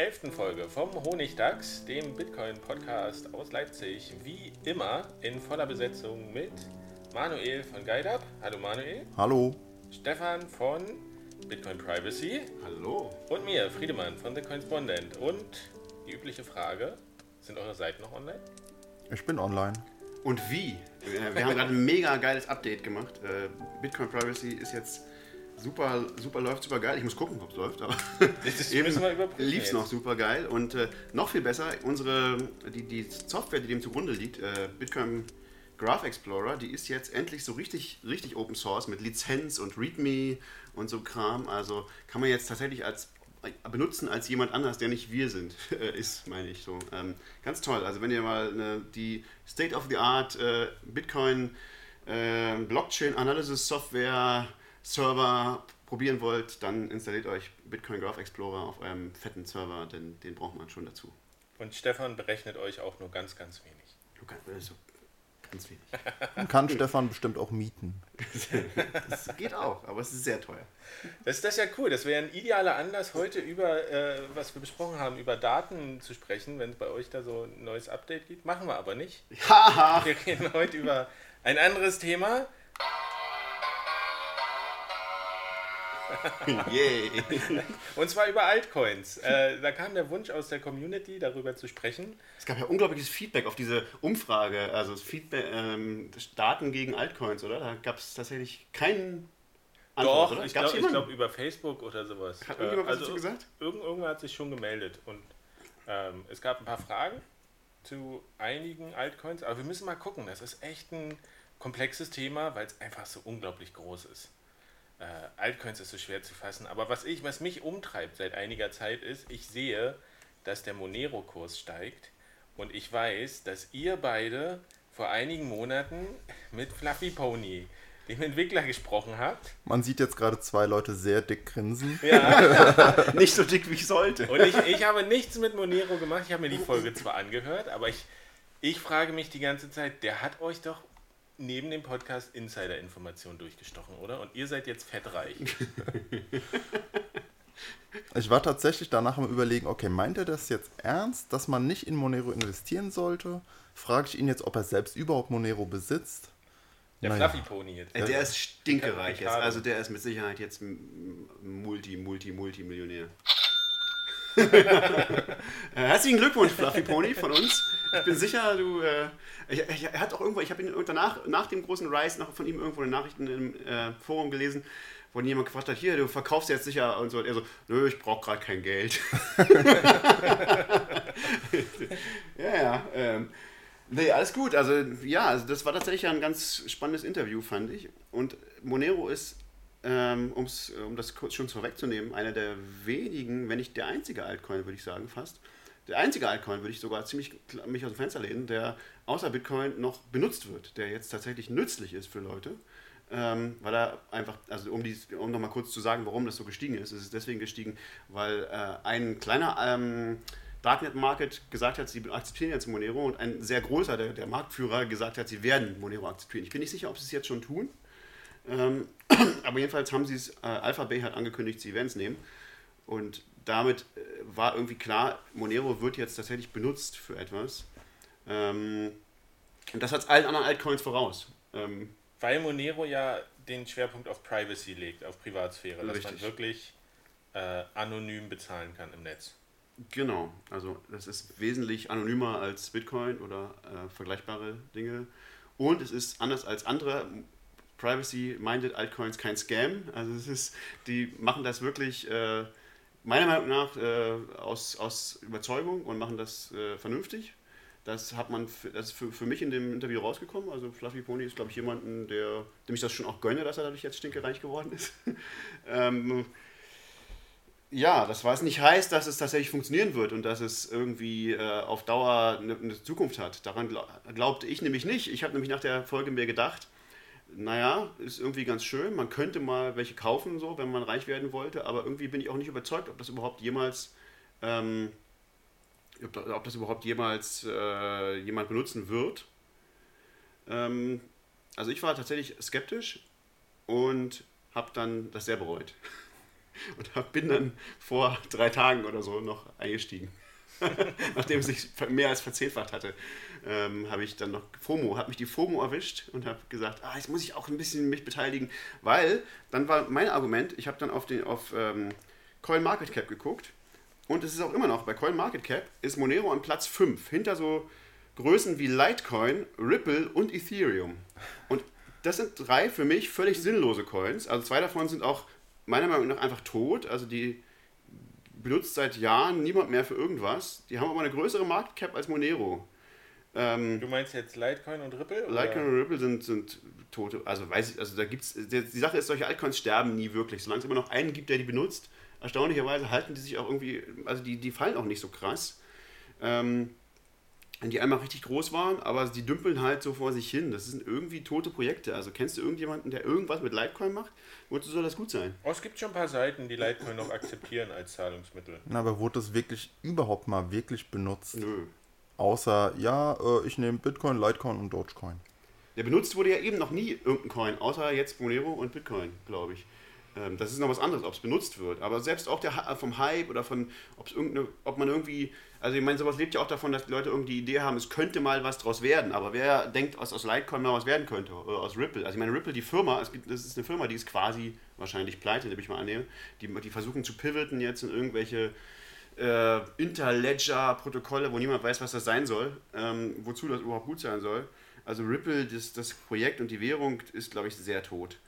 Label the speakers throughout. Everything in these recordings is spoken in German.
Speaker 1: Elften Folge vom Honigdachs, dem Bitcoin-Podcast aus Leipzig. Wie immer in voller Besetzung mit Manuel von GuideUp. Hallo Manuel.
Speaker 2: Hallo.
Speaker 1: Stefan von Bitcoin Privacy.
Speaker 2: Hallo.
Speaker 1: Und mir, Friedemann von The Correspondent. Und die übliche Frage: Sind eure Seiten noch online?
Speaker 2: Ich bin online.
Speaker 3: Und wie? Wir haben gerade ein mega geiles Update gemacht. Äh, Bitcoin Privacy ist jetzt super, super läuft super geil. Ich muss gucken, ob es läuft, aber
Speaker 1: überprüfen
Speaker 3: lief es noch super geil. Und äh, noch viel besser, unsere, die, die Software, die dem zugrunde liegt, äh, Bitcoin Graph Explorer, die ist jetzt endlich so richtig, richtig Open Source mit Lizenz und README und so Kram. Also kann man jetzt tatsächlich als benutzen als jemand anders, der nicht wir sind, äh, ist, meine ich so. Ähm, ganz toll. Also wenn ihr mal ne, die State of the Art äh, Bitcoin äh, Blockchain Analysis Software Server probieren wollt, dann installiert euch Bitcoin Graph Explorer auf eurem fetten Server, denn den braucht man schon dazu.
Speaker 1: Und Stefan berechnet euch auch nur ganz, ganz wenig.
Speaker 3: Du kannst, äh, so ganz wenig.
Speaker 2: Man kann Stefan bestimmt auch mieten.
Speaker 3: Das geht auch, aber es ist sehr teuer.
Speaker 1: Das, das ist ja cool. Das wäre ein idealer Anlass, heute über, äh, was wir besprochen haben, über Daten zu sprechen, wenn es bei euch da so ein neues Update gibt. Machen wir aber nicht. Wir reden heute über ein anderes Thema.
Speaker 3: Yay!
Speaker 1: Und zwar über Altcoins. Äh, da kam der Wunsch aus der Community, darüber zu sprechen.
Speaker 3: Es gab ja unglaubliches Feedback auf diese Umfrage, also das Feedback, ähm, Daten gegen Altcoins, oder? Da gab es tatsächlich keinen Antwort,
Speaker 1: Doch,
Speaker 3: oder?
Speaker 1: ich glaube glaub, über Facebook oder sowas.
Speaker 3: Hat irgendjemand was
Speaker 1: also,
Speaker 3: dazu gesagt?
Speaker 1: Irgend, irgendwer hat sich schon gemeldet. Und ähm, es gab ein paar Fragen zu einigen Altcoins. Aber wir müssen mal gucken. Das ist echt ein komplexes Thema, weil es einfach so unglaublich groß ist. Äh, Altcoins ist so schwer zu fassen. Aber was, ich, was mich umtreibt seit einiger Zeit ist, ich sehe, dass der Monero-Kurs steigt. Und ich weiß, dass ihr beide vor einigen Monaten mit Fluffy Pony, dem Entwickler, gesprochen habt.
Speaker 2: Man sieht jetzt gerade zwei Leute sehr dick grinsen.
Speaker 1: Ja,
Speaker 3: Nicht so dick, wie ich sollte.
Speaker 1: und ich, ich habe nichts mit Monero gemacht. Ich habe mir die Folge zwar angehört, aber ich, ich frage mich die ganze Zeit, der hat euch doch neben dem Podcast Insider-Informationen durchgestochen, oder? Und ihr seid jetzt fettreich.
Speaker 2: Ich war tatsächlich danach am überlegen, okay, meint er das jetzt ernst, dass man nicht in Monero investieren sollte? Frage ich ihn jetzt, ob er selbst überhaupt Monero besitzt.
Speaker 1: Der
Speaker 2: Naja.
Speaker 1: Fluffy Pony jetzt.
Speaker 3: Äh, Der ist stinkereich jetzt. Also der ist mit Sicherheit jetzt Multi, Multi, Multi-Millionär. Äh, Herzlichen Glückwunsch, Fluffy Pony, von uns. Ich bin sicher, du. Äh, ich, er hat auch irgendwo, ich habe ihn danach, nach dem großen Rise noch von ihm irgendwo in den Nachrichten im äh, Forum gelesen, wo jemand gefragt hat: Hier, du verkaufst jetzt sicher und so. Und er so: Nö, ich brauche gerade kein Geld. ja, ja. Ähm, Nee, alles gut. Also ja, also das war tatsächlich ein ganz spannendes Interview, fand ich. Und Monero ist, ähm, um das kurz schon vorwegzunehmen, einer der wenigen, wenn nicht der einzige Altcoin, würde ich sagen, fast. Der einzige Altcoin, würde ich sogar ziemlich mich aus dem Fenster lehnen, der außer Bitcoin noch benutzt wird, der jetzt tatsächlich nützlich ist für Leute. Ähm, weil er einfach, also um, dies, um nochmal kurz zu sagen, warum das so gestiegen ist, ist es deswegen gestiegen, weil äh, ein kleiner ähm, Darknet Market gesagt hat, sie akzeptieren jetzt Monero und ein sehr großer, der, der Marktführer, gesagt hat, sie werden Monero akzeptieren. Ich bin nicht sicher, ob sie es jetzt schon tun, ähm, aber jedenfalls haben sie es, äh, Alphabay hat angekündigt, sie werden es nehmen und damit äh, war irgendwie klar, Monero wird jetzt tatsächlich benutzt für etwas ähm, und das hat allen anderen Altcoins voraus. Ähm,
Speaker 1: Weil Monero ja den Schwerpunkt auf Privacy legt, auf Privatsphäre. Dass man
Speaker 3: Richtig.
Speaker 1: wirklich äh, anonym bezahlen kann im Netz.
Speaker 3: Genau, also das ist wesentlich anonymer als Bitcoin oder äh, vergleichbare Dinge. Und es ist anders als andere Privacy-minded Altcoins kein Scam. Also es ist, die machen das wirklich äh, meiner Meinung nach äh, aus, aus Überzeugung und machen das äh, vernünftig. Das hat man, das ist für, für mich in dem Interview rausgekommen. Also Fluffy Pony ist, glaube ich, jemanden, der, dem ich das schon auch gönne, dass er dadurch jetzt stinkereich geworden ist. ähm, ja, das was nicht heißt, dass es tatsächlich funktionieren wird und dass es irgendwie äh, auf Dauer eine, eine, Zukunft hat. Daran glaub, glaubte ich nämlich nicht. Ich habe nämlich nach der Folge mir gedacht, naja, ist irgendwie ganz schön, man könnte mal welche kaufen, so, wenn man reich werden wollte, aber irgendwie bin ich auch nicht überzeugt, ob das überhaupt jemals, ähm, ob, das überhaupt jemals äh, jemand benutzen wird. Ähm, also ich war tatsächlich skeptisch und habe dann das sehr bereut. und bin dann vor drei Tagen oder so noch eingestiegen. Nachdem es sich mehr als verzehnfacht hatte, ähm, habe ich dann noch FOMO, habe mich die FOMO erwischt und habe gesagt, ah, jetzt muss ich auch ein bisschen mich beteiligen, weil dann war mein Argument, ich habe dann auf, den, auf ähm, CoinMarketCap geguckt und es ist auch immer noch, bei CoinMarketCap ist Monero an Platz 5, hinter so Größen wie Litecoin, Ripple und Ethereum. Und das sind drei für mich völlig sinnlose Coins. Also zwei davon sind auch meiner Meinung nach einfach tot. Also die benutzt seit Jahren niemand mehr für irgendwas. Die haben aber eine größere Marktcap als Monero.
Speaker 1: Ähm, du meinst jetzt Litecoin und Ripple?
Speaker 3: Oder? Litecoin und Ripple sind, sind tote. Also weiß ich, also da gibt's. Die, die Sache ist, solche Altcoins sterben nie wirklich. Solange es immer noch einen gibt, der die benutzt, erstaunlicherweise halten die sich auch irgendwie, also die, die fallen auch nicht so krass. Ähm, die einmal richtig groß waren, aber die dümpeln halt so vor sich hin. Das sind irgendwie tote Projekte. Also kennst du irgendjemanden, der irgendwas mit Litecoin macht? Wozu soll das gut sein?
Speaker 1: Oh, es gibt schon ein paar Seiten, die Litecoin noch akzeptieren als Zahlungsmittel.
Speaker 2: Na, aber wurde das wirklich überhaupt mal wirklich benutzt? Nö. Außer, ja, äh, ich nehme Bitcoin, Litecoin und Dogecoin.
Speaker 3: Der benutzt wurde ja eben noch nie irgendein Coin, außer jetzt Monero und Bitcoin, glaube ich. Ähm, das ist noch was anderes, ob es benutzt wird. Aber selbst auch der, vom Hype oder von, ob man irgendwie also ich meine, sowas lebt ja auch davon, dass die Leute irgendwie die Idee haben, es könnte mal was draus werden. Aber wer denkt, was aus Litecoin mal was werden könnte, oder aus Ripple? Also ich meine, Ripple, die Firma, es gibt, das ist eine Firma, die ist quasi wahrscheinlich pleite, nehme ich mal annehme. Die, die versuchen zu pivoten jetzt in irgendwelche äh, Interledger-Protokolle, wo niemand weiß, was das sein soll, ähm, wozu das überhaupt gut sein soll. Also Ripple, das, das Projekt und die Währung ist, glaube ich, sehr tot.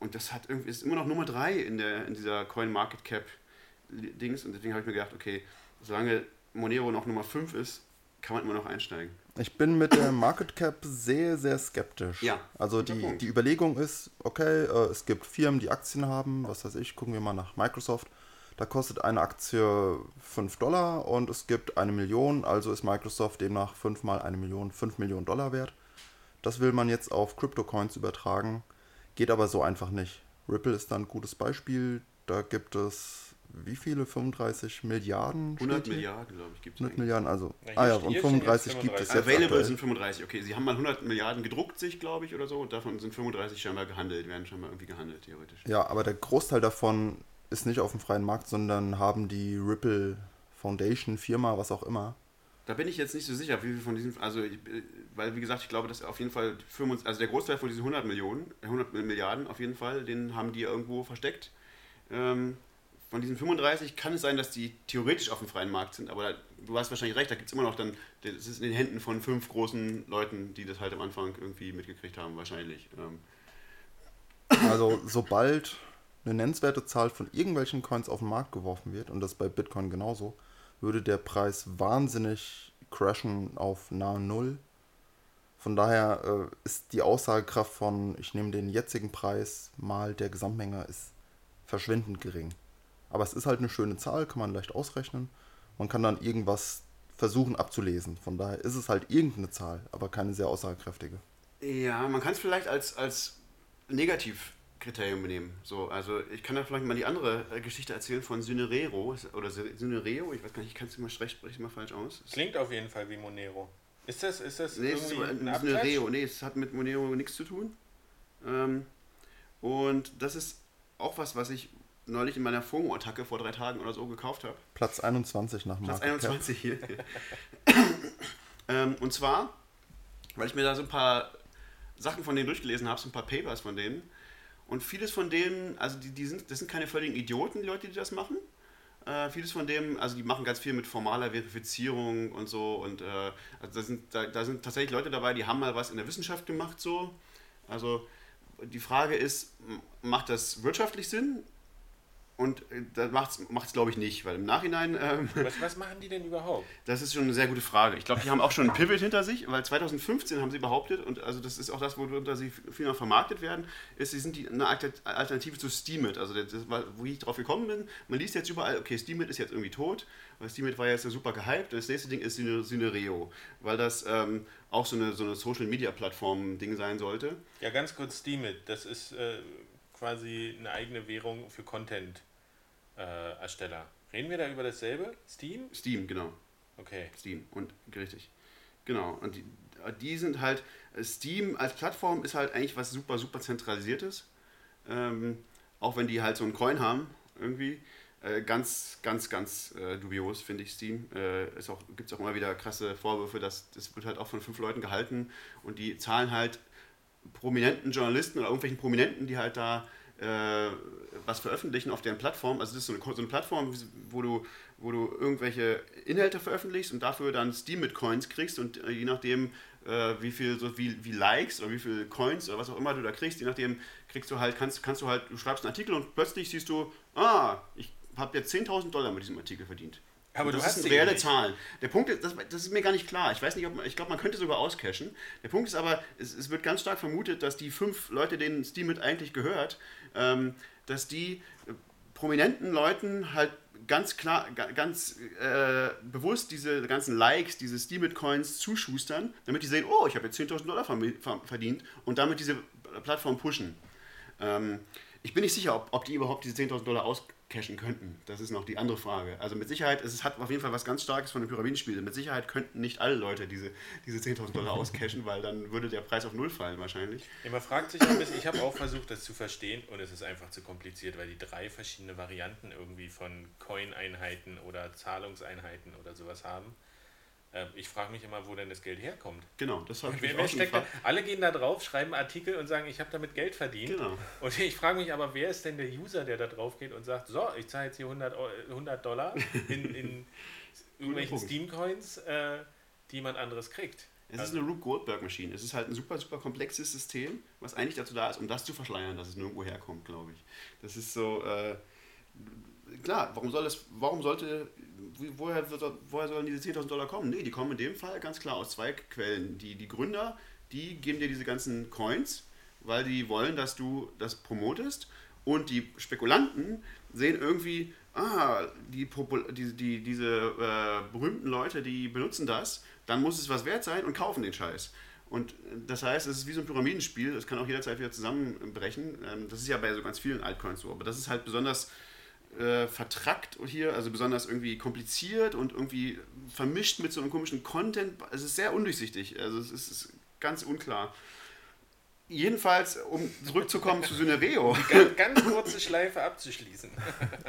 Speaker 3: Und das hat irgendwie, ist immer noch Nummer 3 in, in dieser Coin-Market-Cap-Dings. Und deswegen habe ich mir gedacht, okay, solange Monero noch Nummer 5 ist, kann man immer noch einsteigen.
Speaker 2: Ich bin mit der Market Cap sehr, sehr skeptisch. Ja. Also die, die Überlegung ist, okay, äh, es gibt Firmen, die Aktien haben, was weiß ich, gucken wir mal nach Microsoft. Da kostet eine Aktie 5 Dollar und es gibt eine Million, also ist Microsoft demnach 5 mal eine Million, 5 Millionen Dollar wert. Das will man jetzt auf Crypto-Coins übertragen, geht aber so einfach nicht. Ripple ist dann ein gutes Beispiel. Da gibt es wie viele? 35 Milliarden?
Speaker 3: 100 Milliarden, glaube ich,
Speaker 2: gibt es. 100 Milliarden, also. Ja, ah ja, und 35 gibt es
Speaker 3: jetzt. Available aktuell. sind 35, okay. Sie haben mal 100 Milliarden gedruckt, sich, glaube ich, oder so, und davon sind 35 scheinbar gehandelt, werden scheinbar irgendwie gehandelt, theoretisch.
Speaker 2: Ja, aber der Großteil davon ist nicht auf dem freien Markt, sondern haben die Ripple Foundation, Firma, was auch immer.
Speaker 3: Da bin ich jetzt nicht so sicher, wie viel von diesen, also, weil wie gesagt, ich glaube, dass auf jeden Fall, 25, also der Großteil von diesen 100 Millionen, 100 Milliarden auf jeden Fall, den haben die irgendwo versteckt. Ähm, von diesen 35 kann es sein, dass die theoretisch auf dem freien Markt sind, aber da, du hast wahrscheinlich recht, da gibt es immer noch dann, das ist in den Händen von fünf großen Leuten, die das halt am Anfang irgendwie mitgekriegt haben, wahrscheinlich. Ähm.
Speaker 2: Also sobald eine nennenswerte Zahl von irgendwelchen Coins auf den Markt geworfen wird, und das bei Bitcoin genauso, würde der Preis wahnsinnig crashen auf nahe Null. Von daher äh, ist die Aussagekraft von, ich nehme den jetzigen Preis mal der Gesamtmenge, ist verschwindend gering. Aber es ist halt eine schöne Zahl, kann man leicht ausrechnen. Man kann dann irgendwas versuchen abzulesen. Von daher ist es halt irgendeine Zahl, aber keine sehr aussagekräftige.
Speaker 3: Ja, man kann es vielleicht als, als Negativkriterium benehmen. So, also ich kann da vielleicht mal die andere äh, Geschichte erzählen von Synerero oder Synereo, ich weiß gar nicht, ich kann es immer spreche ich mal falsch aus.
Speaker 1: Klingt auf jeden Fall wie Monero. Ist das, ist das
Speaker 3: nee, irgendwie ein Synereo, nee, es hat mit Monero nichts zu tun. Ähm, und das ist auch was, was ich neulich in meiner FOMO-Attacke vor drei Tagen oder so gekauft habe.
Speaker 2: Platz 21 nach
Speaker 3: Market Platz 21 hier. ähm, und zwar, weil ich mir da so ein paar Sachen von denen durchgelesen habe, so ein paar Papers von denen. Und vieles von denen, also die, die sind, das sind keine völligen Idioten, die Leute, die das machen. Äh, vieles von dem, also die machen ganz viel mit formaler Verifizierung und so. Und äh, also da, sind, da, da, sind tatsächlich Leute dabei, die haben mal was in der Wissenschaft gemacht so. Also die Frage ist, macht das wirtschaftlich Sinn? Und äh, das macht es, glaube ich, nicht, weil im Nachhinein. Ähm,
Speaker 1: was, was, machen die denn überhaupt?
Speaker 3: Das ist schon eine sehr gute Frage. Ich glaube, die haben auch schon einen Pivot hinter sich, weil 2015 haben sie behauptet, und also das ist auch das, worunter sie viel noch vermarktet werden, ist, sie sind die, eine Alternative zu Steemit. Also, das, wo ich drauf gekommen bin, man liest jetzt überall, okay, Steemit ist jetzt irgendwie tot, weil Steemit war jetzt super gehypt. Das nächste Ding ist Synereo, weil das ähm, auch so eine, so eine Social Media Plattform-Ding sein sollte.
Speaker 1: Ja, ganz kurz: Steemit, das ist. Äh quasi eine eigene Währung für Content-Ersteller. Äh, Reden wir da über dasselbe? Steam?
Speaker 3: Steam, genau.
Speaker 1: Okay.
Speaker 3: Steam und richtig. Genau. Und die, die sind halt, Steam als Plattform ist halt eigentlich was super, super zentralisiertes. Ähm, auch wenn die halt so einen Coin haben, irgendwie. Äh, ganz, ganz, ganz äh, dubios, finde ich Steam. Äh, Gibt es auch immer wieder krasse Vorwürfe, dass das wird halt auch von fünf Leuten gehalten und die zahlen halt prominenten Journalisten oder irgendwelchen Prominenten, die halt da äh, was veröffentlichen auf deren Plattform. Also das ist so eine, so eine, Plattform, wo du, wo du irgendwelche Inhalte veröffentlichst und dafür dann Steam mit Coins kriegst und äh, je nachdem, äh, wie viel so wie, wie Likes oder wie viel Coins oder was auch immer du da kriegst, je nachdem kriegst du halt, kannst, kannst du halt, du schreibst einen Artikel und plötzlich siehst du, ah, ich habe jetzt 10.000 Dollar mit diesem Artikel verdient. Aber das du hast reelle nicht. Zahlen. Der Punkt ist, das, das, ist mir gar nicht klar. Ich weiß nicht, ob man, ich glaube, man könnte sogar auscashen. Der Punkt ist aber, es, es, wird ganz stark vermutet, dass die fünf Leute, denen Steam mit eigentlich gehört, ähm, dass die äh, prominenten Leuten halt ganz klar, ganz äh, bewusst diese ganzen Likes, diese Steemit-Coins zuschustern, damit die sehen, oh, ich habe jetzt 10.000 Dollar verdient und damit diese Plattform pushen. Ähm, ich bin nicht sicher, ob, ob die überhaupt diese 10.000 Dollar aus, cashen könnten. Das ist noch die andere Frage. Also mit Sicherheit, es hat auf jeden Fall was ganz Starkes von den Pyramidenspielen. Mit Sicherheit könnten nicht alle Leute diese, diese 10.000 Dollar auscashen, weil dann würde der Preis auf Null fallen wahrscheinlich.
Speaker 1: Ja, man fragt sich ein bisschen, ich habe auch versucht, das zu verstehen und es ist einfach zu kompliziert, weil die drei verschiedene Varianten irgendwie von Coin-Einheiten oder Zahlungseinheiten oder sowas haben. Ähm, ich frage mich immer, wo denn das Geld herkommt.
Speaker 3: Genau, das habe ich
Speaker 1: wer, wer steckt da, Alle gehen da drauf, schreiben Artikel und sagen, ich habe damit Geld verdient. Genau. Und ich frage mich aber, wer ist denn der User, der da drauf geht und sagt, so, ich zahle jetzt hier 100, 100 Dollar in, in irgendwelchen Steam-Coins, äh, die jemand anderes kriegt.
Speaker 3: Es also, ist eine Rube Goldberg-Maschine. Es ist halt ein super, super komplexes System, was eigentlich dazu da ist, um das zu verschleiern, dass es nirgendwo herkommt, glaube ich. Das ist so, äh, klar, warum soll es, warum sollte woher, woher sollen diese 10.000 Dollar kommen? Nee, die kommen in dem Fall ganz klar aus zwei Quellen. Die, die Gründer, die geben dir diese ganzen Coins, weil die wollen, dass du das promotest. Und die Spekulanten sehen irgendwie, ah, die, die, die diese äh, berühmten Leute, die benutzen das, dann muss es was wert sein und kaufen den Scheiß. Und das heißt, es ist wie so ein Pyramidenspiel, das kann auch jederzeit wieder zusammenbrechen. Ähm, das ist ja bei so ganz vielen Altcoins so, aber das ist halt besonders äh, vertrackt hier, also besonders irgendwie kompliziert und irgendwie vermischt mit so einem komischen Content. Es ist sehr undurchsichtig, also es ist, ist ganz unklar. Jedenfalls, um zurückzukommen zu Synereo.
Speaker 1: Ganz, ganz kurze Schleife abzuschließen.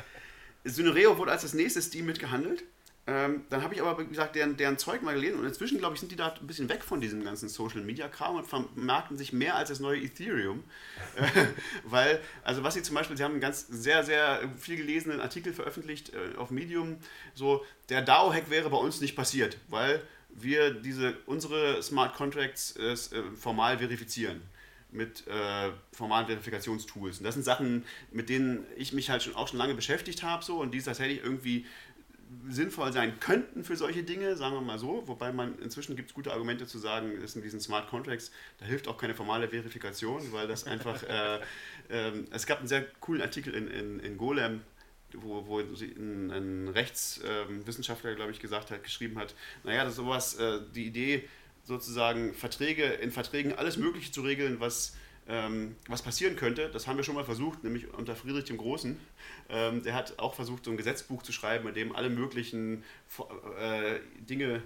Speaker 3: Synereo wurde als das nächste Steam mitgehandelt. Ähm, dann habe ich aber, wie gesagt, deren, deren Zeug mal gelesen und inzwischen, glaube ich, sind die da ein bisschen weg von diesem ganzen Social-Media-Kram und vermarkten sich mehr als das neue Ethereum. Äh, weil, also was sie zum Beispiel, sie haben einen ganz sehr, sehr viel gelesenen Artikel veröffentlicht äh, auf Medium, so, der DAO-Hack wäre bei uns nicht passiert, weil wir diese, unsere Smart Contracts äh, formal verifizieren mit äh, formalen Verifikationstools. Und das sind Sachen, mit denen ich mich halt schon, auch schon lange beschäftigt habe so, und die tatsächlich irgendwie sinnvoll sein könnten für solche Dinge, sagen wir mal so. Wobei man inzwischen gibt es gute Argumente zu sagen, ist in diesen Smart Contracts, da hilft auch keine formale Verifikation, weil das einfach. äh, äh, es gab einen sehr coolen Artikel in, in, in Golem, wo, wo ein, ein Rechtswissenschaftler, glaube ich, gesagt hat, geschrieben hat, naja, das ist sowas, äh, die Idee, sozusagen Verträge, in Verträgen alles Mögliche zu regeln, was ähm, was passieren könnte, das haben wir schon mal versucht, nämlich unter Friedrich dem Großen. Ähm, der hat auch versucht, so ein Gesetzbuch zu schreiben, in dem alle möglichen äh, Dinge,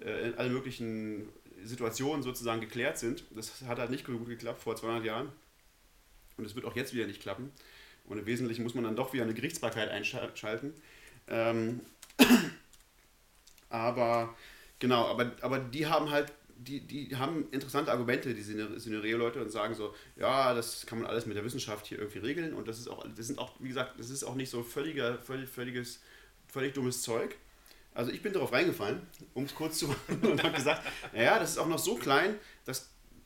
Speaker 3: äh, alle möglichen Situationen sozusagen geklärt sind. Das hat halt nicht gut geklappt vor 200 Jahren. Und es wird auch jetzt wieder nicht klappen. Und im Wesentlichen muss man dann doch wieder eine Gerichtsbarkeit einschalten. Ähm, aber genau, aber, aber die haben halt die, die haben interessante Argumente, die Szenario-Leute, und sagen so, ja, das kann man alles mit der Wissenschaft hier irgendwie regeln. Und das ist auch, das sind auch, wie gesagt, das ist auch nicht so völliger, völlig, völliges völlig dummes Zeug. Also ich bin darauf reingefallen, um es kurz zu machen, und habe gesagt, naja, das ist auch noch so klein,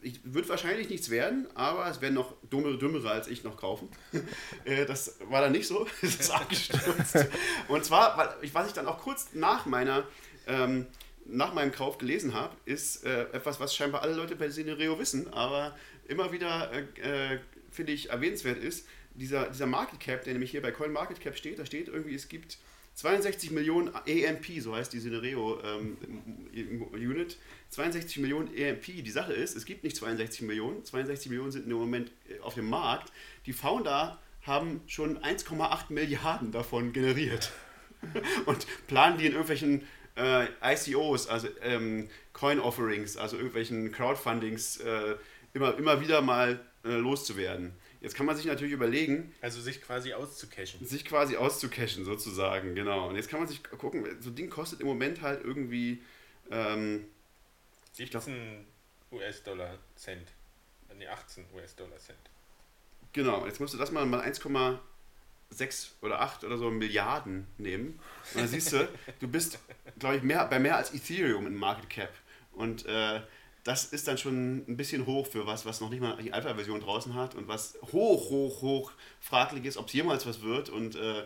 Speaker 3: ich wird wahrscheinlich nichts werden, aber es werden noch dummere, dümmere als ich noch kaufen. Äh, das war dann nicht so, es ist abgestürzt. Und zwar, weil was ich dann auch kurz nach meiner ähm, nach meinem Kauf gelesen habe, ist äh, etwas, was scheinbar alle Leute bei Cinereo wissen, aber immer wieder, äh, äh finde ich, erwähnenswert ist, dieser, dieser Market Cap, der nämlich hier bei Coin Market Cap steht, da steht irgendwie, es gibt 62 Millionen EMP, so heißt die Cinereo ähm, Unit, 62 Millionen EMP. Die Sache ist, es gibt nicht 62 Millionen, 62 Millionen sind im Moment äh, auf dem Markt. Die Founder haben schon 1,8 Milliarden davon generiert und planen die in irgendwelchen äh, ICOs, also ähm, Coin-Offerings, also irgendwelchen Crowdfundings äh, immer, immer wieder mal äh, loszuwerden. Jetzt kann man sich natürlich überlegen.
Speaker 1: Also sich quasi auszucachen.
Speaker 3: Sich quasi auszucachen, sozusagen, genau. Und jetzt kann man sich gucken, so ein Ding kostet im Moment halt irgendwie. Ähm,
Speaker 1: 17 US-Dollar Cent. Nee, 18 US-Dollar Cent.
Speaker 3: Genau, jetzt musst du das mal, mal 1,6 oder 8 oder so Milliarden nehmen. Und dann siehst du, du bist, glaube ich, mehr, bei mehr als Ethereum in Market Cap. Und äh, das ist dann schon ein bisschen hoch für was, was noch nicht mal die Alpha-Version draußen hat und was hoch, hoch, hoch fraglich ist, ob es jemals was wird. Und äh,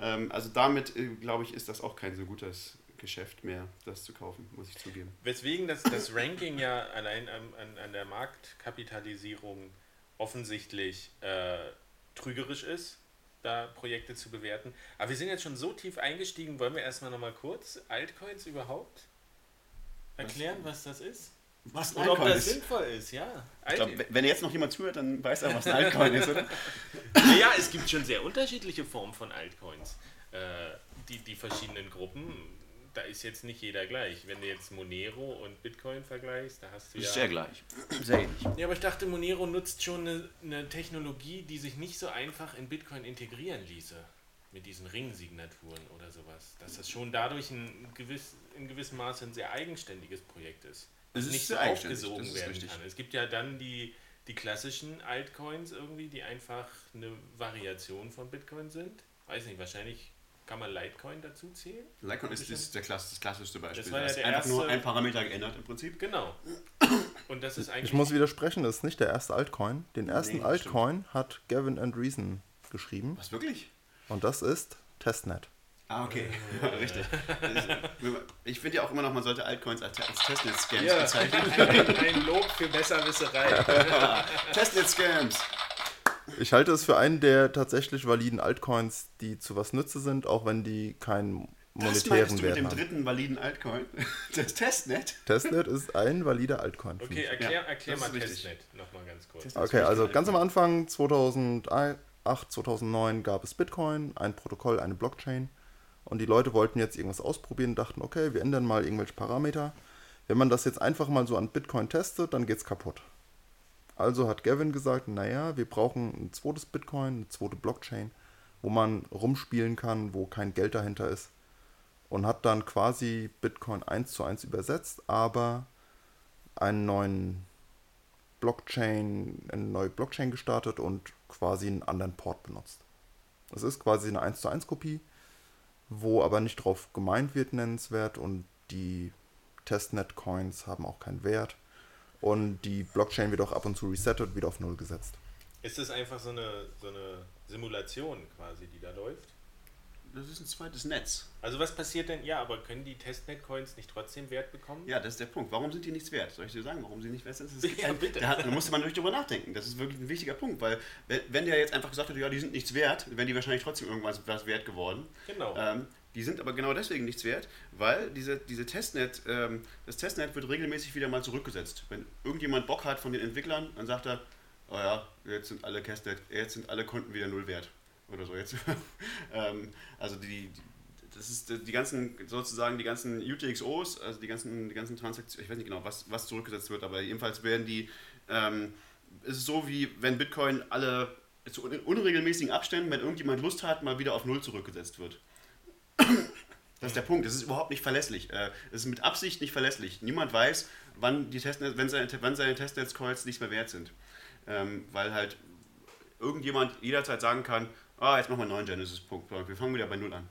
Speaker 3: ähm, also damit, äh, glaube ich, ist das auch kein so gutes Geschäft mehr, das zu kaufen, muss ich zugeben.
Speaker 1: Weswegen das, das Ranking ja allein an, an, an der Marktkapitalisierung offensichtlich äh, trügerisch ist, da Projekte zu bewerten. Aber wir sind jetzt schon so tief eingestiegen, wollen wir erstmal nochmal kurz Altcoins überhaupt erklären, was, was das ist?
Speaker 3: Was
Speaker 1: ein Altcoin ob das ist. sinnvoll ist, ja.
Speaker 3: Ich glaub, wenn jetzt noch jemand zuhört, dann weiß er, was ein Altcoin ist, oder?
Speaker 1: Ja, es gibt schon sehr unterschiedliche Formen von Altcoins. Äh, die, die verschiedenen Gruppen, da ist jetzt nicht jeder gleich. Wenn du jetzt Monero und Bitcoin vergleichst, da hast du ja.
Speaker 3: Sehr gleich. Sehr ähnlich.
Speaker 1: Ja, aber ich dachte, Monero nutzt schon eine, eine Technologie, die sich nicht so einfach in Bitcoin integrieren ließe. Mit diesen Ringsignaturen oder sowas. Dass das schon dadurch ein gewiss, in gewissem Maße ein sehr eigenständiges Projekt ist
Speaker 3: es
Speaker 1: nicht so aufgesogen werden richtig. kann. Es gibt ja dann die, die klassischen Altcoins irgendwie, die einfach eine Variation von Bitcoin sind. Weiß nicht, wahrscheinlich kann man Litecoin dazu zählen?
Speaker 3: Litecoin ist, ist der Klass, das klassischste Beispiel.
Speaker 1: Das war ja
Speaker 3: der
Speaker 1: einfach
Speaker 3: erste, nur ein Parameter geändert im Prinzip.
Speaker 1: Genau. Und das ist eigentlich.
Speaker 2: Ich muss widersprechen, das ist nicht der erste Altcoin. Den ersten nee, Altcoin stimmt. hat Gavin Andreessen geschrieben.
Speaker 3: Was wirklich?
Speaker 2: Und das ist Testnet.
Speaker 3: Ah, okay. Ja, richtig. Ich finde ja auch immer noch, man sollte Altcoins als, Testnet-Scams ja. bezeichnen.
Speaker 1: Ein Lob für Besserwisserei.
Speaker 3: Testnet-Scams.
Speaker 2: Ich halte es für einen der tatsächlich validen Altcoins, die zu was nütze sind, auch wenn die keinen monetären
Speaker 3: Wert haben. mit dem dritten validen Altcoin? Das Testnet?
Speaker 2: Testnet ist ein valider Altcoin.
Speaker 1: Okay, erklär, ja, erklär mal Testnet nochmal ganz kurz.
Speaker 2: Testnet okay, also ganz am Anfang, 2008, 2009 gab es Bitcoin, ein Protokoll, eine Blockchain. Und die Leute wollten jetzt irgendwas ausprobieren, dachten, okay, wir ändern mal irgendwelche Parameter. Wenn man das jetzt einfach mal so an Bitcoin testet, dann geht es kaputt. Also hat Gavin gesagt, naja, wir brauchen ein zweites Bitcoin, eine zweite Blockchain, wo man rumspielen kann, wo kein Geld dahinter ist. Und hat dann quasi Bitcoin 1 zu 1 übersetzt, aber einen neuen Blockchain, eine neue Blockchain gestartet und quasi einen anderen Port benutzt. Das ist quasi eine 1 zu 1 Kopie wo aber nicht drauf gemeint wird, nennenswert und die Testnet-Coins haben auch keinen Wert und die Blockchain wird auch ab und zu resettet und wieder auf Null gesetzt.
Speaker 1: Ist das einfach so eine, so eine Simulation quasi, die da läuft?
Speaker 3: Das ist ein zweites Netz.
Speaker 1: Also was passiert denn? Ja, aber können die Testnet-Coins nicht trotzdem Wert bekommen?
Speaker 3: Ja, das ist der Punkt. Warum sind die nichts wert? Soll ich dir sagen, warum sie nicht wert sind? Das ist ja, bitte. Da, da musste man wirklich drüber nachdenken. Das ist wirklich ein wichtiger Punkt, weil wenn der jetzt einfach gesagt hätte, ja, die sind nichts wert, wären die wahrscheinlich trotzdem irgendwas was wert geworden.
Speaker 1: Genau.
Speaker 3: Ähm, die sind aber genau deswegen nichts wert, weil diese, diese Testnet, ähm, das Testnet wird regelmäßig wieder mal zurückgesetzt. Wenn irgendjemand Bock hat von den Entwicklern, dann sagt er, oh ja, jetzt sind alle Testnet, jetzt sind alle Konten wieder null wert oder so jetzt. ähm, also die, die, das ist die ganzen, sozusagen die ganzen UTXOs, also die ganzen, die ganzen Transaktionen, ich weiß nicht genau, was, was zurückgesetzt wird, aber jedenfalls werden die, ähm, es ist so wie wenn Bitcoin alle zu unregelmäßigen Abständen, wenn irgendjemand Lust hat, mal wieder auf Null zurückgesetzt wird. Das ist der Punkt. Es ist überhaupt nicht verlässlich. Äh, es ist mit Absicht nicht verlässlich. Niemand weiß, wann, die Testnetz, wenn seine, wann seine Testnetzcoins nichts mehr wert sind. Ähm, weil halt irgendjemand jederzeit sagen kann, ah, jetzt machen wir einen neuen Genesis-Punkt. Wir fangen wieder bei Null an.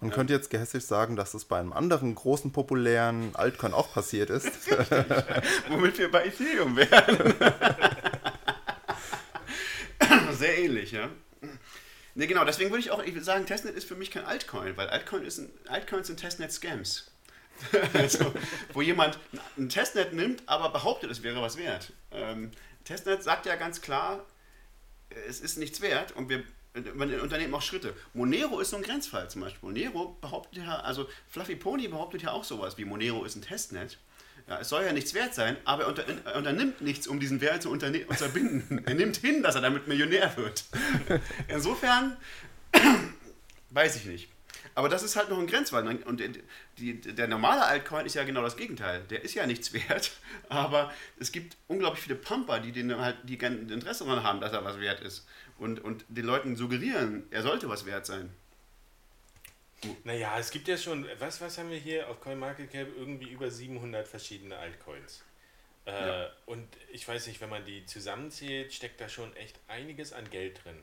Speaker 2: Man könnte jetzt gehässig sagen, dass es bei einem anderen großen populären Altcoin auch passiert ist.
Speaker 3: Womit wir bei Ethereum wären. Sehr ähnlich, ja. Ne, genau, deswegen würde ich auch ich würde sagen, Testnet ist für mich kein Altcoin, weil Altcoin ist ein, Altcoins sind Testnet-Scams. also, wo jemand ein Testnet nimmt, aber behauptet, es wäre was wert. Ähm, Testnet sagt ja ganz klar, es ist nichts wert und wir unternehmen auch Schritte. Monero ist so ein Grenzfall zum Beispiel. Monero behauptet ja, also Fluffy Pony behauptet ja auch sowas wie Monero ist ein Testnet. Ja, es soll ja nichts wert sein, aber er, unter, er unternimmt nichts, um diesen Wert zu unterbinden. er nimmt hin, dass er damit Millionär wird. Insofern weiß ich nicht. Aber das ist halt noch ein Grenzfall. Und die, der normale Altcoin ist ja genau das Gegenteil. Der ist ja nichts wert, aber es gibt unglaublich viele Pumper, die, den halt, die Interesse daran haben, dass er was wert ist. Und, und den Leuten suggerieren, er sollte was wert sein.
Speaker 1: Naja, es gibt ja schon, was, was haben wir hier auf CoinMarketCap? Irgendwie über 700 verschiedene Altcoins. Äh, ja. Und ich weiß nicht, wenn man die zusammenzählt, steckt da schon echt einiges an Geld drin.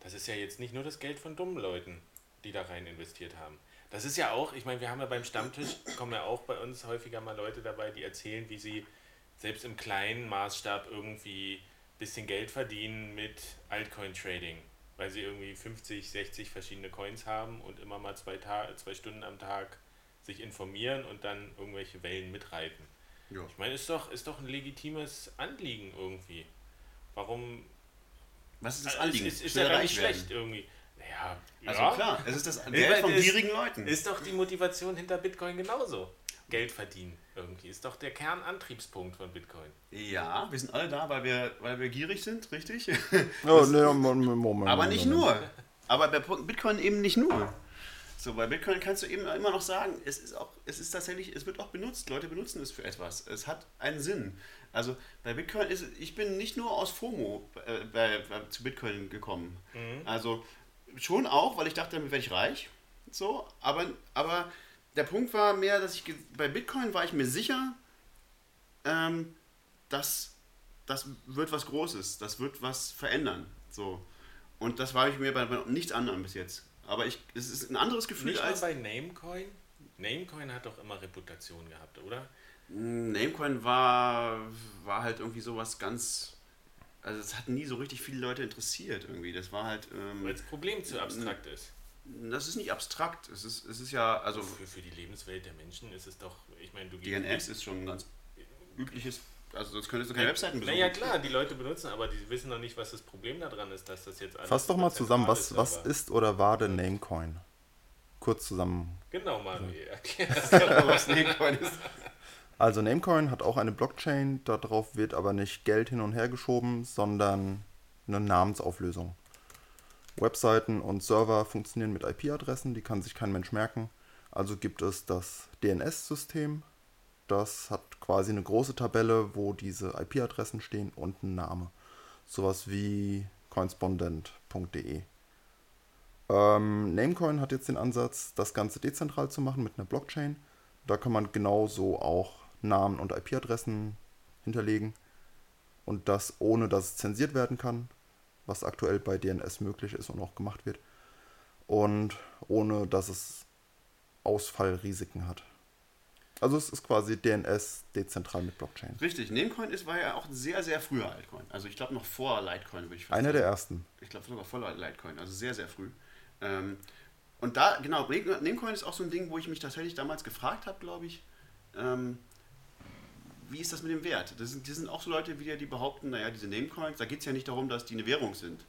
Speaker 1: Das ist ja jetzt nicht nur das Geld von dummen Leuten, die da rein investiert haben. Das ist ja auch, ich meine, wir haben ja beim Stammtisch, kommen ja auch bei uns häufiger mal Leute dabei, die erzählen, wie sie selbst im kleinen Maßstab irgendwie ein bisschen Geld verdienen mit Altcoin-Trading weil sie irgendwie 50, 60 verschiedene Coins haben und immer mal zwei, Tag, zwei Stunden am Tag sich informieren und dann irgendwelche Wellen mitreiten. Ja. Ich meine, ist doch, ist doch ein legitimes Anliegen irgendwie. Warum.
Speaker 3: Was ist das Anliegen?
Speaker 1: Ist, ist, ist ja gar nicht schlecht irgendwie.
Speaker 3: Naja, also ja. klar, es ist das Geld von gierigen Leuten.
Speaker 1: Ist doch die Motivation hinter Bitcoin genauso. Geld verdienen irgendwie. Ist doch der Kernantriebspunkt von Bitcoin.
Speaker 3: Ja, wir sind alle da, weil wir, weil wir gierig sind, richtig?
Speaker 2: Oh, nee, Moment, Moment,
Speaker 3: aber nicht nur. Aber bei Bitcoin eben nicht nur. So, bei Bitcoin kannst du eben immer noch sagen, es ist auch, es ist tatsächlich, es wird auch benutzt. Leute benutzen es für etwas. Es hat einen Sinn. Also bei Bitcoin ist, ich bin nicht nur aus FOMO äh, bei, bei, zu Bitcoin gekommen. Mhm. Also schon auch, weil ich dachte, damit werde ich reich. So, aber, aber der Punkt war mehr, dass ich bei Bitcoin war ich mir sicher, ähm, dass das wird was Großes, das wird was verändern. So. Und das war ich mir bei, bei nichts anderem bis jetzt. Aber ich, es ist ein anderes Gefühl
Speaker 1: Nicht als. bei Namecoin? Namecoin hat doch immer Reputation gehabt, oder?
Speaker 3: Hm, Namecoin war, war halt irgendwie sowas ganz. Also, es hat nie so richtig viele Leute interessiert irgendwie. Das war halt. Ähm,
Speaker 1: Weil das Problem zu abstrakt ist
Speaker 3: das ist nicht abstrakt. Es ist, es ist ja, also.
Speaker 1: Für, für die Lebenswelt der Menschen ist es doch, ich meine, du
Speaker 3: DNS ist schon ein ganz übliches. Also sonst könntest du keine Webseiten
Speaker 1: besuchen. Naja klar, die Leute benutzen, aber die wissen noch nicht, was das Problem daran ist, dass das jetzt
Speaker 2: alles. Fass doch mal zusammen, was, ist, was ist oder war denn Namecoin? Kurz zusammen.
Speaker 1: Genau, Manuel, erklär das doch, was
Speaker 2: Namecoin ist. Also Namecoin hat auch eine Blockchain, darauf wird aber nicht Geld hin und her geschoben, sondern eine Namensauflösung. Webseiten und Server funktionieren mit IP-Adressen, die kann sich kein Mensch merken. Also gibt es das DNS-System. Das hat quasi eine große Tabelle, wo diese IP-Adressen stehen und ein Name. Sowas wie correspondent.de. Ähm, Namecoin hat jetzt den Ansatz, das Ganze dezentral zu machen mit einer Blockchain. Da kann man genauso auch Namen und IP-Adressen hinterlegen. Und das ohne dass es zensiert werden kann was aktuell bei DNS möglich ist und auch gemacht wird. Und ohne dass es Ausfallrisiken hat. Also es ist quasi DNS dezentral mit Blockchain.
Speaker 3: Richtig, Namecoin ist, war ja auch ein sehr, sehr früher Altcoin. Also ich glaube noch vor Litecoin würde ich
Speaker 2: fast Einer sagen. der ersten.
Speaker 3: Ich glaube sogar vor Litecoin, also sehr, sehr früh. Ähm, und da, genau, Namecoin ist auch so ein Ding, wo ich mich tatsächlich damals gefragt habe, glaube ich, ähm, wie ist das mit dem Wert? Das sind, das sind auch so Leute wieder, die behaupten, naja, diese Namecoins, da geht es ja nicht darum, dass die eine Währung sind.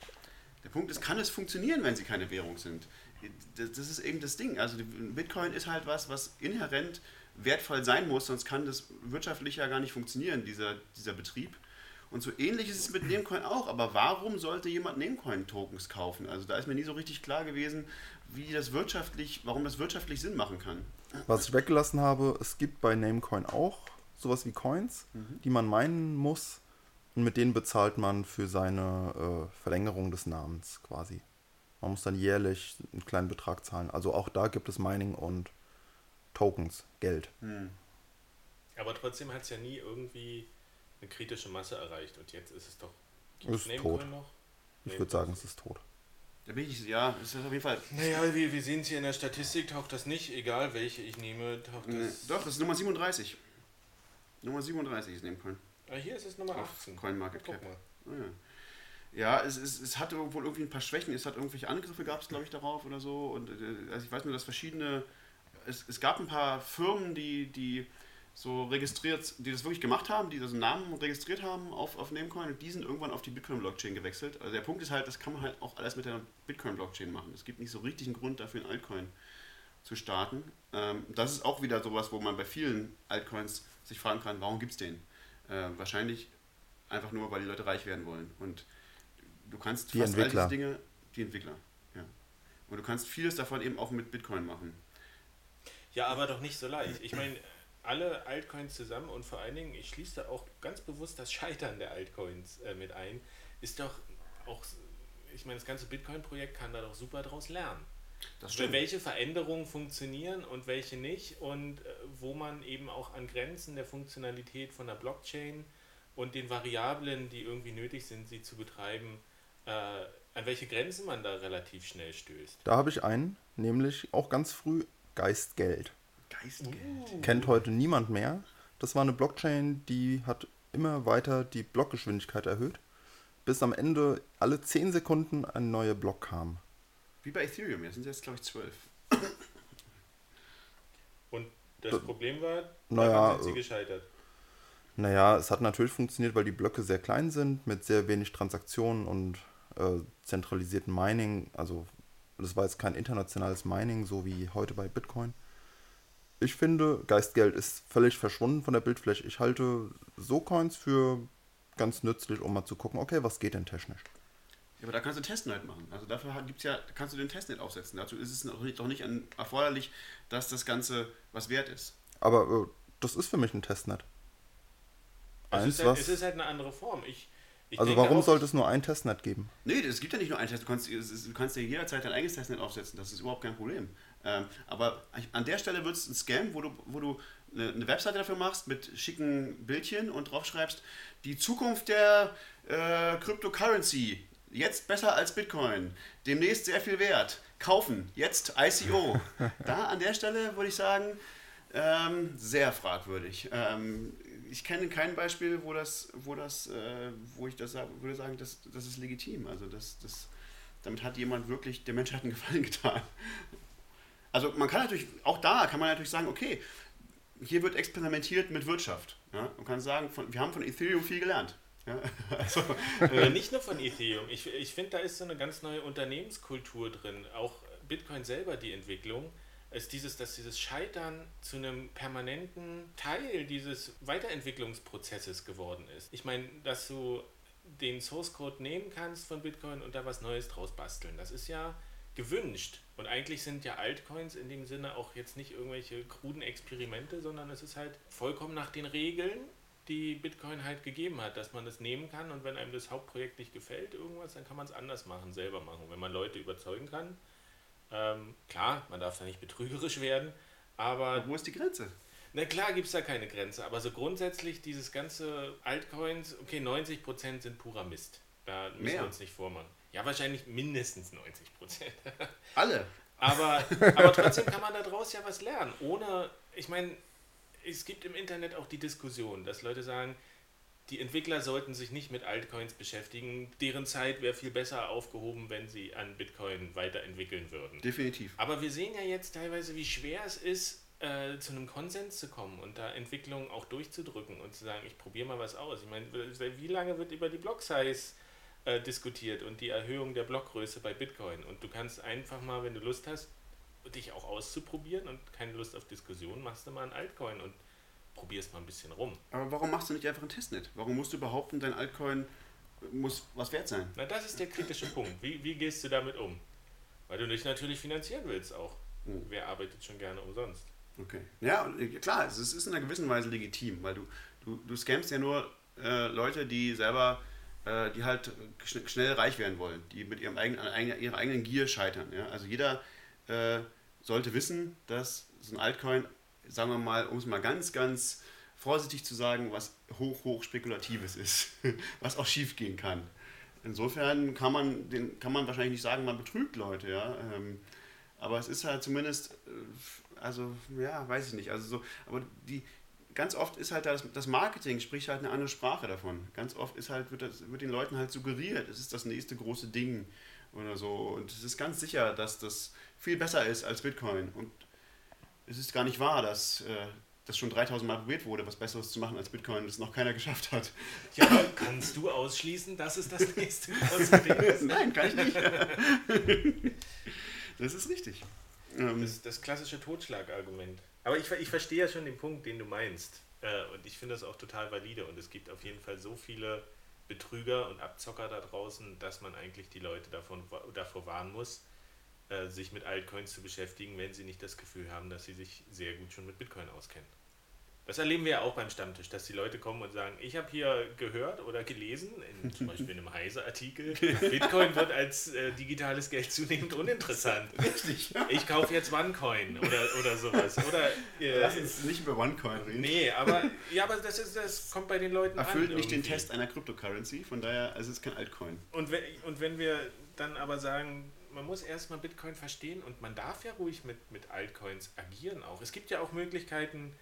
Speaker 3: Der Punkt ist, kann es funktionieren, wenn sie keine Währung sind? Das, das ist eben das Ding. Also Bitcoin ist halt was, was inhärent wertvoll sein muss, sonst kann das wirtschaftlich ja gar nicht funktionieren, dieser, dieser Betrieb. Und so ähnlich ist es mit Namecoin auch. Aber warum sollte jemand Namecoin-Tokens kaufen? Also da ist mir nie so richtig klar gewesen, wie das wirtschaftlich, warum das wirtschaftlich Sinn machen kann.
Speaker 2: Was ich weggelassen habe, es gibt bei Namecoin auch sowas wie Coins, mhm. die man meinen muss. Und mit denen bezahlt man für seine äh, Verlängerung des Namens quasi. Man muss dann jährlich einen kleinen Betrag zahlen. Also auch da gibt es Mining und Tokens, Geld. Mhm.
Speaker 1: Aber trotzdem hat es ja nie irgendwie eine kritische Masse erreicht. Und jetzt ist es doch.
Speaker 2: Es ist tot. Noch? Ich nee, würde sagen, es ist tot.
Speaker 3: Da bin ich, ja, das ist auf jeden Fall.
Speaker 1: Naja, wir, wir sehen es hier in der Statistik, taucht das nicht, egal welche ich nehme, taucht
Speaker 3: Nee,
Speaker 1: das.
Speaker 3: doch, das ist Nummer 37. Nummer 37 ist Nebencoin.
Speaker 1: Ah, hier ist es Nummer
Speaker 3: Auf
Speaker 1: 18.
Speaker 3: CoinMarketCap.
Speaker 1: Mal.
Speaker 3: Ah, Ja, ja es, es, es hatte wohl irgendwie ein paar Schwächen. Es hat irgendwelche Angriffe, gab es glaube ich darauf oder so. Und äh, also ich weiß nur, dass verschiedene. Es, es gab ein paar Firmen, die, die so registriert, die das wirklich gemacht haben, die diesen Namen registriert haben auf, auf Namecoin und die sind irgendwann auf die Bitcoin-Blockchain gewechselt. Also der Punkt ist halt, das kann man halt auch alles mit der Bitcoin-Blockchain machen. Es gibt nicht so richtig einen Grund dafür, ein Altcoin zu starten. Ähm, das ist auch wieder sowas, wo man bei vielen Altcoins sich fragen kann, warum gibt es den? Äh, wahrscheinlich einfach nur, weil die Leute reich werden wollen. Und du kannst
Speaker 2: Die
Speaker 3: fast all
Speaker 2: Entwickler.
Speaker 3: diese Dinge, die Entwickler, ja. Und du kannst vieles davon eben auch mit Bitcoin machen.
Speaker 1: Ja, aber doch nicht so leicht. Ich meine, alle Altcoins zusammen und vor allen Dingen, ich schließe da auch ganz bewusst das Scheitern der Altcoins äh, mit ein, ist doch auch, ich meine, das ganze Bitcoin-Projekt kann da doch super draus lernen.
Speaker 3: Das
Speaker 1: Welche Veränderungen funktionieren und welche nicht und äh, wo man eben auch an Grenzen der Funktionalität von der Blockchain und den Variablen, die irgendwie nötig sind, sie zu betreiben, äh, an welche Grenzen man da relativ schnell stößt.
Speaker 2: Da habe ich einen, nämlich auch ganz früh Geistgeld.
Speaker 3: Geistgeld.
Speaker 2: Kennt heute niemand mehr. Das war eine Blockchain, die hat immer weiter die Blockgeschwindigkeit erhöht, bis am Ende alle 10 Sekunden ein neuer Block kam.
Speaker 3: Wie bei Ethereum, jetzt sind sie jetzt, glaube ich, 12.
Speaker 1: Und das
Speaker 2: Äh,
Speaker 1: Problem war,
Speaker 2: naja,
Speaker 1: sind sie
Speaker 2: äh,
Speaker 1: gescheitert.
Speaker 2: Naja, es hat natürlich funktioniert, weil die Blöcke sehr klein sind, mit sehr wenig Transaktionen und äh, zentralisierten Mining. Also das war jetzt kein internationales Mining, so wie heute bei Bitcoin. Ich finde, Geistgeld ist völlig verschwunden von der Bildfläche. Ich halte so Coins für ganz nützlich, um mal zu gucken, okay, was geht denn technisch?
Speaker 3: Ja, aber da kannst du Testnet machen. Also dafür gibt's ja, kannst du den Testnet aufsetzen. Dazu ist es noch nicht, doch nicht erforderlich, dass das Ganze was wert ist.
Speaker 2: Aber äh, das ist für mich ein Testnet.
Speaker 1: Es
Speaker 2: Eins,
Speaker 1: ist, halt,
Speaker 2: was,
Speaker 1: es ist halt eine andere Form. Ich, ich
Speaker 2: also warum
Speaker 1: auch,
Speaker 2: sollte es nur ein Testnet geben?
Speaker 3: Nee, es gibt ja nicht nur einen Test. Du kannst, du kannst dir jederzeit dein eigenes Testnet aufsetzen. Das ist überhaupt kein Problem. Ähm, aber an der Stelle wird es ein Scam, wo du, wo du eine, eine Webseite dafür machst mit schicken Bildchen und draufschreibst, die Zukunft der äh, Cryptocurrency, jetzt besser als Bitcoin, demnächst sehr viel wert, kaufen, jetzt ICO. da an der Stelle würde ich sagen, ähm, sehr fragwürdig. Ähm, ich kenne kein Beispiel, wo das, wo das, äh, wo ich das würde sagen, das, das ist legitim. Also das, das, damit hat jemand wirklich der Menschheit einen Gefallen getan. Also man kann natürlich, auch da kann man natürlich sagen, okay, hier wird experimentiert mit Wirtschaft. Ja? Man kann sagen, von, wir haben von Ethereum viel gelernt. Ja? Also,
Speaker 1: Äh, nicht nur von Ethereum. Ich, ich finde, da ist so eine ganz neue Unternehmenskultur drin. Auch Bitcoin selber, die Entwicklung, ist dieses, dass dieses Scheitern zu einem permanenten Teil dieses Weiterentwicklungsprozesses geworden ist. Ich meine, dass du den Source Code nehmen kannst von Bitcoin und da was Neues draus basteln. Das ist ja gewünscht. Und eigentlich sind ja Altcoins in dem Sinne auch jetzt nicht irgendwelche kruden Experimente, sondern es ist halt vollkommen nach den Regeln, die Bitcoin halt gegeben hat, dass man das nehmen kann und wenn einem das Hauptprojekt nicht gefällt, irgendwas, dann kann man es anders machen, selber machen. Wenn man Leute überzeugen kann, ähm, klar, man darf da nicht betrügerisch werden, aber
Speaker 3: wo ist die Grenze?
Speaker 1: na klar gibt es da keine Grenze, aber so grundsätzlich dieses ganze Altcoins, okay, 90% sind purer Mist. Da müssen
Speaker 3: Mehr.
Speaker 1: wir uns nicht vormachen. Ja, wahrscheinlich mindestens 90%.
Speaker 3: Alle.
Speaker 1: Aber, aber trotzdem kann man daraus ja was lernen. Ohne, ich meine, es gibt im Internet auch die Diskussion, dass Leute sagen, die Entwickler sollten sich nicht mit Altcoins beschäftigen. Deren Zeit wäre viel besser aufgehoben, wenn sie an Bitcoin weiterentwickeln würden.
Speaker 3: Definitiv.
Speaker 1: Aber wir sehen ja jetzt teilweise, wie schwer es ist, äh, zu einem Konsens zu kommen und da Entwicklungen auch durchzudrücken und zu sagen, ich probiere mal was aus. Ich meine, wie lange wird über die Block-Size äh, diskutiert und die Erhöhung der Blockgröße bei Bitcoin? Und du kannst einfach mal, wenn du Lust hast, dich auch auszuprobieren und keine Lust auf Diskussion, machst du mal ein Altcoin und probierst mal ein bisschen rum.
Speaker 3: Aber warum machst du nicht einfach ein Testnet? Warum musst du behaupten, dein Altcoin muss was wert sein?
Speaker 1: Na, das ist der kritische Punkt. Wie, wie gehst du damit um? Weil du dich natürlich finanzieren willst auch.
Speaker 3: Oh.
Speaker 1: Wer arbeitet schon gerne umsonst?
Speaker 3: Okay. Ja, äh, klar, es ist in einer gewissen Weise legitim, weil du, du, du scammst ja nur äh, Leute, die selber, äh, die halt schn schnell reich werden wollen, die mit ihrem eigenen, ihrer eigenen Gier scheitern. Ja? Also jeder äh, sollte wissen, dass so ein Altcoin, sagen wir mal, um es mal ganz, ganz vorsichtig zu sagen, was hoch, hoch Spekulatives ist, was auch schief gehen kann. insofern kann man, den, kann man wahrscheinlich nicht sagen, man betrügt Leute, ja. Ähm, aber es ist halt zumindest, äh, also ja, weiß ich nicht. Also so, aber die, ganz oft ist halt das, das Marketing, spricht halt eine andere Sprache davon. Ganz oft ist halt, wird, das, wird den Leuten halt suggeriert, es ist das nächste große Ding oder so. Und es ist ganz sicher, dass das viel besser ist als Bitcoin. Und es ist gar nicht wahr, dass äh, das schon 3000 Mal probiert wurde, was Besseres zu machen als Bitcoin, das noch keiner geschafft hat.
Speaker 1: Ja, aber kannst du ausschließen, dass es das nächste große Ding ist?
Speaker 3: Nein, kann ich nicht. das ist richtig.
Speaker 1: Ähm, das, das klassische Totschlagargument. Aber ich, ich verstehe ja schon den Punkt, den du meinst. Äh, und ich finde das auch total valide. Und es gibt auf jeden Fall so viele Betrüger und Abzocker da draußen, dass man eigentlich die Leute davon, davor warnen muss, äh, sich mit Altcoins zu beschäftigen, wenn sie nicht das Gefühl haben, dass sie sich sehr gut schon mit Bitcoin auskennen. Das erleben wir ja auch beim Stammtisch, dass die Leute kommen und sagen, ich habe hier gehört oder gelesen, in, zum Beispiel in einem Heise-Artikel, Bitcoin wird als äh, digitales Geld zunehmend uninteressant. Richtig. Ich kaufe jetzt OneCoin oder, oder sowas. Oder,
Speaker 3: äh, Lass uns nicht über OneCoin reden.
Speaker 1: Nee, aber, ja, aber das, ist, das kommt bei den Leuten
Speaker 3: Erfüllt an. Erfüllt nicht den Test einer Cryptocurrency, von daher also es ist kein Altcoin.
Speaker 1: Und wenn, und wenn wir dann aber sagen, man muss erstmal Bitcoin verstehen und man darf ja ruhig mit, mit Altcoins agieren auch. Es gibt ja auch Möglichkeiten,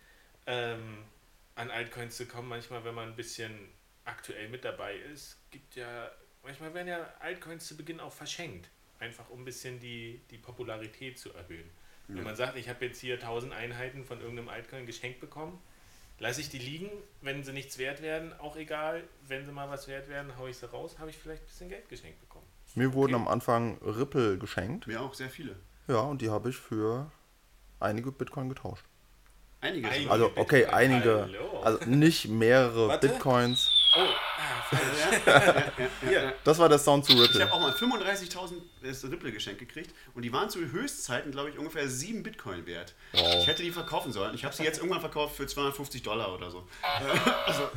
Speaker 1: ähm, an Altcoins zu kommen, manchmal, wenn man ein bisschen aktuell mit dabei ist, gibt ja, manchmal werden ja Altcoins zu Beginn auch verschenkt, einfach um ein bisschen die, die Popularität zu erhöhen. Ja. Wenn man sagt, ich habe jetzt hier 1000 Einheiten von irgendeinem Altcoin geschenkt bekommen, lasse ich die liegen, wenn sie nichts wert werden, auch egal, wenn sie mal was wert werden, haue ich sie raus, habe ich vielleicht ein bisschen Geld geschenkt bekommen.
Speaker 2: Mir wurden okay. am Anfang Ripple geschenkt.
Speaker 3: Mir auch, sehr viele.
Speaker 2: Ja, und die habe ich für einige Bitcoin getauscht.
Speaker 3: Einige.
Speaker 2: einige also, okay, Bitcoin. einige. Hallo. Also nicht mehrere Warte. Bitcoins. Oh, ah, ja, Das war der Sound zu Ripple.
Speaker 3: Ich habe auch mal 35.000 Ripple geschenkt gekriegt und die waren zu Höchstzeiten, glaube ich, ungefähr 7 Bitcoin wert. Wow. Ich hätte die verkaufen sollen. Ich habe sie jetzt irgendwann verkauft für 250 Dollar oder so. also.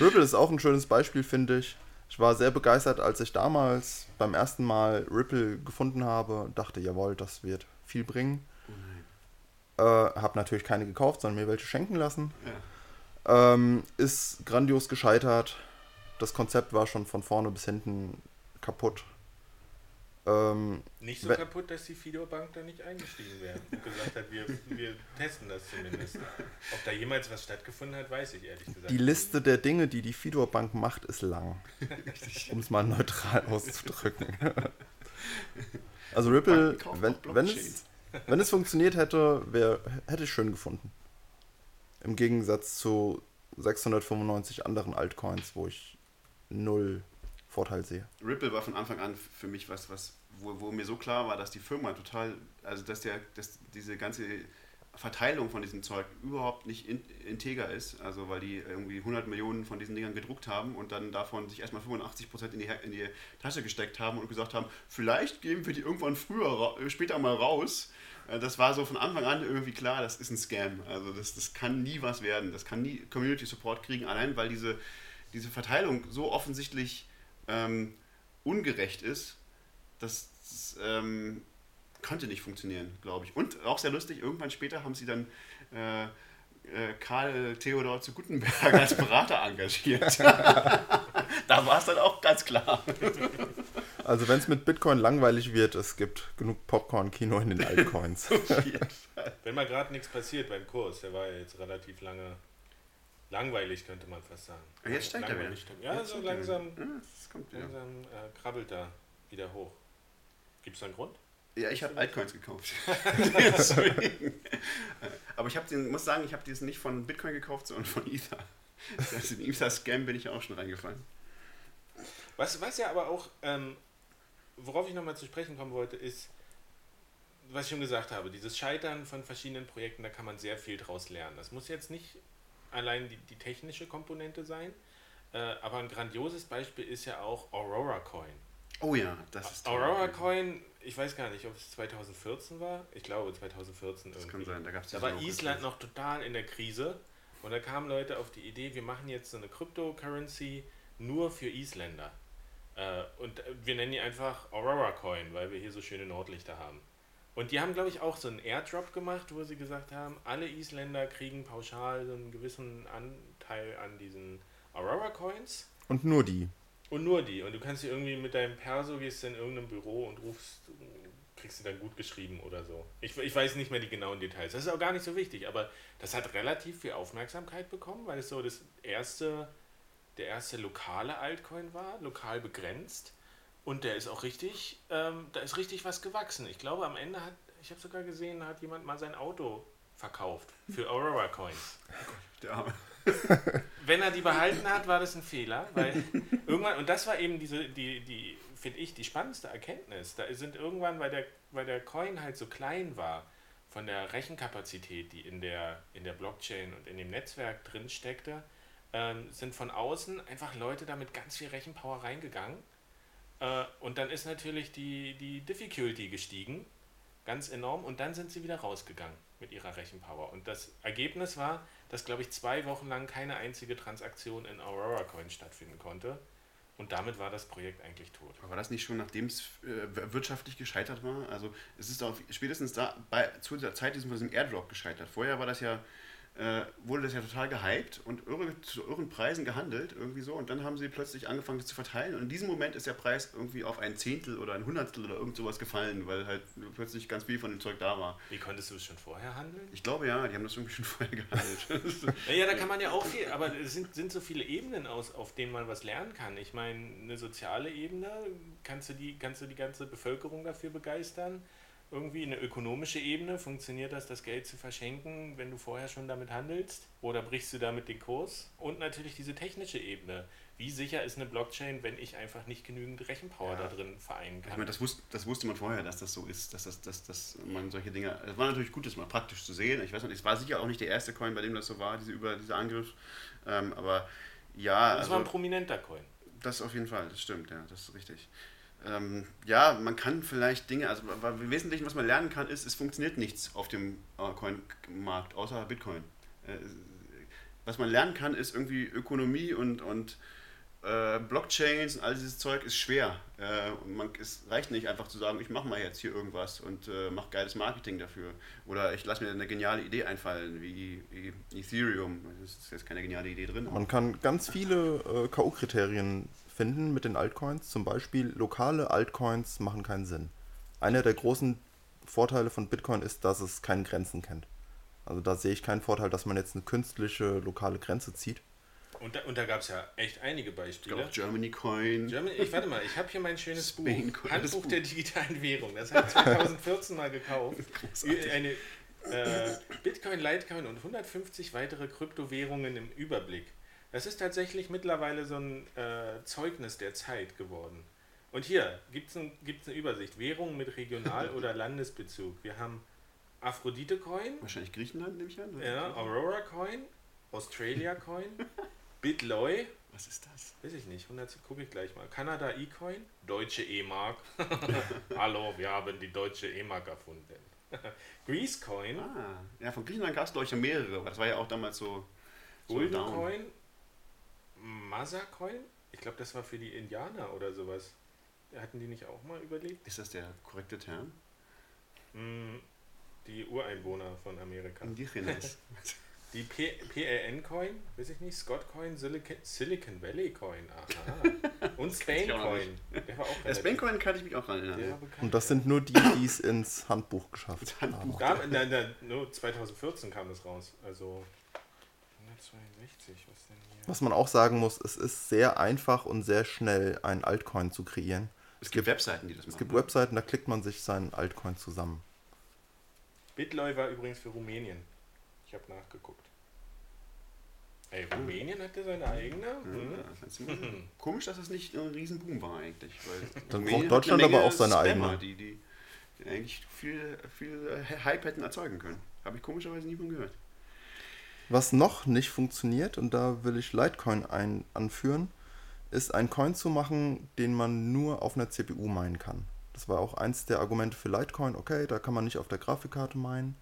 Speaker 2: Ripple ist auch ein schönes Beispiel, finde ich. Ich war sehr begeistert, als ich damals beim ersten Mal Ripple gefunden habe und dachte, jawohl, das wird viel bringen. Oh äh, habe natürlich keine gekauft, sondern mir welche schenken lassen. Ja. Ähm, ist grandios gescheitert. Das Konzept war schon von vorne bis hinten kaputt.
Speaker 1: Ähm, nicht so kaputt, dass die Fido-Bank da nicht eingestiegen wäre und gesagt hat, wir, wir testen das zumindest. Ob da jemals was stattgefunden hat, weiß ich ehrlich gesagt.
Speaker 2: Die Liste der Dinge, die die Fido-Bank macht, ist lang. um es mal neutral auszudrücken. also Ripple, wenn, wenn, es, wenn es funktioniert hätte, wär, hätte ich schön gefunden. Im Gegensatz zu 695 anderen Altcoins, wo ich null Vorteil sehe.
Speaker 3: Ripple war von Anfang an für mich was, was wo, wo mir so klar war, dass die Firma total, also dass, der, dass diese ganze Verteilung von diesem Zeug überhaupt nicht in, integer ist, also weil die irgendwie 100 Millionen von diesen Dingern gedruckt haben und dann davon sich erstmal 85 Prozent in die, in die Tasche gesteckt haben und gesagt haben, vielleicht geben wir die irgendwann früher, später mal raus. Äh, das war so von Anfang an irgendwie klar, das ist ein Scam. Also das, das kann nie was werden. Das kann nie Community Support kriegen, allein weil diese, diese Verteilung so offensichtlich ähm, ungerecht ist, das, das ähm, konnte nicht funktionieren, glaube ich. Und auch sehr lustig, irgendwann später haben sie dann äh, äh, Karl Theodor zu Gutenberg als Berater engagiert. da war es dann auch ganz klar.
Speaker 2: Also wenn es mit Bitcoin langweilig wird, es gibt genug Popcorn-Kino in den Altcoins.
Speaker 1: wenn mal gerade nichts passiert beim Kurs, der war ja jetzt relativ lange langweilig, könnte man fast sagen.
Speaker 3: Jetzt steigt er wieder.
Speaker 1: Ja, jetzt so langsam, ja, langsam äh, krabbelt er wieder hoch. Gibt es einen Grund?
Speaker 3: Ja, ich habe Altcoins gekauft. Aber ich den, muss sagen, ich habe diesen nicht von Bitcoin gekauft, sondern von Ether. Also in Ether-Scam bin ich auch schon reingefallen.
Speaker 1: Was, was ja aber auch, ähm, worauf ich nochmal zu sprechen kommen wollte, ist, was ich schon gesagt habe, dieses Scheitern von verschiedenen Projekten, da kann man sehr viel draus lernen. Das muss jetzt nicht allein die, die technische Komponente sein. Äh, aber ein grandioses Beispiel ist ja auch Aurora Coin.
Speaker 3: Oh ja, das ist
Speaker 1: toll. Aurora Coin, ich weiß gar nicht, ob es 2014 war. Ich glaube 2014
Speaker 3: das irgendwie. Kann sein, da, gab's
Speaker 1: da war Island noch total in der Krise. Und da kamen Leute auf die Idee, wir machen jetzt so eine Cryptocurrency nur für Isländer. Äh, und wir nennen die einfach Aurora Coin, weil wir hier so schöne Nordlichter haben. Und die haben, glaube ich, auch so einen Airdrop gemacht, wo sie gesagt haben, alle Isländer kriegen pauschal so einen gewissen Anteil an diesen Aurora Coins
Speaker 2: Und nur die.
Speaker 1: Und nur die. Und du kannst sie irgendwie mit deinem Perso, gehst in irgendeinem Büro und rufst, kriegst sie dann gut geschrieben oder so. Ich, ich weiß nicht mehr die genauen Details. Das ist auch gar nicht so wichtig, aber das hat relativ viel Aufmerksamkeit bekommen, weil es so das erste, der erste lokale Altcoin war, lokal begrenzt. Und der ist auch richtig, ähm, da ist richtig was gewachsen. Ich glaube, am Ende hat, ich habe sogar gesehen, hat jemand mal sein Auto verkauft für Aurora Coins.
Speaker 3: Der Arme.
Speaker 1: Wenn er die behalten hat, war das ein Fehler, weil irgendwann, und das war eben diese, die, die, finde ich, die spannendste Erkenntnis. Da sind irgendwann, weil der, weil der Coin halt so klein war, von der Rechenkapazität, die in der, in der Blockchain und in dem Netzwerk drin steckte, ähm, sind von außen einfach Leute da mit ganz viel Rechenpower reingegangen. Äh, und dann ist natürlich die, die Difficulty gestiegen, ganz enorm, und dann sind sie wieder rausgegangen mit ihrer Rechenpower. Und das Ergebnis war, dass, glaube ich, zwei Wochen lang keine einzige Transaktion in Aurora Coin stattfinden konnte. Und damit war das Projekt eigentlich tot.
Speaker 3: Aber war das nicht schon, nachdem es äh, wirtschaftlich gescheitert war? Also es ist auch spätestens da bei, zu der Zeit mit diesem Airdrop gescheitert. Vorher war das ja, äh, wurde das ja total gehypt und irre, zu irren Preisen gehandelt, irgendwie so. Und dann haben sie plötzlich angefangen, das zu verteilen. Und in diesem Moment ist der Preis irgendwie auf ein Zehntel oder ein Hundertstel oder irgend sowas gefallen, weil halt plötzlich ganz viel von dem Zeug da war.
Speaker 1: Wie konntest du es schon vorher handeln?
Speaker 3: Ich glaube ja, die haben das irgendwie schon vorher gehandelt.
Speaker 1: Naja, da kann man ja auch viel, aber es sind, sind so viele Ebenen aus, auf denen man was lernen kann. Ich meine, eine soziale Ebene, kannst du die, kannst du die ganze Bevölkerung dafür begeistern? Irgendwie eine ökonomische Ebene, funktioniert das, das Geld zu verschenken, wenn du vorher schon damit handelst? Oder brichst du damit den Kurs? Und natürlich diese technische Ebene. Wie sicher ist eine Blockchain, wenn ich einfach nicht genügend Rechenpower
Speaker 3: Ja.
Speaker 1: da drin vereinen
Speaker 3: Ich
Speaker 1: kann?
Speaker 3: meine, das wusste, das wusste man vorher, dass das so ist, dass, das, dass, dass man solche Dinge. Es war natürlich gut, das mal praktisch zu sehen. Ich weiß nicht, es war sicher auch nicht der erste Coin, bei dem das so war, diese, über, dieser Angriff. Ähm, aber ja,
Speaker 1: das war ein
Speaker 3: also,
Speaker 1: prominenter Coin.
Speaker 3: das auf jeden Fall, das stimmt, ja, das ist richtig. Ähm, ja, man kann vielleicht Dinge, also im Wesentlichen, was man lernen kann, ist, es funktioniert nichts auf dem äh, Coin-Markt, außer Bitcoin. Äh, was man lernen kann, ist irgendwie Ökonomie und, und äh, Blockchains und all dieses Zeug ist schwer. Äh, und man, es reicht nicht einfach zu sagen, ich mache mal jetzt hier irgendwas und äh, mache geiles Marketing dafür. Oder ich lasse mir eine geniale Idee einfallen, wie, Ethereum. Das ist jetzt keine geniale Idee drin.
Speaker 2: Man kann ganz viele äh, K.O.-Kriterien finden mit den Altcoins. Zum Beispiel, lokale Altcoins machen keinen Sinn. Einer der großen Vorteile von Bitcoin ist, dass es keine Grenzen kennt. Also da sehe ich keinen Vorteil, dass man jetzt eine künstliche lokale Grenze zieht.
Speaker 1: Und da, und da gab es ja echt einige Beispiele.
Speaker 3: auch Germany Coin.
Speaker 1: Germany, ich warte mal, ich habe hier mein schönes Buch. Handbuch
Speaker 3: Buch.
Speaker 1: der digitalen Währung. Das habe ich 2014 mal gekauft.
Speaker 3: Großartig.
Speaker 1: Eine äh, Bitcoin, Litecoin und 150 weitere Kryptowährungen im Überblick. Das ist tatsächlich mittlerweile so ein äh, Zeugnis der Zeit geworden. Und hier gibt es ein, gibt's eine Übersicht. Währungen mit Regional- oder Landesbezug. Wir haben Aphrodite Coin,
Speaker 3: Wahrscheinlich Griechenland, nehme ich an.
Speaker 1: ja, Aurora Coin, Australia Coin, Bitloy,
Speaker 3: Was ist das?
Speaker 1: Weiß ich nicht, 100 gucke ich gleich mal. Kanada E-Coin, deutsche E-Mark. Hallo, wir haben die deutsche E-Mark erfunden. Greece Coin,
Speaker 3: Ah, ja, von Griechenland gab es, glaube ich, ja mehrere. Das war ja auch damals so.
Speaker 1: Golden. Coin, Masa Coin. Ich glaube, das war für die Indianer oder sowas. Hatten die nicht auch mal überlegt?
Speaker 3: Ist das der korrekte Term?
Speaker 1: Hm, Die Ureinwohner von Amerika.
Speaker 3: Indigenes.
Speaker 1: Die PLN Coin, weiß ich nicht, Scott Coin, Silicon, Silicon Valley Coin, aha. Und Spain
Speaker 3: ich auch noch
Speaker 1: Coin. Der
Speaker 3: Spain-Coin kann ich mich auch erinnern.
Speaker 1: bekannt,
Speaker 2: Und das
Speaker 1: ja.
Speaker 2: sind nur die, die es ins Handbuch geschafft
Speaker 3: Handbuch.
Speaker 2: haben.
Speaker 1: Da, na, na, nur 2014 kam das raus. Also 162, was denn hier?
Speaker 2: Was man auch sagen muss, es ist sehr einfach und sehr schnell, ein Altcoin zu kreieren.
Speaker 3: Es gibt Webseiten, die das machen.
Speaker 2: Es gibt Webseiten, da klickt man sich seinen Altcoin zusammen.
Speaker 1: Bitloy war übrigens für Rumänien. Ich habe nachgeguckt. Ey, Rumänien hatte seine eigene? Hm?
Speaker 3: Ja, du mal sehen. Komisch, dass das nicht ein Riesenboom war eigentlich. Weil
Speaker 2: Dann
Speaker 3: Rumänien
Speaker 2: braucht Deutschland aber auch seine
Speaker 3: Spammer,
Speaker 2: eigene.
Speaker 3: Die, die, die eigentlich viel, viel Hype hätten erzeugen können. Habe ich komischerweise nie von gehört.
Speaker 2: Was noch nicht funktioniert, und da will ich Litecoin ein, anführen, ist ein Coin zu machen, den man nur auf einer CPU meinen kann. Das war auch eins der Argumente für Litecoin. Okay, da kann man nicht auf der Grafikkarte meinen.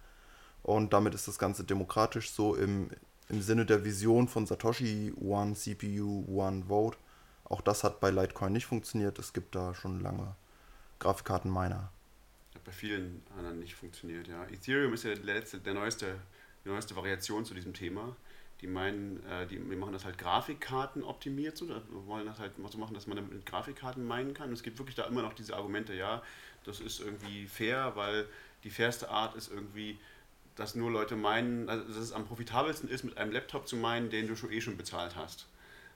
Speaker 2: Und damit ist das Ganze demokratisch so im, im Sinne der Vision von Satoshi, One CPU, One Vote. Auch das hat bei Litecoin nicht funktioniert. Es gibt da schon lange Grafikkartenminer.
Speaker 3: Hat bei vielen anderen nicht funktioniert, ja. Ethereum ist ja der letzte, der neueste, die neueste Variation zu diesem Thema, die meinen, äh, die, die machen das halt Grafikkarten optimiert, so, wollen das halt so machen, dass man damit mit Grafikkarten meinen kann. Und es gibt wirklich da immer noch diese Argumente, ja, das ist irgendwie fair, weil die fairste Art ist irgendwie, dass nur Leute meinen, also dass es am profitabelsten ist, mit einem Laptop zu meinen, den du schon eh schon bezahlt hast.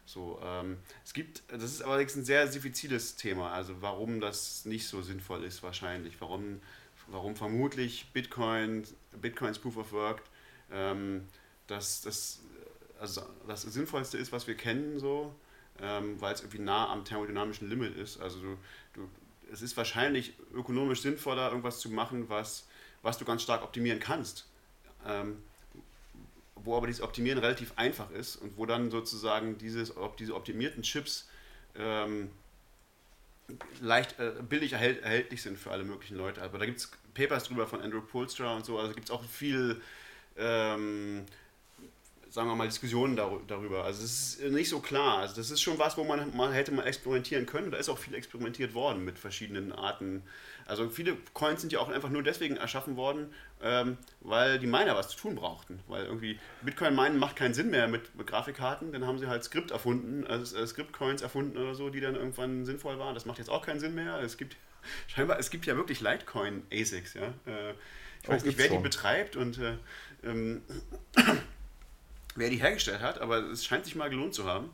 Speaker 3: So, ähm, es gibt, das ist allerdings ein sehr diffiziles Thema, also warum das nicht so sinnvoll ist wahrscheinlich, warum, warum vermutlich Bitcoin, Bitcoins Proof of Work, ähm, das, das, also das Sinnvollste ist, was wir kennen, so, ähm, weil es irgendwie nah am thermodynamischen Limit ist. Also du, du, es ist wahrscheinlich ökonomisch sinnvoller, irgendwas zu machen, was, was du ganz stark optimieren kannst. Ähm, wo aber dieses Optimieren relativ einfach ist und wo dann sozusagen dieses, ob diese optimierten Chips ähm, leicht äh, billig erhält, erhältlich sind für alle möglichen Leute. Aber da gibt es Papers drüber von Andrew Polstra und so, also gibt es auch viel ähm, sagen wir mal, Diskussionen darüber. Also es ist nicht so klar. Also das ist schon was, wo man mal hätte mal experimentieren können. Da ist auch viel experimentiert worden mit verschiedenen Arten. Also viele Coins sind ja auch einfach nur deswegen erschaffen worden, ähm, weil die Miner was zu tun brauchten. Weil irgendwie Bitcoin-Minen macht keinen Sinn mehr mit, Grafikkarten. Dann haben sie halt Skript erfunden, also äh, Skript-Coins erfunden oder so, die dann irgendwann sinnvoll waren. Das macht jetzt auch keinen Sinn mehr. Es gibt scheinbar, es gibt ja wirklich Litecoin ASICs, ja. Äh, ich weiß nicht, wer die betreibt und äh, ähm, wer die hergestellt hat, aber es scheint sich mal gelohnt zu haben.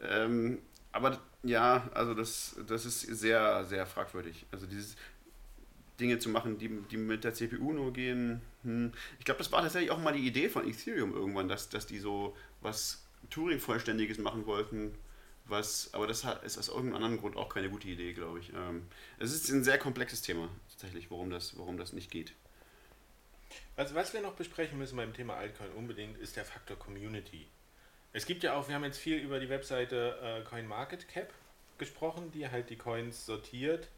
Speaker 3: Ähm, aber ja, also das, das ist sehr, sehr fragwürdig. Also dieses Dinge zu machen, die, die mit der CPU nur gehen. Hm. Ich glaube, das war tatsächlich auch mal die Idee von Ethereum irgendwann, dass, dass die so was Turing-Vollständiges machen wollten. Was, aber das ist aus irgendeinem anderen Grund auch keine gute Idee, glaube ich. Ähm, es ist ein sehr komplexes Thema, tatsächlich, warum das, warum das nicht geht.
Speaker 1: Also was wir noch besprechen müssen beim Thema Altcoin unbedingt, ist der Faktor Community. Es gibt ja auch, wir haben jetzt viel über die Webseite äh, CoinMarketCap gesprochen, die halt die Coins sortiert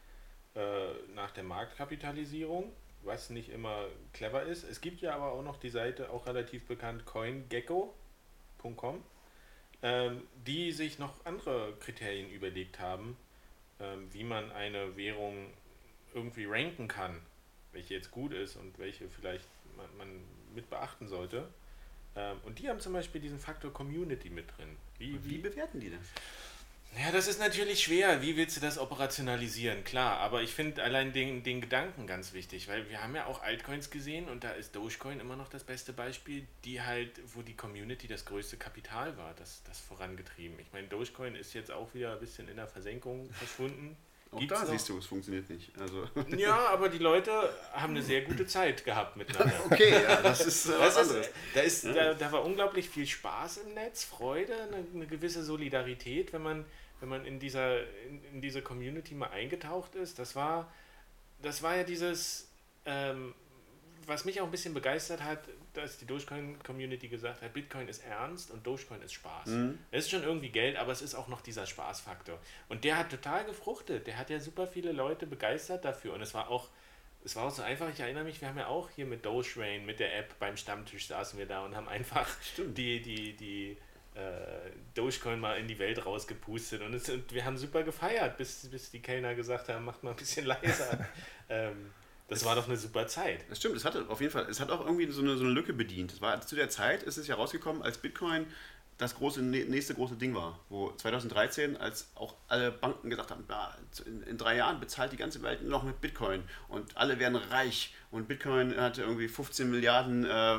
Speaker 1: äh, nach der Marktkapitalisierung, was nicht immer clever ist. Es gibt ja aber auch noch die Seite, auch relativ bekannt, coingecko.com, ähm, die sich noch andere Kriterien überlegt haben, ähm, wie man eine Währung irgendwie ranken kann, welche jetzt gut ist und welche vielleicht man, man mit beachten sollte. Ähm, und die haben zum Beispiel diesen Faktor Community mit drin.
Speaker 3: Wie, wie, wie bewerten die das?
Speaker 1: Ja, das ist natürlich schwer. Wie willst du das operationalisieren? Klar, aber ich finde allein den, den Gedanken ganz wichtig, weil wir haben ja auch Altcoins gesehen und da ist Dogecoin immer noch das beste Beispiel, die halt, wo die Community das größte Kapital war, das, das vorangetrieben. Ich meine, Dogecoin ist jetzt auch wieder ein bisschen in der Versenkung verschwunden.
Speaker 3: Auch Gibt's da noch? siehst du, es funktioniert nicht. Also.
Speaker 1: Ja, aber die Leute haben eine sehr gute Zeit gehabt miteinander.
Speaker 3: okay, ja, das ist äh, was
Speaker 1: anderes. Da, ist, da, da, war unglaublich viel Spaß im Netz, Freude, eine, eine gewisse Solidarität, wenn man, wenn man in, dieser, in, in, diese Community mal eingetaucht ist. Das war, das war ja dieses, ähm, was mich auch ein bisschen begeistert hat, dass die Dogecoin-Community gesagt hat, Bitcoin ist ernst und Dogecoin ist Spaß. Mhm. Es ist schon irgendwie Geld, aber es ist auch noch dieser Spaßfaktor. Und der hat total gefruchtet. Der hat ja super viele Leute begeistert dafür. Und es war auch, es war auch so einfach, ich erinnere mich, wir haben ja auch hier mit Dogetrain, mit der App beim Stammtisch saßen wir da und haben einfach Stimmt. die, die, die Dogecoin mal in die Welt rausgepustet. Und, es, und wir haben super gefeiert, bis, bis die Kellner gesagt haben, macht mal ein bisschen leiser. ähm, das war doch eine super Zeit.
Speaker 3: Das stimmt, es hatte auf jeden Fall, es hat auch irgendwie so eine, so eine Lücke bedient. Es war, zu der Zeit ist es ja rausgekommen, als Bitcoin das große, nächste große Ding war, wo 2013, als auch alle Banken gesagt haben, ja, in, in, drei Jahren bezahlt die ganze Welt noch mit Bitcoin und alle werden reich und Bitcoin hatte irgendwie 15 Milliarden äh,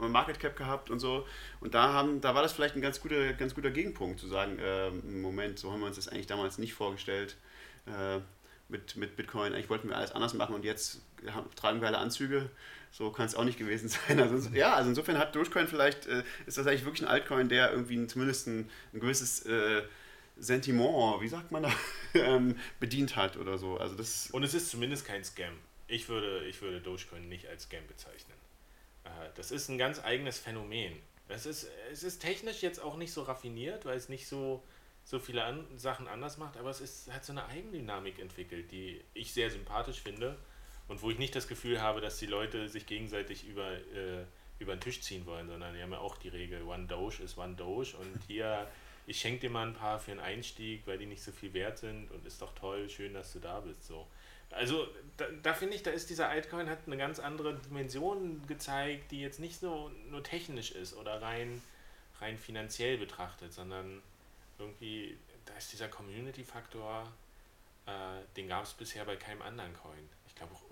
Speaker 3: Market Cap gehabt und so und da haben, da war das vielleicht ein ganz guter, ganz guter Gegenpunkt zu sagen, äh, Moment, so haben wir uns das eigentlich damals nicht vorgestellt. Äh, mit, mit Bitcoin, eigentlich wollten wir alles anders machen und jetzt tragen wir alle Anzüge. So kann es auch nicht gewesen sein. Also, ja, also insofern hat Dogecoin vielleicht, äh, ist das eigentlich wirklich ein Altcoin, der irgendwie zumindest ein, ein gewisses äh, Sentiment, wie sagt man da, ähm, bedient hat oder so. Also das
Speaker 1: und es ist zumindest kein Scam. Ich würde, ich würde Dogecoin nicht als Scam bezeichnen. Äh, das ist ein ganz eigenes Phänomen. Es ist, es ist technisch jetzt auch nicht so raffiniert, weil es nicht so, so viele an, Sachen anders macht, aber es ist, hat so eine Eigendynamik entwickelt, die ich sehr sympathisch finde und wo ich nicht das Gefühl habe, dass die Leute sich gegenseitig über, äh, über den Tisch ziehen wollen, sondern die haben ja auch die Regel, One Doge ist One Doge und hier, ich schenke dir mal ein paar für einen Einstieg, weil die nicht so viel wert sind und ist doch toll, schön, dass du da bist. So. Also da, da finde ich, da ist dieser Altcoin hat eine ganz andere Dimension gezeigt, die jetzt nicht so nur technisch ist oder rein, rein finanziell betrachtet, sondern irgendwie, da ist dieser Community-Faktor, äh, den gab es bisher bei keinem anderen Coin. Ich glaube auch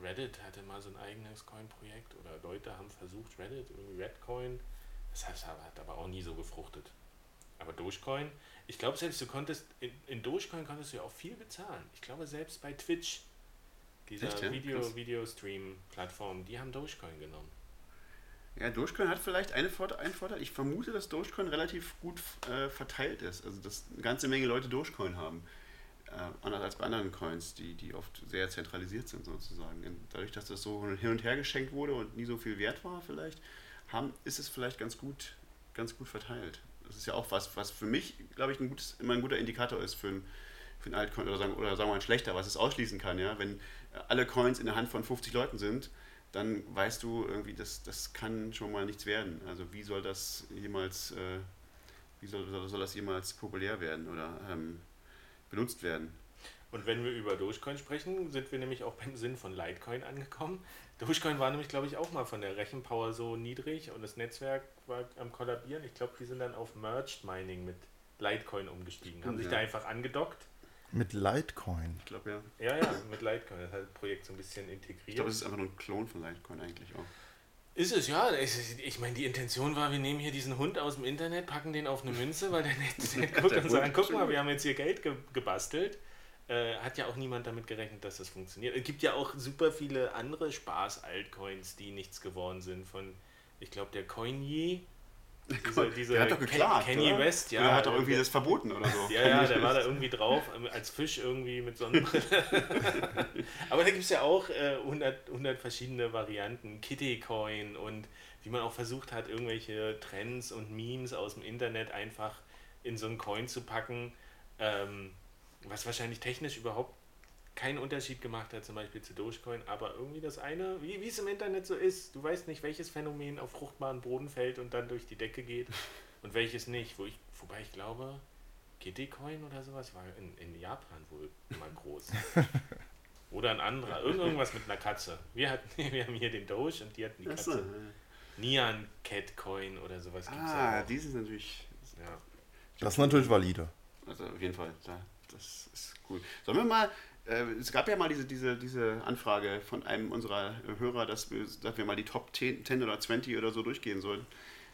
Speaker 1: Reddit hatte mal so ein eigenes Coin-Projekt oder Leute haben versucht, Reddit, irgendwie Redcoin, das heißt, hat aber auch nie so gefruchtet. Aber Dogecoin, ich glaube selbst, du konntest, in, in Dogecoin konntest du ja auch viel bezahlen. Ich glaube selbst bei Twitch, dieser. Video-Stream-Plattform, die haben Dogecoin genommen.
Speaker 3: Ja, Dogecoin hat vielleicht eine Vorteil, einen Vorteil. Ich vermute, dass Dogecoin relativ gut äh, verteilt ist. Also, dass eine ganze Menge Leute Dogecoin haben. Äh, anders als bei anderen Coins, die, die oft sehr zentralisiert sind, sozusagen. Und dadurch, dass das so hin und her geschenkt wurde und nie so viel wert war, vielleicht, haben, ist es vielleicht ganz gut, ganz gut verteilt. Das ist ja auch was, was für mich, glaube ich, ein gutes, immer ein guter Indikator ist für ein, für ein Altcoin oder sagen, oder sagen wir mal ein schlechter, was es ausschließen kann. Ja? Wenn alle Coins in der Hand von 50 Leuten sind, dann weißt du irgendwie, das, das kann schon mal nichts werden. Also wie soll das jemals, äh, wie soll, soll, das jemals populär werden oder ähm, benutzt werden?
Speaker 1: Und wenn wir über Dogecoin sprechen, sind wir nämlich auch beim Sinn von Litecoin angekommen. Dogecoin war nämlich, glaube ich, auch mal von der Rechenpower so niedrig und das Netzwerk war am kollabieren. Ich glaube, die sind dann auf Merged Mining mit Litecoin umgestiegen, haben
Speaker 3: Stimmt,
Speaker 1: sich
Speaker 3: ja.
Speaker 1: da einfach angedockt.
Speaker 2: Mit Litecoin.
Speaker 3: Ich glaube ja.
Speaker 1: Ja, ja, mit Litecoin. Das hat das Projekt so ein bisschen
Speaker 3: Ich
Speaker 1: integriert.
Speaker 3: glaube, es ist einfach nur ein Klon von Litecoin eigentlich auch.
Speaker 1: Ist es, ja. Ich, ich meine, die Intention war, wir nehmen hier diesen Hund aus dem Internet, packen den auf eine Münze, weil der nicht, nicht guckt
Speaker 3: Der
Speaker 1: und sagen,
Speaker 3: Hund,
Speaker 1: guck mal, wir haben jetzt hier Geld ge gebastelt. Äh, hat ja auch niemand damit gerechnet, dass das funktioniert. Es gibt ja auch super viele andere Spaß-Altcoins, die nichts geworden sind. Von, ich glaube, der Coinye. Diese, diese
Speaker 3: der hat doch geklagt,
Speaker 1: Kanye
Speaker 3: oder?
Speaker 1: West, ja.
Speaker 3: Oder hat doch irgendwie
Speaker 1: der-
Speaker 3: das verboten oder so.
Speaker 1: ja, ja, der war da irgendwie drauf, ähm, als Fisch irgendwie mit Sonnenbrille. Aber da gibt es ja auch äh, 100, 100 verschiedene Varianten. Kitty Coin und wie man auch versucht hat, irgendwelche Trends und Memes aus dem Internet einfach in so einen Coin zu packen, ähm, was wahrscheinlich technisch überhaupt keinen Unterschied gemacht hat, zum Beispiel zu Dogecoin, aber irgendwie das eine, wie wie es im Internet so ist, du weißt nicht, welches Phänomen auf fruchtbaren Boden fällt und dann durch die Decke geht und welches nicht. Wo ich, wobei ich glaube, Kittycoin oder sowas war in, in Japan wohl mal groß. Oder ein anderer, irgend- irgendwas mit einer Katze. Wir, hatten, wir haben hier den Doge und die hatten die Katze.
Speaker 3: ja.
Speaker 1: Nian Cat Coin oder sowas gibt es
Speaker 3: Ah,
Speaker 1: ja
Speaker 3: die sind natürlich.
Speaker 1: Ja.
Speaker 2: Das ist natürlich valide.
Speaker 3: Also auf jeden Fall, da, das ist cool. Sollen wir mal, es gab ja mal diese, diese, diese Anfrage von einem unserer äh, Hörer, dass wir, dass wir mal die Top 10, 10 oder 20 oder so durchgehen sollen.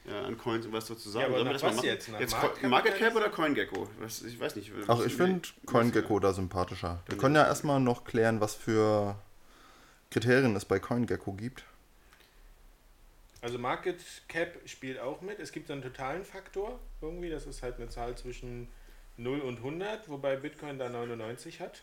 Speaker 3: Äh, an Coins und was so zusammen.
Speaker 1: Ja, aber
Speaker 3: das mal
Speaker 1: was
Speaker 3: machen?
Speaker 1: jetzt? Nach
Speaker 3: jetzt
Speaker 1: Market
Speaker 3: Co- Market Cap oder CoinGecko? Was, ich weiß nicht.
Speaker 2: Ach, ich finde CoinGecko da sympathischer. Wir können ja erstmal noch klären, was für Kriterien es bei CoinGecko gibt.
Speaker 1: Also Market Cap spielt auch mit. Es gibt so einen totalen Faktor irgendwie. Das ist halt eine Zahl zwischen 0 und 100, wobei Bitcoin da 99 hat.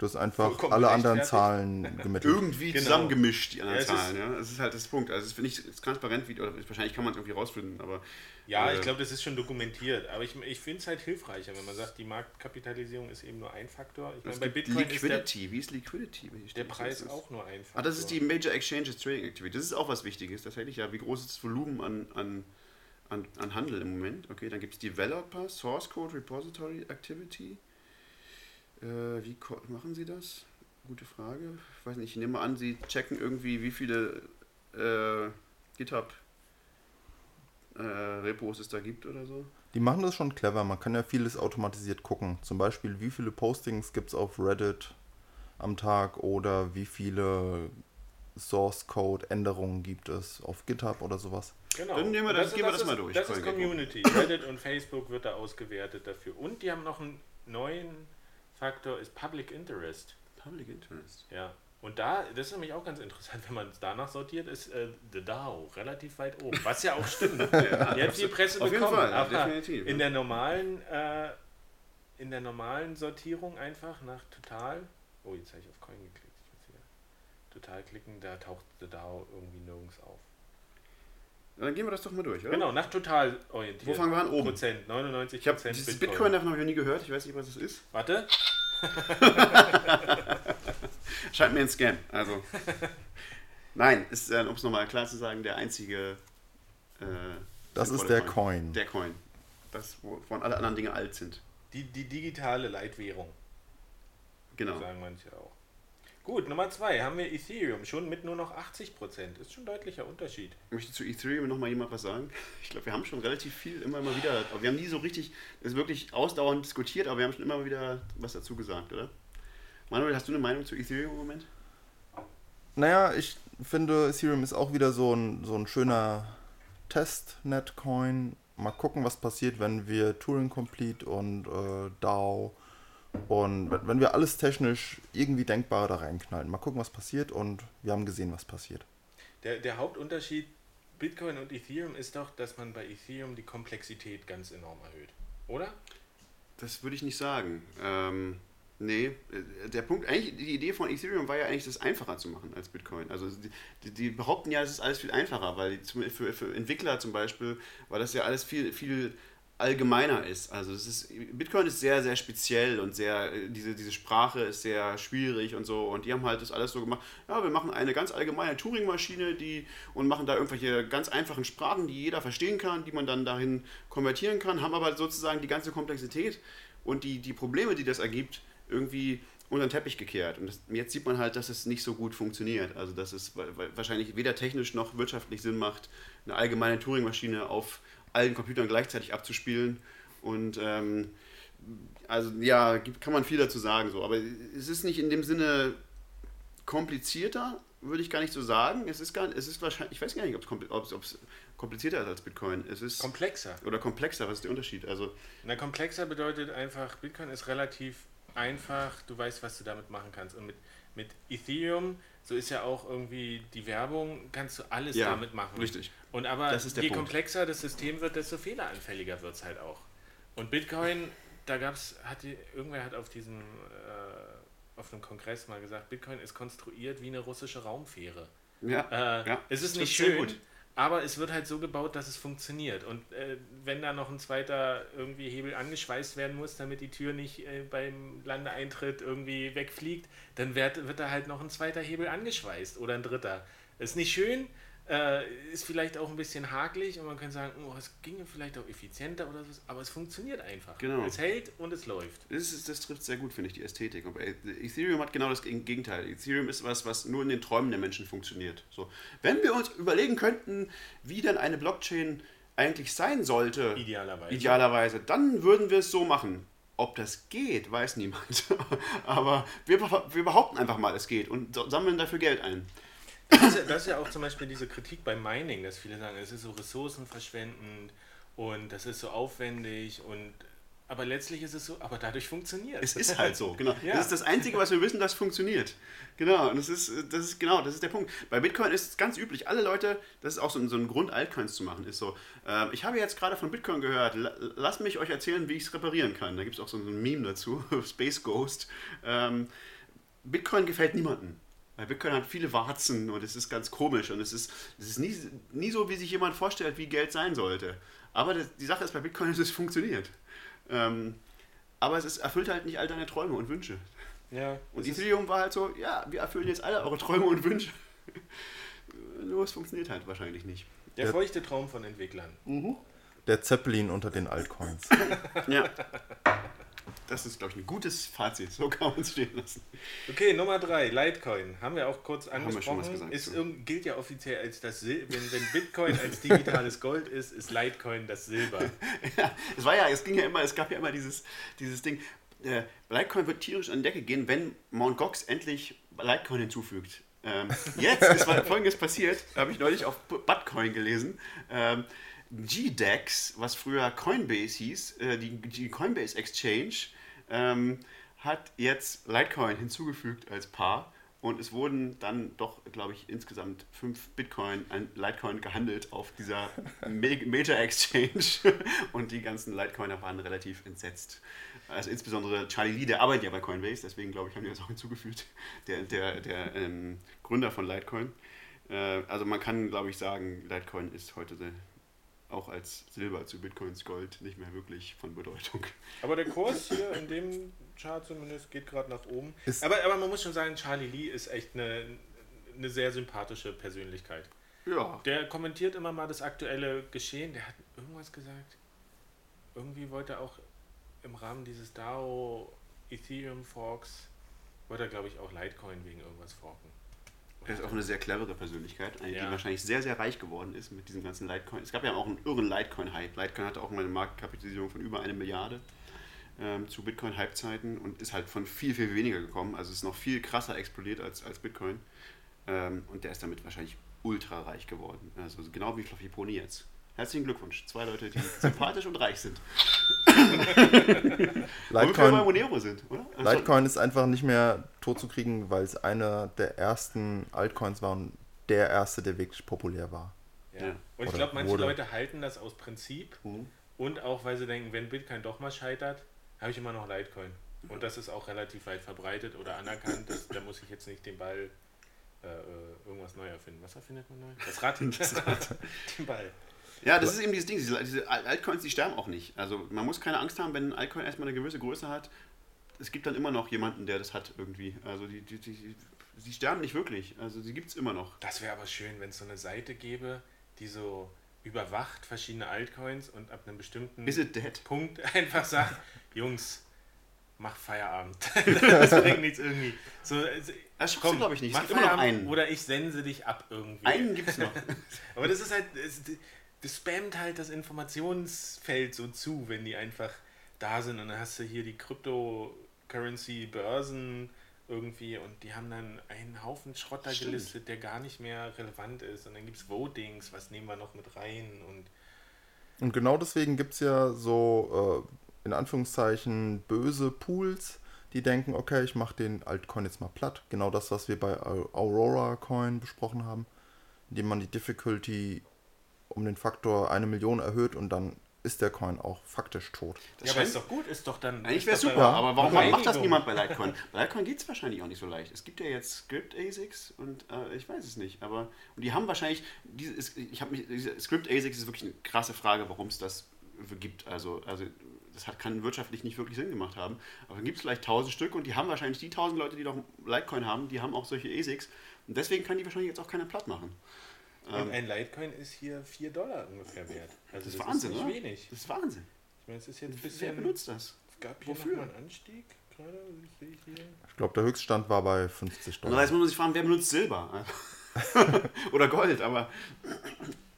Speaker 2: Du hast einfach
Speaker 1: Vollkommen
Speaker 2: alle anderen. Zahlen gemittelt.
Speaker 3: irgendwie
Speaker 1: Genau.
Speaker 3: zusammengemischt, die anderen
Speaker 1: Ja, es ist-
Speaker 3: Zahlen. Ja? Das ist halt das Punkt. Also es ist nicht transparent, wie, oder wahrscheinlich kann man es irgendwie rausfinden, aber
Speaker 1: Ja,
Speaker 3: Äh,
Speaker 1: ich glaube, das ist schon dokumentiert. Aber ich, ich finde es halt hilfreicher, wenn man sagt, die Marktkapitalisierung ist eben nur ein Faktor. Ich meine, bei Bitcoin ist der,
Speaker 3: Liquidity. Wie ist Liquidity? Wie
Speaker 1: der Preis
Speaker 3: jetzt?
Speaker 1: auch nur ein Faktor.
Speaker 3: Ah, das ist die Major Exchanges Trading Activity. Das ist auch was Wichtiges, tatsächlich. Ja, wie groß ist das Volumen an, an, an, an Handel im Moment? Okay, dann gibt es Developer, Source Code, Repository Activity. Äh, wie machen Sie das? Gute Frage. Ich weiß nicht, ich nehme an, Sie checken irgendwie, wie viele äh, GitHub äh, Repos es da gibt oder so.
Speaker 2: Die machen das schon clever. Man kann ja vieles automatisiert gucken. Zum Beispiel, wie viele Postings gibt es auf Reddit am Tag oder wie viele Source Code Änderungen gibt es auf GitHub oder sowas.
Speaker 1: Genau.
Speaker 3: Dann nehmen wir
Speaker 1: Und
Speaker 3: das- gehen wir das
Speaker 1: ist,
Speaker 3: mal durch,
Speaker 1: Das ist. Community. Reddit und Facebook wird da ausgewertet dafür. Und die haben noch einen neuen Faktor, ist Public Interest.
Speaker 3: Public Interest.
Speaker 1: Ja. Und da, das ist nämlich auch ganz interessant, wenn man es danach sortiert, ist äh, The DAO relativ weit oben. Was ja auch stimmt. Die hat viel Presse
Speaker 3: Auf jeden
Speaker 1: bekommen.
Speaker 3: Fall, ja,
Speaker 1: aber
Speaker 3: definitiv,
Speaker 1: in
Speaker 3: ja.
Speaker 1: der normalen, äh, in der normalen Sortierung einfach nach total. Oh, jetzt habe ich auf Coin geklickt. Ich muss hier total klicken, da taucht The DAO irgendwie nirgends auf.
Speaker 3: Dann gehen wir das doch mal durch, oder?
Speaker 1: Genau, nach total orientiert.
Speaker 3: Wo fangen wir an? Oben.
Speaker 1: Prozent, 99
Speaker 3: Ich habe
Speaker 1: Prozent
Speaker 3: dieses Bitcoin davon habe ich noch nie gehört. Ich weiß nicht, was es ist.
Speaker 1: Warte.
Speaker 3: Scheint mir ein Scam. Also. Nein, ist, äh, um es nochmal klar zu sagen, der einzige. Äh,
Speaker 2: Das ist der Coin.
Speaker 3: Der Coin. Das, wovon alle anderen Dinge alt sind.
Speaker 1: Die, die digitale Leitwährung,
Speaker 3: Genau.
Speaker 1: sagen manche auch. Gut, Nummer zwei haben wir Ethereum, schon mit nur noch 80%. Ist schon ein deutlicher Unterschied.
Speaker 3: Möchte zu Ethereum noch mal jemand was sagen? Ich glaube, wir haben schon relativ viel immer mal wieder, aber wir haben nie so richtig, das wirklich ausdauernd diskutiert, aber wir haben schon immer mal wieder was dazu gesagt, oder? Manuel, hast du eine Meinung zu Ethereum im Moment?
Speaker 2: Naja, ich finde, Ethereum ist auch wieder so ein, so ein schöner Test-Net-Coin. Mal gucken, was passiert, wenn wir Turing Complete und äh, DAO und wenn wir alles technisch irgendwie denkbare da reinknallen. Mal gucken, was passiert und wir haben gesehen, was passiert.
Speaker 1: Der, der Hauptunterschied Bitcoin und Ethereum ist doch, dass man bei Ethereum die Komplexität ganz enorm erhöht, oder?
Speaker 3: Das würde ich nicht sagen. Ähm, nee, äh, der Punkt, eigentlich, die Idee von Ethereum war ja eigentlich, das einfacher zu machen als Bitcoin. Also die, die, die behaupten ja, es ist alles viel einfacher, weil die, für, für Entwickler zum Beispiel war das ja alles viel, viel allgemeiner ist. Also es ist, Bitcoin ist sehr, sehr speziell und sehr, diese, diese Sprache ist sehr schwierig und so. Und die haben halt das alles so gemacht, ja, wir machen eine ganz allgemeine Turing-Maschine und machen da irgendwelche ganz einfachen Sprachen, die jeder verstehen kann, die man dann dahin konvertieren kann, haben aber sozusagen die ganze Komplexität und die, die Probleme, die das ergibt, irgendwie unter den Teppich gekehrt. Und das, jetzt sieht man halt, dass es nicht so gut funktioniert. Also dass es wahrscheinlich weder technisch noch wirtschaftlich Sinn macht, eine allgemeine Turing-Maschine auf allen Computern gleichzeitig abzuspielen. Und ähm, also ja, kann man viel dazu sagen, so. aber es ist nicht in dem Sinne komplizierter, würde ich gar nicht so sagen. Es ist gar es ist wahrscheinlich, ich weiß gar nicht, ob es komplizierter ist als Bitcoin. Es ist
Speaker 1: komplexer.
Speaker 3: Oder komplexer, was ist der Unterschied? Also,
Speaker 1: Na, komplexer bedeutet einfach, Bitcoin ist relativ einfach, du weißt, was du damit machen kannst. Und mit, mit Ethereum, so ist ja auch irgendwie die Werbung, kannst du alles ja, damit machen.
Speaker 3: Richtig.
Speaker 1: Und aber je Punkt. komplexer das System wird, desto fehleranfälliger wird es halt auch. Und Bitcoin, da gab es, irgendwer hat auf diesem, äh, auf einem Kongress mal gesagt, Bitcoin ist konstruiert wie eine russische Raumfähre.
Speaker 3: Ja.
Speaker 1: Äh, ja. Es ist nicht schön, aber es wird halt so gebaut, dass es funktioniert. Und äh, wenn da noch ein zweiter irgendwie Hebel angeschweißt werden muss, damit die Tür nicht äh, beim Landeeintritt irgendwie wegfliegt, dann wird, wird da halt noch ein zweiter Hebel angeschweißt oder ein dritter. Ist nicht schön, äh, ist vielleicht auch ein bisschen hakelig und man kann sagen, oh, es ginge vielleicht auch effizienter oder so, aber es funktioniert einfach.
Speaker 3: Genau.
Speaker 1: Es hält und es läuft.
Speaker 3: Das, ist, das trifft sehr gut, finde ich, die Ästhetik. Aber Ethereum hat genau das Gegenteil. Ethereum ist was, was nur in den Träumen der Menschen funktioniert. So. Wenn wir uns überlegen könnten, wie dann eine Blockchain eigentlich sein sollte,
Speaker 1: idealerweise,
Speaker 3: idealerweise dann würden wir es so machen. Ob das geht, weiß niemand. aber wir, wir behaupten einfach mal, es geht und sammeln dafür Geld ein.
Speaker 1: Das ist, ja, das ist ja auch zum Beispiel diese Kritik beim Mining, dass viele sagen, es ist so ressourcenverschwendend und das ist so aufwendig und aber letztlich ist es so, aber dadurch funktioniert
Speaker 3: es. ist halt so, genau. Ja. Das ist das Einzige, was wir wissen, das funktioniert. Genau, und das ist, das ist genau, das ist der Punkt. Bei Bitcoin ist es ganz üblich, alle Leute, das ist auch so, so ein Grund, Altcoins zu machen, ist so, äh, ich habe jetzt gerade von Bitcoin gehört, lasst mich euch erzählen, wie ich es reparieren kann. Da gibt es auch so ein Meme dazu, Space Ghost. Ähm, Bitcoin gefällt niemandem. Weil Bitcoin hat viele Warzen und es ist ganz komisch und es ist, es ist nie, nie so, wie sich jemand vorstellt, wie Geld sein sollte. Aber das, die Sache ist bei Bitcoin, es funktioniert. Ähm, aber es ist, erfüllt halt nicht all deine Träume und Wünsche.
Speaker 1: Ja,
Speaker 3: und Ethereum war halt so, ja, wir erfüllen jetzt alle eure Träume und Wünsche. Nur es funktioniert halt wahrscheinlich nicht.
Speaker 1: Der feuchte Traum von Entwicklern.
Speaker 2: Mhm. Der Zeppelin unter den Altcoins.
Speaker 3: ja. Das ist, glaube ich, ein gutes Fazit. So kann man es stehen lassen.
Speaker 1: Okay, Nummer drei, Litecoin. Haben wir auch kurz angesprochen.
Speaker 3: Gesagt,
Speaker 1: ist, so. gilt ja offiziell als das Sil wenn, wenn Bitcoin als digitales Gold ist, ist Litecoin das Silber.
Speaker 3: ja, es war ja, es ging ja immer, es gab ja immer dieses, dieses Ding. Äh, Litecoin wird tierisch an die Decke gehen, wenn Mt. Gox endlich Litecoin hinzufügt. Ähm, jetzt ist folgendes passiert, habe ich neulich auf Bitcoin gelesen. Ähm, GDEX, was früher Coinbase hieß, äh, die, die Coinbase Exchange, ähm, hat jetzt Litecoin hinzugefügt als Paar. Und es wurden dann doch, glaube ich, insgesamt fünf Bitcoin an Litecoin gehandelt auf dieser Major Exchange. Und die ganzen Litecoiner waren relativ entsetzt. Also insbesondere Charlie Lee, der arbeitet ja bei Coinbase, deswegen glaube ich, haben die das auch hinzugefügt. Der, der, der ähm, Gründer von Litecoin. Äh, also man kann, glaube ich, sagen, Litecoin ist heute auch als Silber zu Bitcoins Gold nicht mehr wirklich von Bedeutung.
Speaker 1: Aber der Kurs hier in dem Chart zumindest geht gerade nach oben. aber, aber man muss schon sagen, Charlie Lee ist echt eine, eine sehr sympathische Persönlichkeit.
Speaker 3: Ja.
Speaker 1: Der kommentiert immer mal das aktuelle Geschehen. Der hat irgendwas gesagt. Irgendwie wollte er auch im Rahmen dieses DAO Ethereum Forks wollte er, glaube ich, auch Litecoin wegen irgendwas forken.
Speaker 3: Er ist auch eine sehr clevere Persönlichkeit, eine,
Speaker 1: Ja.
Speaker 3: die wahrscheinlich sehr, sehr reich geworden ist mit diesem ganzen Litecoin. Es gab ja auch einen irren Litecoin-Hype. Litecoin hatte auch mal eine Marktkapitalisierung von über eine Milliarde ähm, zu Bitcoin-Hype-Zeiten und ist halt von viel, viel weniger gekommen. Also es ist noch viel krasser explodiert als, als Bitcoin. Ähm, und der ist damit wahrscheinlich ultra reich geworden. Also genau wie Fluffy Pony jetzt. Herzlichen Glückwunsch. Zwei Leute, die sympathisch und reich sind. Womit wir bei
Speaker 2: Litecoin,
Speaker 3: Monero sind, oder? Also,
Speaker 2: Litecoin ist einfach nicht mehr tot zu kriegen, weil es einer der ersten Altcoins war und der erste, der wirklich populär war.
Speaker 1: Ja.
Speaker 3: Ja.
Speaker 1: Und ich glaube, manche
Speaker 2: wurde.
Speaker 1: Leute halten das aus Prinzip
Speaker 3: Mhm.
Speaker 1: und auch, weil sie denken, wenn Bitcoin doch mal scheitert, habe ich immer noch Litecoin. Und das ist auch relativ weit verbreitet oder anerkannt. Das, da muss ich jetzt nicht den Ball äh, äh, irgendwas neu erfinden. Was erfindet man neu? Das Rad. den Ball.
Speaker 3: Ja, das ist eben dieses Ding. Diese, Altcoins, die sterben auch nicht. Also man muss keine Angst haben, wenn ein Altcoin erstmal eine gewisse Größe hat. Es gibt dann immer noch jemanden, der das hat irgendwie. Also die, die, die, die sterben nicht wirklich. Also die gibt es immer noch.
Speaker 1: Das wäre aber schön, wenn es so eine Seite gäbe, die so überwacht verschiedene Altcoins und ab einem bestimmten? Punkt einfach sagt, Jungs, mach Feierabend. das bringt nichts irgendwie. So, also,
Speaker 3: Das schaffst du, glaub ich, nicht.
Speaker 1: Mach
Speaker 3: gibt immer noch
Speaker 1: Feierabend
Speaker 3: einen.
Speaker 1: Oder ich sense dich ab irgendwie.
Speaker 3: Einen gibt es noch.
Speaker 1: Aber das ist halt, das spammt halt das Informationsfeld so zu, wenn die einfach da sind und dann hast du hier die Cryptocurrency-Börsen irgendwie und die haben dann einen Haufen Schrotter
Speaker 3: Stimmt.
Speaker 1: gelistet, der gar nicht mehr relevant ist und dann gibt es Votings, was nehmen wir noch mit rein und
Speaker 2: Und genau deswegen gibt es ja so, äh, in Anführungszeichen, böse Pools, die denken, okay, ich mache den Altcoin jetzt mal platt. Genau das, was wir bei Au- Aurora Coin besprochen haben, indem man die Difficulty um den Faktor eine Million erhöht und dann ist der Coin auch faktisch tot.
Speaker 3: Das
Speaker 1: ja, ist doch gut, ist doch dann.
Speaker 3: Eigentlich wäre super,
Speaker 1: dann
Speaker 3: aber warum macht das niemand bei Litecoin? Bei Litecoin geht es wahrscheinlich auch nicht so leicht. Es gibt ja jetzt Script ASICs und äh, ich weiß es nicht, aber und die haben wahrscheinlich, diese ist, ich habe mich, diese Script ASICs ist wirklich eine krasse Frage, warum es das gibt. Also, also das hat, kann wirtschaftlich nicht wirklich Sinn gemacht haben. Aber dann gibt es vielleicht 1000 Stück und die haben wahrscheinlich die 1000 Leute, die doch Litecoin haben, die haben auch solche ASICs und deswegen kann die wahrscheinlich jetzt auch keiner platt machen.
Speaker 1: Und ein Litecoin ist hier 4 Dollar ungefähr wert. Also
Speaker 3: Das ist Wahnsinn,
Speaker 1: ist nicht
Speaker 3: oder?
Speaker 1: wenig.
Speaker 3: Das ist Wahnsinn.
Speaker 1: Ich meine, es ist jetzt ein
Speaker 3: Wer
Speaker 1: bisschen.
Speaker 3: benutzt das?
Speaker 1: Es gab hier
Speaker 3: Wofür?
Speaker 1: noch mal einen Anstieg gerade, sehe ich hier.
Speaker 2: Ich glaube, der Höchststand war bei 50 Dollar.
Speaker 3: Andererseits muss man sich fragen, wer benutzt Silber? Oder Gold, aber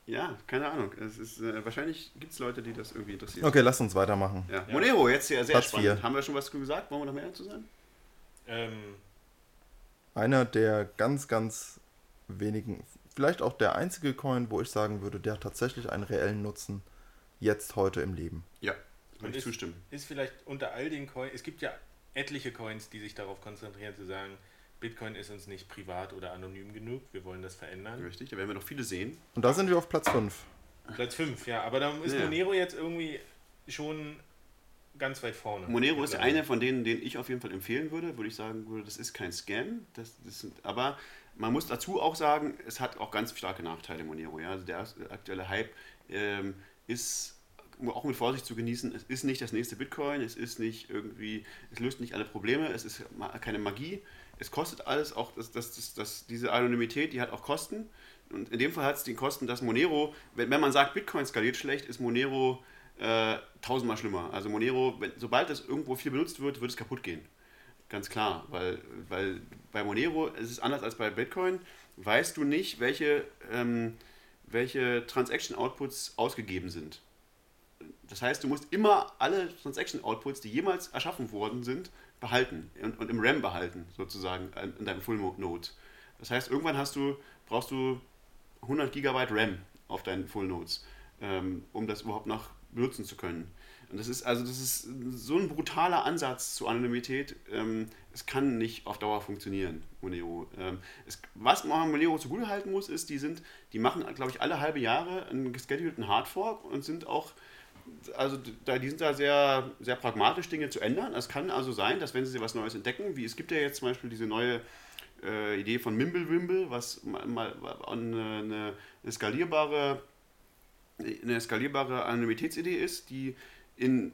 Speaker 3: ja, keine Ahnung. Es ist, äh, wahrscheinlich gibt es Leute, die das irgendwie interessieren.
Speaker 2: Okay, lass uns weitermachen.
Speaker 3: Ja. Monero, jetzt hier sehr
Speaker 2: Platz
Speaker 3: spannend.
Speaker 2: vier.
Speaker 3: Haben wir schon was gesagt? Wollen wir noch mehr dazu sagen?
Speaker 1: Ähm,
Speaker 2: Einer der ganz, ganz wenigen, vielleicht auch der einzige Coin, wo ich sagen würde, der hat tatsächlich einen reellen Nutzen jetzt heute im Leben.
Speaker 3: Ja, würde ich
Speaker 1: ist-
Speaker 3: zustimmen.
Speaker 1: ist vielleicht unter all den Coins, es gibt ja etliche Coins, die sich darauf konzentrieren zu sagen, Bitcoin ist uns nicht privat oder anonym genug, wir wollen das verändern.
Speaker 3: Richtig, da werden wir noch viele sehen.
Speaker 2: Und da sind wir auf Platz 5.
Speaker 1: Platz 5, ja, aber da ist
Speaker 3: Ja.
Speaker 1: Monero jetzt irgendwie schon ganz weit vorne.
Speaker 3: Monero ist einer von denen, den ich auf jeden Fall empfehlen würde, würde ich sagen, würde, das ist kein Scam. Das, das sind, aber man muss dazu auch sagen, es hat auch ganz starke Nachteile, Monero. Ja? Also der aktuelle Hype ähm, ist auch mit Vorsicht zu genießen. Es ist nicht das nächste Bitcoin, es ist nicht irgendwie, es löst nicht alle Probleme, es ist keine Magie. Es kostet alles, auch das, das, das, das, diese Anonymität, die hat auch Kosten. Und in dem Fall hat es die Kosten, dass Monero, wenn, wenn man sagt, Bitcoin skaliert schlecht, ist Monero äh, tausendmal schlimmer. Also Monero, wenn, sobald es irgendwo viel benutzt wird, wird es kaputt gehen. Ganz klar, weil, weil bei Monero, es ist anders als bei Bitcoin, weißt du nicht, welche, ähm, welche Transaction-Outputs ausgegeben sind. Das heißt, du musst immer alle Transaction-Outputs, die jemals erschaffen worden sind, behalten und, und im RAM behalten, sozusagen, in in deinem Full-Node. Das heißt, irgendwann hast du, brauchst du 100 Gigabyte RAM auf deinen Full-Nodes, ähm, um das überhaupt noch benutzen zu können. Und das ist also das ist so ein brutaler Ansatz zur Anonymität. Ähm, es kann nicht auf Dauer funktionieren, Monero. Ähm, es, was man Monero zugutehalten muss, ist, die sind, die machen, glaube ich, alle halbe Jahre einen geschedulten Hardfork und sind auch also da, die sind da sehr, sehr pragmatisch, Dinge zu ändern. Es kann also sein, dass wenn sie was Neues entdecken, wie es gibt ja jetzt zum Beispiel diese neue äh, Idee von Mimblewimble, was mal, eine, eine, eine skalierbare eine skalierbare Anonymitätsidee ist, die, in,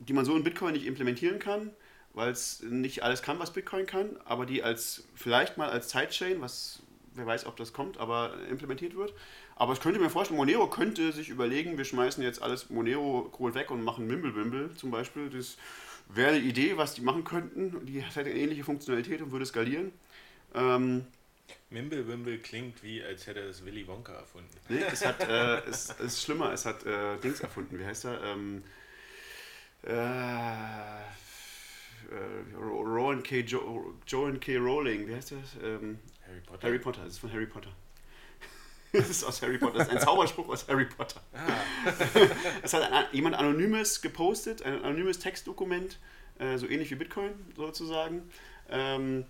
Speaker 3: die man so in Bitcoin nicht implementieren kann, weil es nicht alles kann, was Bitcoin kann, aber die als vielleicht mal als Sidechain, was wer weiß, ob das kommt, aber implementiert wird. Aber ich könnte mir vorstellen, Monero könnte sich überlegen, wir schmeißen jetzt alles Monero-Kohl weg und machen Mimblewimble zum Beispiel. Das wäre eine Idee, was die machen könnten. Die hätte eine ähnliche Funktionalität und würde skalieren. Ähm,
Speaker 1: Mimble Wimble klingt wie, als hätte es Willy Wonka erfunden.
Speaker 3: nee, es hat, äh, es, es ist schlimmer, es hat äh, Dings erfunden. Wie heißt er? Ähm, äh, äh, Rowan K. Jo Joan K. Rowling, wie heißt das? Ähm,
Speaker 1: Harry Potter.
Speaker 3: Harry Potter, das ist von Harry Potter. Das ist aus Harry Potter, das ist ein Zauberspruch aus Harry Potter. Es hat ein, jemand Anonymes gepostet, ein anonymes Textdokument, äh, so ähnlich wie Bitcoin sozusagen, ähm,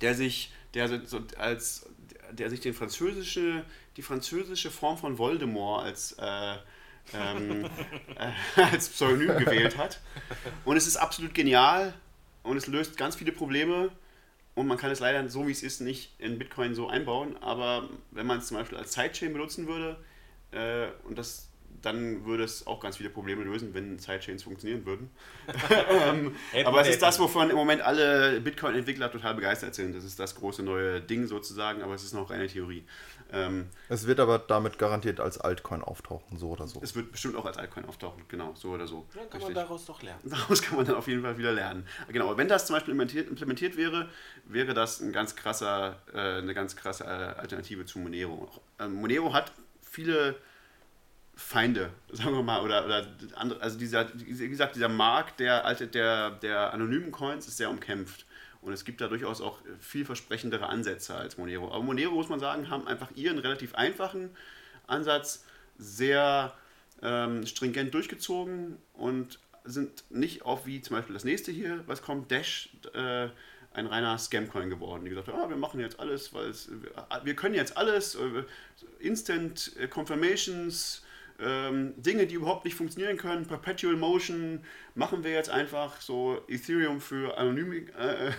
Speaker 3: der sich, der so, so als, der sich den französische, die französische Form von Voldemort als äh, ähm, äh, als Pseudonym gewählt hat. Und es ist absolut genial und es löst ganz viele Probleme. Und man kann es leider so, wie es ist, nicht in Bitcoin so einbauen. Aber wenn man es zum Beispiel als Sidechain benutzen würde, äh, und das, dann würde es auch ganz viele Probleme lösen, wenn Sidechains funktionieren würden. ähm, aber es ist das, wovon im Moment alle Bitcoin-Entwickler total begeistert sind. Das ist das große neue Ding sozusagen, aber es ist noch reine Theorie. Ähm,
Speaker 2: Es wird aber damit garantiert als Altcoin auftauchen, so oder so.
Speaker 3: es wird bestimmt auch als Altcoin auftauchen, genau, so oder so.
Speaker 1: Dann kann man
Speaker 3: Richtig.
Speaker 1: daraus doch lernen.
Speaker 3: Daraus kann man dann auf jeden Fall wieder lernen. Genau, aber wenn das zum Beispiel implementiert, implementiert wäre, wäre das ein ganz krasser, äh, eine ganz krasse Alternative zu Monero. Ähm, Monero hat viele Feinde, sagen wir mal, oder, oder andere, also dieser, wie gesagt, dieser Markt der, der, der anonymen Coins ist sehr umkämpft. Und es gibt da durchaus auch vielversprechendere Ansätze als Monero. Aber Monero, muss man sagen, haben einfach ihren relativ einfachen Ansatz sehr ähm, stringent durchgezogen und sind nicht auf wie zum Beispiel das nächste hier, was kommt, Dash, äh, ein reiner Scamcoin geworden. Die gesagt haben, ah, wir machen jetzt alles, weil wir können jetzt alles, äh, Instant äh, Confirmations, ähm, Dinge, die überhaupt nicht funktionieren können, Perpetual Motion, machen wir jetzt einfach so Ethereum für anonym, äh,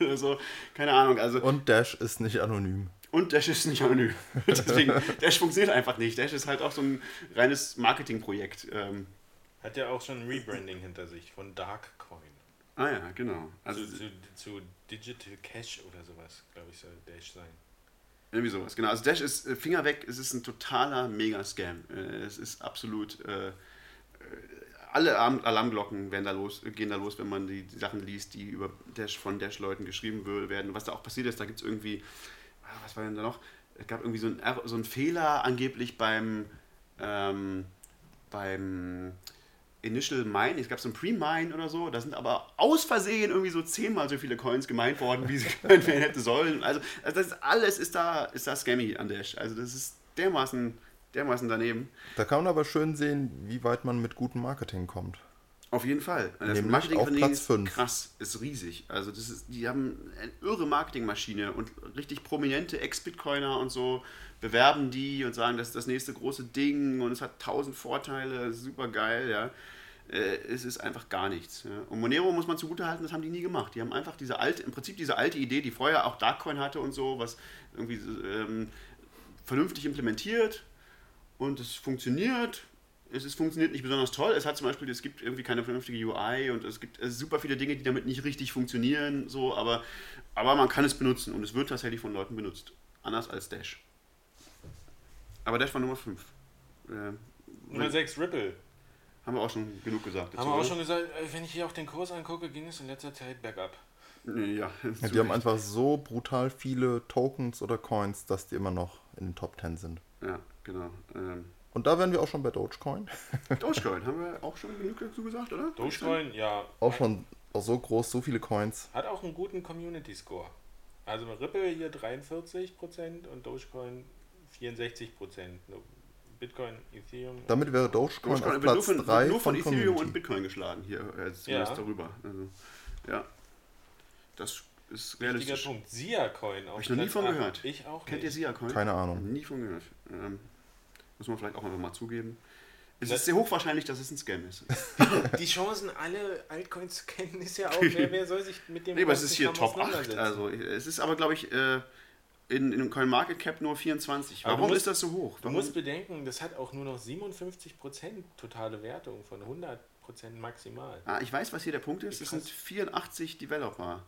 Speaker 3: oder so, keine Ahnung, also
Speaker 2: Und Dash ist nicht anonym.
Speaker 3: und Dash ist nicht anonym. Deswegen, Dash funktioniert einfach nicht. Dash ist halt auch so ein reines Marketingprojekt. Ähm,
Speaker 1: Hat ja auch schon ein Rebranding hinter sich von Darkcoin.
Speaker 3: ah ja, genau. Also
Speaker 1: Also zu, zu Digital Cash oder sowas, glaube ich, soll Dash sein.
Speaker 3: Irgendwie sowas. Genau. Also Dash ist äh, Finger weg. Es ist ein totaler Mega-Scam. Äh, es ist absolut. Äh, äh, alle Alarm Alarmglocken werden da los, gehen da los, wenn man die, Sachen liest, die über Dash von Dash-Leuten geschrieben werden. Was da auch passiert ist, da gibt es irgendwie, ah, was war denn da noch? Es gab irgendwie so einen, so einen Fehler angeblich beim, ähm, beim Initial Mine, es gab so ein Pre-Mine oder so, da sind aber aus Versehen irgendwie so zehnmal so viele Coins gemeint worden, wie sie gemeint werden hätte sollen. Also, also das ist, alles ist da, ist da scammy an Dash. Also das ist dermaßen, dermaßen daneben.
Speaker 2: Da kann man aber schön sehen, wie weit man mit gutem Marketing kommt.
Speaker 3: Auf jeden Fall. Das
Speaker 2: Nämlich
Speaker 3: Marketing
Speaker 2: auf Platz
Speaker 3: ist
Speaker 2: fünf.
Speaker 3: krass, ist riesig. Also das ist, die haben eine irre Marketingmaschine und richtig prominente Ex-Bitcoiner und so bewerben die und sagen, das ist das nächste große Ding und es hat tausend Vorteile, super geil, ja. Äh, Es ist einfach gar nichts. Und Monero muss man zugutehalten, das haben die nie gemacht. Die haben einfach diese alte, im Prinzip diese alte Idee, die vorher auch Darkcoin hatte und so, was irgendwie ähm, vernünftig implementiert und es funktioniert. Es ist, funktioniert nicht besonders toll. Es hat zum Beispiel, es gibt irgendwie keine vernünftige UI und es gibt super viele Dinge, die damit nicht richtig funktionieren, so, aber, aber man kann es benutzen und es wird tatsächlich von Leuten benutzt. Anders als Dash. Aber Dash war Nummer 5. Äh,
Speaker 1: Nummer 6, Ripple.
Speaker 3: haben wir auch schon genug gesagt.
Speaker 1: Haben wir auch schon gesagt, äh, wenn ich hier auch den Kurs angucke, ging es in letzter Zeit bergab.
Speaker 3: Ja,
Speaker 2: Ja, die haben einfach so brutal viele Tokens oder Coins, dass die immer noch in den Top 10 sind.
Speaker 3: Ja, genau. Ähm,
Speaker 2: Und da wären wir auch schon bei Dogecoin.
Speaker 3: Dogecoin haben wir auch schon genug dazu gesagt, oder?
Speaker 1: Dogecoin, ja,
Speaker 2: Auch schon auch so groß, so viele Coins.
Speaker 1: hat auch einen guten Community-Score. Also Ripple hier 43% und Dogecoin 64%. Bitcoin, Ethereum.
Speaker 2: Damit wäre Dogecoin,
Speaker 3: Dogecoin
Speaker 2: auf
Speaker 3: wird nur
Speaker 2: Platz
Speaker 3: von,
Speaker 2: 3
Speaker 3: nur von
Speaker 2: von
Speaker 3: Ethereum
Speaker 2: Community.
Speaker 3: und Bitcoin geschlagen hier, äh, zumindest
Speaker 1: Ja.
Speaker 3: darüber. Also, ja, das ist
Speaker 1: Wichtiger
Speaker 3: realistisch.
Speaker 1: Punkt. Sia-Coin auf
Speaker 3: Hab ich noch nie
Speaker 1: Platz
Speaker 3: von gehört.
Speaker 1: Ich auch
Speaker 3: Kennt ihr
Speaker 1: nicht.
Speaker 3: Sia-Coin?
Speaker 2: Keine Ahnung.
Speaker 3: Nie von gehört. Ähm, muss man vielleicht auch einfach mal zugeben. Es
Speaker 1: Das-
Speaker 3: ist sehr hochwahrscheinlich, dass es ein Scam ist.
Speaker 1: Die Chancen, alle Altcoins zu kennen, ist ja auch, wer, wer soll sich mit dem
Speaker 3: Nee, aber es ist hier Top 8.
Speaker 1: auseinandersetzen?
Speaker 3: Also, es ist aber, glaube ich, äh, in, in CoinMarketCap nur 24.
Speaker 1: Aber du
Speaker 3: Warum
Speaker 1: musst-
Speaker 3: ist das so hoch?
Speaker 1: Du
Speaker 3: Warum?
Speaker 1: musst bedenken, das hat auch nur noch 57% totale Wertung von 100% maximal.
Speaker 3: Ah, ich weiß, was hier der Punkt ist. Es
Speaker 1: krass.
Speaker 3: sind 84 Developer.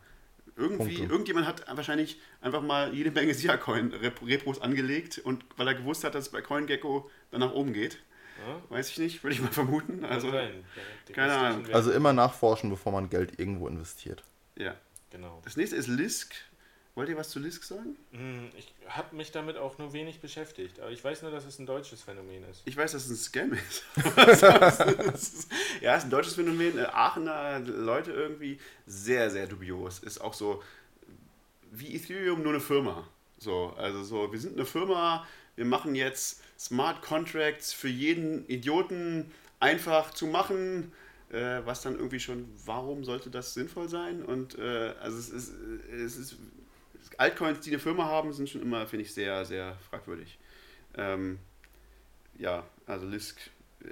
Speaker 3: Irgendwie,
Speaker 2: Punkte.
Speaker 3: irgendjemand hat wahrscheinlich einfach mal jede Menge Sia-Coin-Repos angelegt und weil er gewusst hat, dass es bei CoinGecko dann nach oben geht, Ja? Weiß ich nicht, würde ich mal vermuten. Also,
Speaker 2: keine Ahnung. Also immer nachforschen, bevor man Geld irgendwo investiert.
Speaker 3: Ja. Genau. Das nächste ist Lisk. Wollt ihr was zu Lisk sagen?
Speaker 1: Hm, ich habe mich damit auch nur wenig beschäftigt, aber ich weiß nur, dass es ein deutsches Phänomen ist.
Speaker 3: Ich weiß, dass es ein Scam ist. ja, es ist ein deutsches Phänomen. Äh, Aachener Leute irgendwie sehr, sehr dubios. Ist auch so wie Ethereum nur eine Firma. So, also so, wir sind eine Firma, wir machen jetzt Smart Contracts für jeden Idioten einfach zu machen äh, was dann irgendwie schon, warum sollte das sinnvoll sein? Und äh, also es ist, es ist, Altcoins, die eine Firma haben, sind schon immer, finde ich, sehr, sehr fragwürdig. Ähm, ja, also Lisk,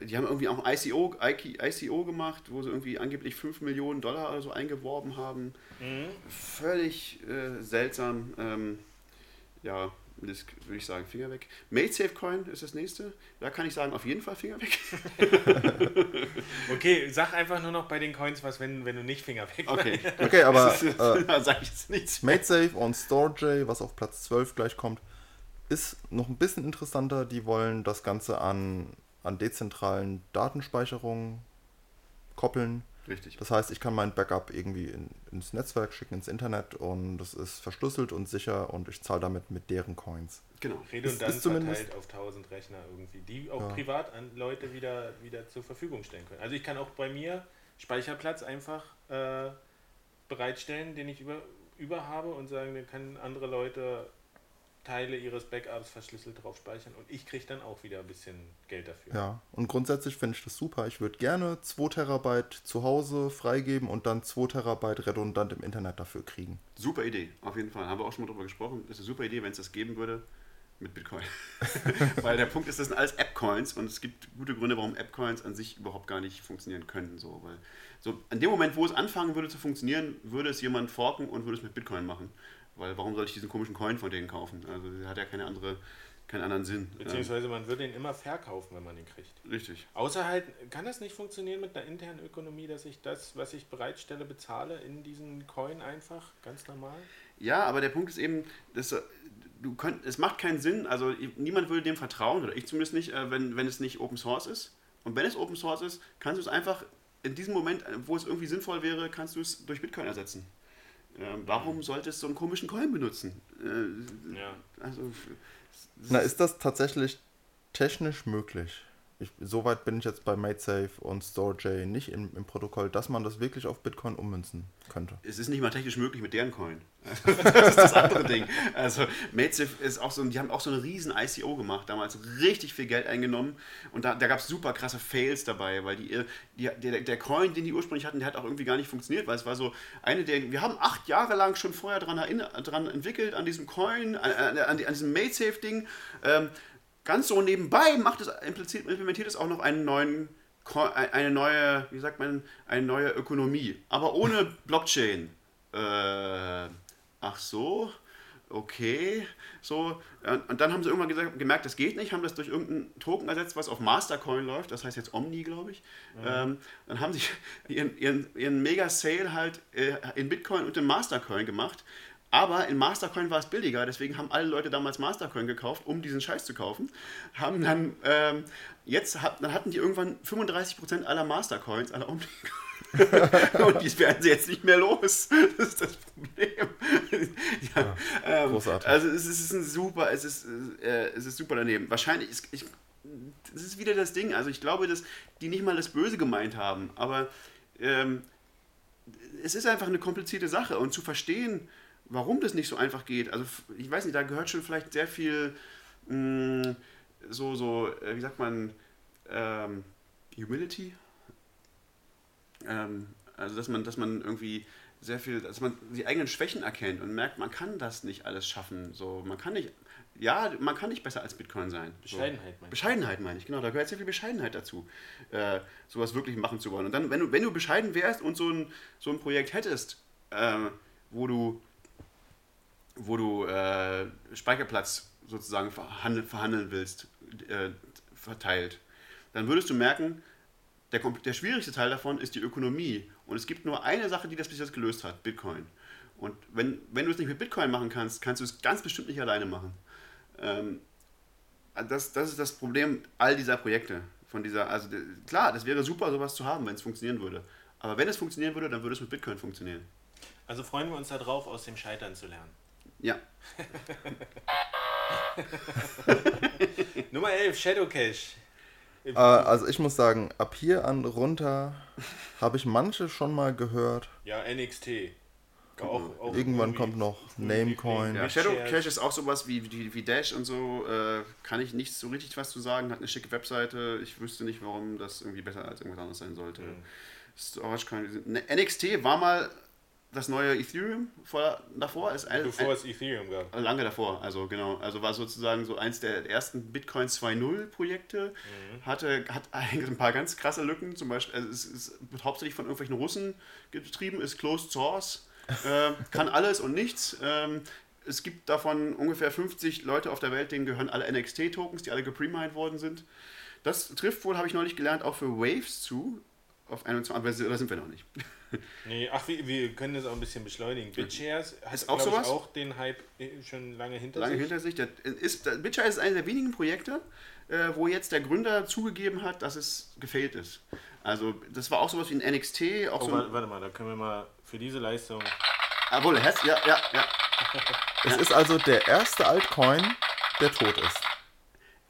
Speaker 3: die haben irgendwie auch ICO, ICO gemacht, wo sie irgendwie angeblich 5 Millionen Dollar oder so eingeworben haben. Mhm. Völlig äh, seltsam. Ähm, ja, das würde ich sagen, Finger weg. MadeSafe Coin ist das nächste. Da kann ich sagen, auf jeden Fall Finger weg.
Speaker 1: okay, sag einfach nur noch bei den Coins was, wenn, wenn du nicht Finger weg
Speaker 2: Okay, okay aber äh, sag ich jetzt nichts. MadeSafe und StoreJ, was auf Platz 12 gleich kommt, ist noch ein bisschen interessanter. Die wollen das Ganze an, an dezentralen Datenspeicherungen koppeln.
Speaker 3: Richtig.
Speaker 2: Das heißt, ich kann mein Backup irgendwie in, ins Netzwerk schicken, ins Internet und das ist verschlüsselt und sicher und ich zahle damit mit deren Coins.
Speaker 1: Genau. Redundant ist, verteilt auf 1000 Rechner irgendwie, die auch ja. privat an Leute wieder, wieder zur Verfügung stellen können. Also ich kann auch bei mir Speicherplatz einfach äh, bereitstellen, den ich über, über habe und sagen, den können andere Leute Teile ihres Backups verschlüsselt drauf speichern und ich kriege dann auch wieder ein bisschen Geld dafür.
Speaker 2: Ja, und grundsätzlich finde ich das super. Ich würde gerne 2 Terabyte zu Hause freigeben und dann 2 Terabyte redundant im Internet dafür kriegen.
Speaker 3: Super Idee, auf jeden Fall. Haben wir auch schon mal drüber gesprochen. Das ist eine super Idee, wenn es das geben würde mit Bitcoin. Weil der Punkt ist, das sind alles App-Coins und es gibt gute Gründe, warum App-Coins an sich überhaupt gar nicht funktionieren können. So, weil so an dem Moment, wo es anfangen würde zu funktionieren, würde es jemand forken und würde es mit Bitcoin machen. Weil warum soll ich diesen komischen Coin von denen kaufen? Also der hat ja keine andere, keinen anderen Sinn.
Speaker 1: Beziehungsweise man würde ihn immer verkaufen, wenn man ihn kriegt.
Speaker 3: Richtig.
Speaker 1: Außer halt, kann das nicht funktionieren mit einer internen Ökonomie, dass ich das, was ich bereitstelle, bezahle in diesen Coin einfach, ganz normal?
Speaker 3: Ja, aber der Punkt ist eben, dass du könnt, es macht keinen Sinn, also niemand würde dem vertrauen, oder ich zumindest nicht, äh, wenn, wenn es nicht Open Source ist. Und wenn es Open Source ist, kannst du es einfach in diesem Moment, wo es irgendwie sinnvoll wäre, kannst du es durch Bitcoin ersetzen. Ähm, warum solltest du so einen komischen Coin benutzen? Äh, ja.
Speaker 2: Also, Na, ist das tatsächlich technisch möglich? Ich, soweit bin ich jetzt bei MadeSafe und StoreJ nicht im, im, Protokoll, dass man das wirklich auf Bitcoin ummünzen könnte.
Speaker 3: Es ist nicht mal technisch möglich mit deren Coin. das ist das andere Ding. Also MadeSafe ist auch so, die haben auch so eine riesen ICO gemacht, damals richtig viel Geld eingenommen und da, da gab es super krasse Fails dabei, weil die, die, der, der Coin, den die ursprünglich hatten, der hat auch irgendwie gar nicht funktioniert, weil es war so eine der, wir haben acht Jahre lang schon vorher dran, dran entwickelt, an diesem Coin, an, an, an diesem MadeSafe-Ding. Ähm, ganz so nebenbei macht es, implementiert es auch noch einen neuen, eine neue, wie sagt man, eine neue Ökonomie, aber ohne Blockchain. Äh, ach so, okay, so. Und dann haben sie irgendwann gesagt, gemerkt, das geht nicht, haben das durch irgendeinen Token ersetzt, was auf Mastercoin läuft, das heißt jetzt Omni, glaube ich. Mhm. Ähm, dann haben sie ihren, ihren, ihren Mega-Sale halt äh, in Bitcoin und in Mastercoin gemacht aber in Mastercoin war es billiger, deswegen haben alle Leute damals Mastercoin gekauft, um diesen Scheiß zu kaufen. Haben dann, ähm, jetzt hat, dann hatten die irgendwann 35% aller Mastercoins, aller um und die werden sie jetzt nicht mehr los. Das ist das Problem. ja, ja, ähm, großartig. Also es ist ein super, es ist, äh, es ist super daneben. Wahrscheinlich, ist, ich, das ist wieder das Ding. Also ich glaube, dass die nicht mal das Böse gemeint haben, aber ähm, es ist einfach eine komplizierte Sache und zu verstehen, warum das nicht so einfach geht. Also ich weiß nicht, da gehört schon vielleicht sehr viel mh, mm, so, so, äh, wie sagt man, ähm, Humility. Ähm, also dass man, dass man irgendwie sehr viel, dass man die eigenen Schwächen erkennt und merkt, man kann das nicht alles schaffen. So, man kann nicht, ja, man kann nicht besser als Bitcoin sein.
Speaker 1: Bescheidenheit,
Speaker 3: so. Bescheidenheit meine ich, genau. Da gehört sehr viel Bescheidenheit dazu, äh, sowas wirklich machen zu wollen. Und dann, wenn du, wenn du bescheiden wärst und so ein, so ein Projekt hättest, äh, wo du wo du äh, Speicherplatz sozusagen verhandeln, verhandeln willst, äh, verteilt, dann würdest du merken, der, der schwierigste Teil davon ist die Ökonomie. Und es gibt nur eine Sache, die das bis jetzt gelöst hat, Bitcoin. Und wenn, wenn du es nicht mit Bitcoin machen kannst, kannst du es ganz bestimmt nicht alleine machen. Ähm, das, das ist das Problem all dieser Projekte, Von dieser, also klar, das wäre super, sowas zu haben, wenn es funktionieren würde. Aber wenn es funktionieren würde, dann würde es mit Bitcoin funktionieren.
Speaker 1: Also freuen wir uns darauf, aus dem Scheitern zu lernen.
Speaker 3: Ja.
Speaker 1: Nummer 11, Shadow Cache.
Speaker 2: Äh, also ich muss sagen, ab hier an runter habe ich manche schon mal gehört.
Speaker 1: Ja, NXT. Auch, auch
Speaker 2: Irgendwann kommt noch Namecoin.
Speaker 3: Ja, Shadow. Cache ist auch sowas wie, wie, wie Dash und so. Äh, kann ich nicht so richtig was zu sagen. Hat eine schicke Webseite. Ich wüsste nicht, warum das irgendwie besser als irgendwas anderes sein sollte.
Speaker 1: Mhm.
Speaker 3: Storage Coin. Ne, NXT war mal das neue Ethereum vor, davor. Ist ein,
Speaker 1: Bevor es Ethereum gab.
Speaker 3: Lange davor, also genau. Also war sozusagen so eins der ersten Bitcoin 2.0 Projekte. Hatte, hat ein paar ganz krasse Lücken. Zum Beispiel, also es, wird hauptsächlich von irgendwelchen Russen getrieben, ist Closed Source, äh, kann alles und nichts. Ähm, es gibt davon ungefähr 50 Leute auf der Welt, denen gehören alle NXT-Tokens, die alle gepremined worden sind. Das trifft wohl, habe ich neulich gelernt, auch für Waves zu. Auf 21, aber da sind wir noch nicht.
Speaker 1: Nee, ach, wir, wir können das auch ein bisschen beschleunigen. BitShares hat
Speaker 3: Ist auch sowas?
Speaker 1: Ich, auch den Hype äh, schon lange hinter
Speaker 3: lange
Speaker 1: sich.
Speaker 3: hinter sich. Der ist, Bitshare ist eines der wenigen Projekte, äh, wo jetzt der Gründer zugegeben hat, dass es gefailt ist. Also das war auch sowas wie ein NXT, auch
Speaker 1: Oh,
Speaker 3: so
Speaker 1: warte,
Speaker 3: ein...
Speaker 1: warte mal, da können wir mal für diese Leistung.
Speaker 3: Obwohl, Hess, ja, ja, ja.
Speaker 2: Es ist also der erste Altcoin, der tot ist.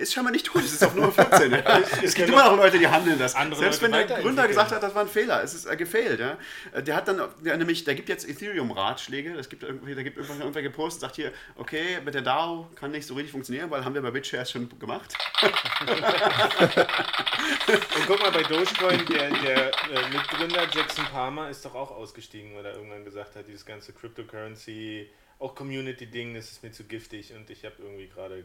Speaker 3: Ist schon mal nicht tot, es ist auf Nummer 14. Ja. es gibt immer noch Leute, die handeln das.
Speaker 1: andere
Speaker 3: Selbst wenn der Gründer gesagt hat, das war ein Fehler, es ist äh, gefailt. Ja. Äh, Der hat dann, der, nämlich, der gibt jetzt Ethereum-Ratschläge, es gibt irgendwie, der gibt irgendwer gepostet, sagt hier, okay, mit der DAO kann nicht so richtig funktionieren, weil haben wir bei BitShares schon gemacht.
Speaker 1: Und guck mal, bei Dogecoin, der, der äh, Mitgründer Jackson Palmer ist doch auch ausgestiegen, weil er irgendwann gesagt hat, dieses ganze Cryptocurrency, auch Community-Ding, das ist mir zu giftig und ich habe irgendwie gerade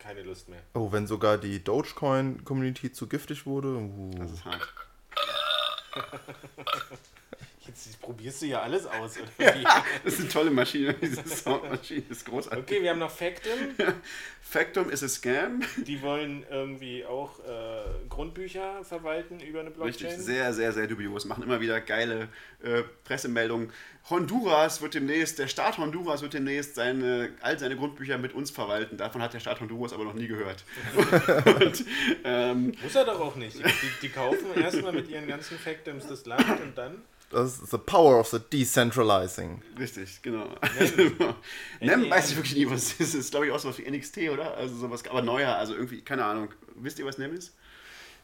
Speaker 1: keine Lust mehr.
Speaker 2: Oh, wenn sogar die Dogecoin-Community zu giftig wurde. Uh.
Speaker 3: Das ist hart.
Speaker 1: Jetzt probierst du ja alles aus, oder wie?
Speaker 3: Das ist eine tolle Maschine, diese Soundmaschine ist großartig.
Speaker 1: Okay, wir haben noch Factum.
Speaker 3: Factum ist a Scam.
Speaker 1: Die wollen irgendwie auch äh, Grundbücher verwalten über eine Blockchain.
Speaker 3: Richtig, sehr, sehr, sehr dubios. Machen immer wieder geile äh, Pressemeldungen. Honduras wird demnächst, der Staat Honduras wird demnächst seine, all seine Grundbücher mit uns verwalten. Davon hat der Staat Honduras aber noch nie gehört. und, ähm,
Speaker 1: Muss er doch auch nicht. Die, die kaufen erstmal mit ihren ganzen Factums das Land und dann.
Speaker 2: Das ist the power of the decentralizing.
Speaker 3: richtig, genau. Also, Nem weiß ich wirklich nie, was es ist. Das ist, glaube ich, auch sowas wie NXT, oder? Also sowas, aber neuer, also irgendwie, keine Ahnung. Wisst ihr, was Nem ist?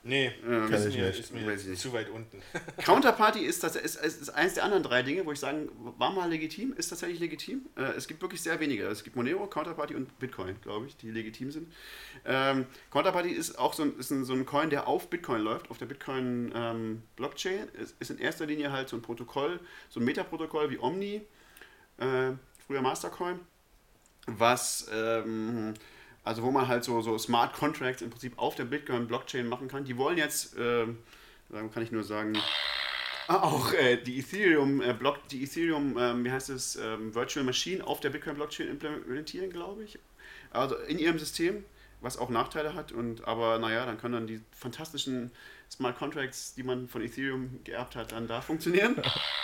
Speaker 1: Nee,
Speaker 3: Ähm,
Speaker 1: ist,
Speaker 2: ich
Speaker 1: mir,
Speaker 2: nicht.
Speaker 1: ist mir
Speaker 3: Weiß ich nicht.
Speaker 1: zu weit unten.
Speaker 3: Counterparty ist, das, ist, ist, ist eines der anderen drei Dinge, wo ich sagen, war mal legitim, ist tatsächlich legitim. Äh, es gibt wirklich sehr wenige. Es gibt Monero, Counterparty und Bitcoin, glaube ich, die legitim sind. Ähm, Counterparty ist auch so ein, ist ein, so ein Coin, der auf Bitcoin läuft, auf der Bitcoin ähm, Blockchain. Es ist in erster Linie halt so ein Protokoll, so ein Metaprotokoll wie Omni, äh, früher Mastercoin, was ähm, also wo man halt so, so Smart Contracts im Prinzip auf der Bitcoin-Blockchain machen kann. Die wollen jetzt, dann kann ich nur sagen, ah, auch äh, die Ethereum äh, Block, die Ethereum, ähm, wie heißt es, ähm, Virtual Machine auf der Bitcoin-Blockchain implementieren, glaube ich. Also in ihrem System, was auch Nachteile hat. Und aber naja, dann können dann die fantastischen Smart Contracts, die man von Ethereum geerbt hat, dann da funktionieren.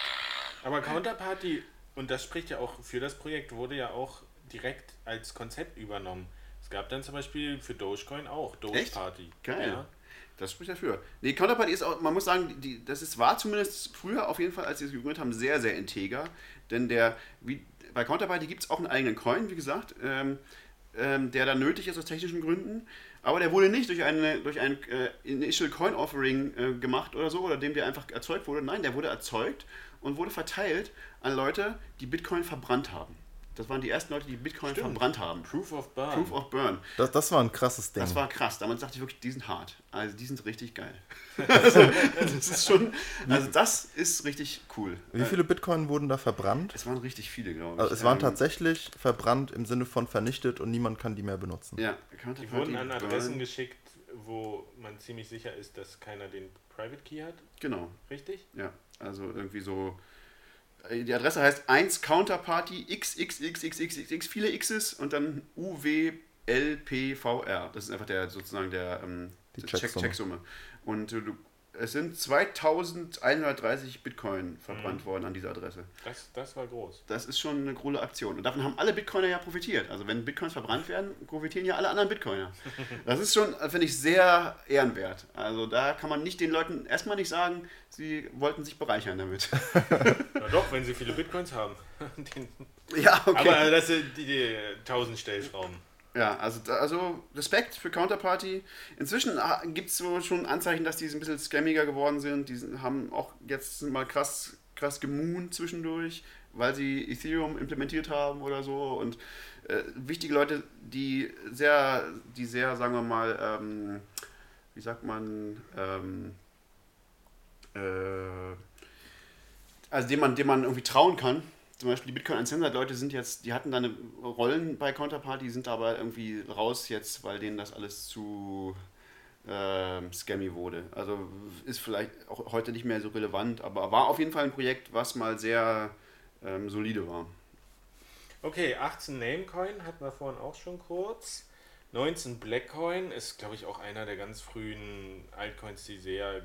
Speaker 1: Aber Counterparty, und das spricht ja auch für das Projekt, wurde ja auch direkt als Konzept übernommen. Es gab dann zum Beispiel für Dogecoin auch Doge
Speaker 3: Echt?
Speaker 1: Party.
Speaker 3: Geil.
Speaker 1: Ja.
Speaker 3: Das spricht dafür. Nee, Counterparty ist auch, man muss sagen, die, das ist, war zumindest früher auf jeden Fall, als sie es gegründet haben, sehr, sehr integer. Denn der, wie, bei Counterparty gibt es auch einen eigenen Coin, wie gesagt, ähm, ähm, der dann nötig ist aus technischen Gründen. Aber der wurde nicht durch, eine, durch ein äh, Initial Coin Offering äh, gemacht oder so, oder dem der einfach erzeugt wurde. Nein, der wurde erzeugt und wurde verteilt an Leute, die Bitcoin verbrannt haben. Das waren die ersten Leute, die Bitcoin
Speaker 1: Stimmt.
Speaker 3: verbrannt haben.
Speaker 1: Proof of Burn.
Speaker 3: Proof of Burn.
Speaker 2: Das, das war ein krasses Ding.
Speaker 3: Das war krass. Damals dachte ich wirklich, die sind hart. Also die sind richtig geil. also, das ist schon, also das ist richtig cool.
Speaker 2: Wie viele Bitcoin wurden da verbrannt?
Speaker 3: Es waren richtig viele, glaube ich.
Speaker 2: Also es waren
Speaker 3: Ähm,
Speaker 2: tatsächlich verbrannt im Sinne von vernichtet und niemand kann die mehr benutzen.
Speaker 3: Ja,
Speaker 1: Die wurden an Adressen geschickt, wo man ziemlich sicher ist, dass keiner den Private Key hat.
Speaker 3: Genau,
Speaker 1: Richtig?
Speaker 3: ja. Also irgendwie so. Äh, Die Adresse heißt 1 Counterparty XXXXXX, viele X's und dann UWLPVR. Das ist einfach der sozusagen der ähm,
Speaker 2: Die
Speaker 3: Check-
Speaker 2: Checksumme.
Speaker 3: Checksumme. Und du Es sind 2130 Bitcoin verbrannt
Speaker 1: Mhm.
Speaker 3: worden an dieser Adresse.
Speaker 1: Das, das war groß.
Speaker 3: Das ist schon eine coole Aktion. Und davon haben alle Bitcoiner ja profitiert. Also wenn Bitcoins verbrannt werden, profitieren ja alle anderen Bitcoiner. Das ist schon, finde ich, sehr ehrenwert. Also da kann man nicht den Leuten erstmal nicht sagen, sie wollten sich bereichern damit.
Speaker 1: Na doch, wenn sie viele Bitcoins haben.
Speaker 3: Ja, okay.
Speaker 1: Aber das sind die, die 1000 Stellschrauben.
Speaker 3: Ja, also, also Respekt für Counterparty. Inzwischen gibt es so schon Anzeichen, dass die ein bisschen scammiger geworden sind. Die haben auch jetzt mal krass, krass gemoont zwischendurch, weil sie Ethereum implementiert haben oder so. Und äh, wichtige Leute, die sehr, die sehr, sagen wir mal, ähm, wie sagt man, ähm, äh, also dem man, dem man irgendwie trauen kann. Zum Beispiel die Bitcoin Uncensored Leute sind jetzt, die hatten da Rollen bei Counterparty, sind aber irgendwie raus jetzt, weil denen das alles zu ähm, scammy wurde. Also ist vielleicht auch heute nicht mehr so relevant, aber war auf jeden Fall ein Projekt, was mal sehr ähm, solide war.
Speaker 1: Okay, 18 Namecoin hatten wir vorhin auch schon kurz. 19 Blackcoin ist, glaube ich, auch einer der ganz frühen Altcoins, die sehr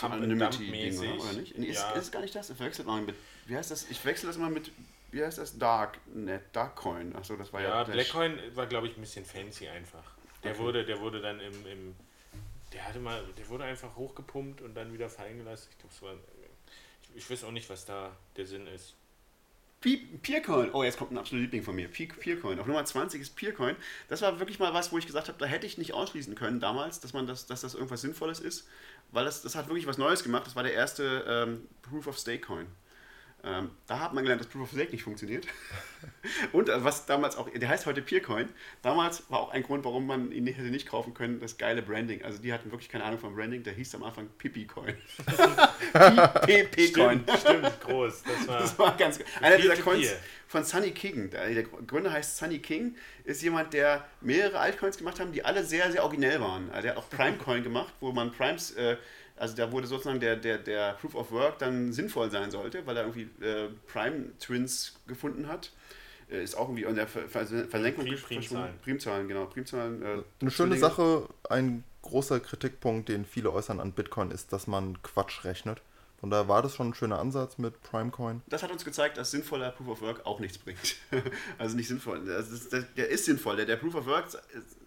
Speaker 3: Anonymity-Ding, oder? nicht? Nee,
Speaker 1: Ja.
Speaker 3: Ist, ist gar nicht das. Ich verwechsel mal mit. Wie heißt das? Ich verwechsel das immer mit. Wie heißt das? Darknet, Darkcoin. Achso, das war ja.
Speaker 1: Ja,
Speaker 3: der
Speaker 1: Blackcoin war, glaube ich, ein bisschen fancy einfach. Der
Speaker 3: Okay.
Speaker 1: wurde, der wurde dann im, im der hatte mal, der wurde einfach hochgepumpt und dann wieder fallen gelassen. Ich glaube, es war, ich, ich weiß auch nicht, was da der Sinn ist.
Speaker 3: Peercoin, oh, jetzt kommt ein absoluter Liebling von mir. Pe- Peercoin, auf Nummer 20 ist Peercoin. Das war wirklich mal was, wo ich gesagt habe, da hätte ich nicht ausschließen können damals, dass man das, dass das irgendwas Sinnvolles ist, weil das, das hat wirklich was Neues gemacht. Das war der erste ähm, Proof of Stake Coin. Ähm, da hat man gelernt, dass Proof of Stake nicht funktioniert. Und äh, was damals auch, der heißt heute Peercoin. Damals war auch ein Grund, warum man ihn nicht, hätte nicht kaufen können, das geile Branding. Also die hatten wirklich keine Ahnung vom Branding. Der hieß am Anfang Pippi Coin. PP-Coin.
Speaker 1: Stimmt, stimmt, groß. Das war,
Speaker 3: Das war ganz Einer dieser. Coins von Sunny King. Der der Gründer heißt Sunny King, ist jemand, der mehrere Altcoins gemacht haben, die alle sehr, sehr originell waren. Also der hat auch Prime Coin gemacht, wo man Primes, äh, also da wurde sozusagen der, der, der Proof of Work dann sinnvoll sein sollte, weil er irgendwie äh, Prime Twins gefunden hat. Äh, ist auch irgendwie in der Ver Ver Versenkung
Speaker 1: Prim- Primzahlen.
Speaker 3: Primzahlen, genau. Primzahlen. Äh,
Speaker 2: Eine schöne. Sache, ein großer Kritikpunkt, den viele äußern an Bitcoin, ist, dass man Quatsch rechnet. Von daher war das schon ein schöner Ansatz mit Primecoin.
Speaker 3: Das hat uns gezeigt, dass sinnvoller Proof of Work auch nichts bringt. also nicht sinnvoll. Das ist, der, der ist sinnvoll. Der, der Proof of Work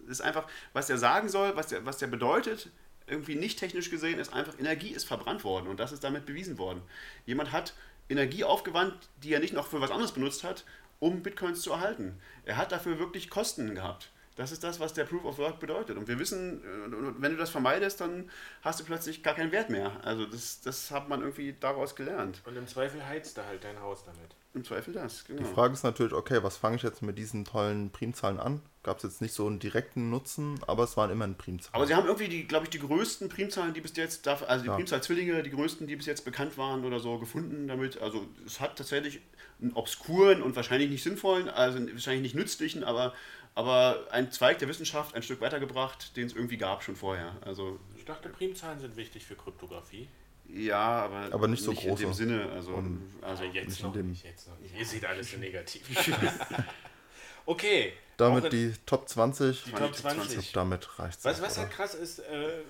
Speaker 3: ist einfach, was der sagen soll, was der, was der bedeutet, irgendwie nicht technisch gesehen, ist einfach, Energie ist verbrannt worden und das ist damit bewiesen worden. Jemand hat Energie aufgewandt, die er nicht noch für was anderes benutzt hat, um Bitcoins zu erhalten. Er hat dafür wirklich Kosten gehabt. Das ist das, was der Proof of Work bedeutet. Und wir wissen, äh, wenn du das vermeidest, dann hast du plötzlich gar keinen Wert mehr. Also das, das hat man irgendwie daraus gelernt.
Speaker 1: und im Zweifel heizt er halt dein Haus damit.
Speaker 3: Im Zweifel das, genau.
Speaker 2: Die Frage ist natürlich, okay, was fange ich jetzt mit diesen tollen Primzahlen an? Gab es jetzt nicht so einen direkten Nutzen, aber es waren immerhin Primzahlen.
Speaker 3: Aber sie haben irgendwie, die, glaube ich, die größten Primzahlen, die bis jetzt, dafür- also die
Speaker 2: Ja.
Speaker 3: Primzahl-Zwillinge, die größten, die bis jetzt bekannt waren oder so, gefunden damit. Also es hat tatsächlich einen obskuren und wahrscheinlich nicht sinnvollen, also wahrscheinlich nicht nützlichen, aber, aber ein Zweig der Wissenschaft ein Stück weitergebracht, den es irgendwie gab schon vorher. Also
Speaker 1: Ich dachte, Primzahlen sind wichtig für Kryptographie.
Speaker 3: ja, aber,
Speaker 2: Aber nicht so
Speaker 3: in
Speaker 2: große.
Speaker 3: dem Sinne. Also,
Speaker 2: Und-
Speaker 3: also
Speaker 1: jetzt
Speaker 2: nicht in
Speaker 1: noch
Speaker 2: dem-
Speaker 1: nicht, jetzt noch nicht. Ihr seht alles so negativ. okay.
Speaker 2: Damit die Top 20.
Speaker 1: die
Speaker 3: Top
Speaker 1: Top
Speaker 2: Ich glaube,
Speaker 1: 20.
Speaker 2: damit reicht es.
Speaker 1: Was, was halt krass ist, äh,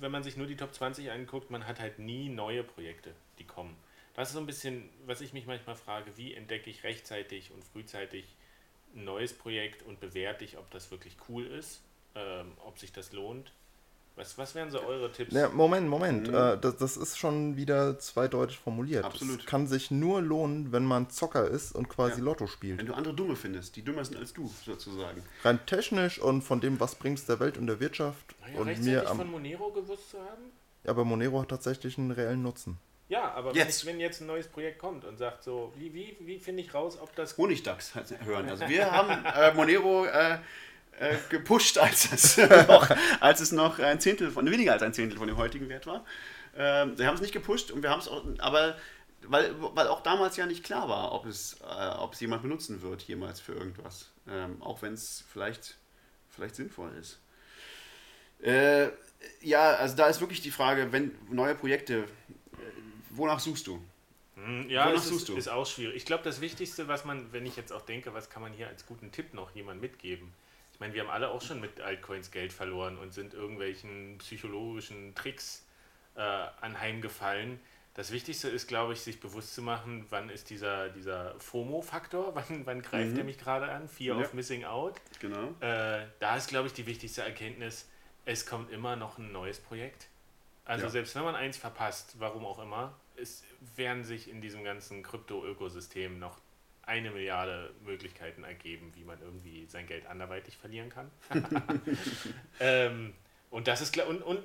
Speaker 1: wenn man sich nur die Top 20 anguckt, man hat halt nie neue Projekte, die kommen. Das ist so ein bisschen, was ich mich manchmal frage, wie entdecke ich rechtzeitig und frühzeitig ein neues Projekt und bewerte ich, ob das wirklich cool ist, ähm, ob sich das lohnt. Was, was wären so eure Tipps?
Speaker 2: Ja, Moment, Moment.
Speaker 3: Mhm.
Speaker 2: Äh, das, das ist schon wieder zweideutig formuliert.
Speaker 3: Absolut.
Speaker 2: Es kann sich nur lohnen, wenn man Zocker ist und quasi
Speaker 3: Ja.
Speaker 2: Lotto spielt.
Speaker 3: wenn du andere Dumme findest, die dümmer sind als du, sozusagen.
Speaker 2: Rein technisch und von dem, was bringt es der Welt und der Wirtschaft.
Speaker 1: Naja,
Speaker 2: und
Speaker 1: rechtzeitig
Speaker 2: mir
Speaker 1: von
Speaker 2: am,
Speaker 1: Monero gewusst zu haben?
Speaker 2: ja, aber Monero hat tatsächlich einen reellen Nutzen.
Speaker 1: Ja, aber
Speaker 3: Jetzt.
Speaker 1: Wenn, ich, wenn jetzt ein neues Projekt kommt und sagt so, wie, wie, wie finde ich raus, ob das
Speaker 3: Honigdachs hören. Also wir haben äh, Monero äh, äh, gepusht, als es, noch, als es noch ein Zehntel von, weniger als ein Zehntel von dem heutigen Wert war. Ähm, wir haben es nicht gepusht und wir haben es auch, aber weil, weil auch damals ja nicht klar war, ob es, äh, ob es jemand benutzen wird jemals für irgendwas. Ähm, auch wenn es vielleicht, vielleicht sinnvoll ist. Äh, ja, also da ist wirklich die Frage, wenn neue Projekte, äh, wonach suchst du?
Speaker 1: Hm, Ja,
Speaker 3: Wonach
Speaker 1: es ist,
Speaker 3: suchst du?
Speaker 1: ist auch schwierig. Ich glaube, das Wichtigste, was man, wenn ich jetzt auch denke, was kann man hier als guten Tipp noch jemand mitgeben? Ich meine, wir haben alle auch schon mit Altcoins Geld verloren und sind irgendwelchen psychologischen Tricks äh, anheimgefallen. Das Wichtigste ist, glaube ich, sich bewusst zu machen, wann ist dieser, dieser FOMO-Faktor, wann, wann greift
Speaker 3: Mhm.
Speaker 1: er mich gerade an, Fear
Speaker 3: Ja.
Speaker 1: of Missing Out.
Speaker 3: Genau.
Speaker 1: Äh, da ist, glaube ich, die wichtigste Erkenntnis, es kommt immer noch ein neues Projekt. Also
Speaker 2: Ja.
Speaker 1: selbst wenn man eins verpasst, warum auch immer, es werden sich in diesem ganzen Krypto-Ökosystem noch eine Milliarde Möglichkeiten ergeben, wie man irgendwie sein Geld anderweitig verlieren kann. ähm, und das ist klar. Und, und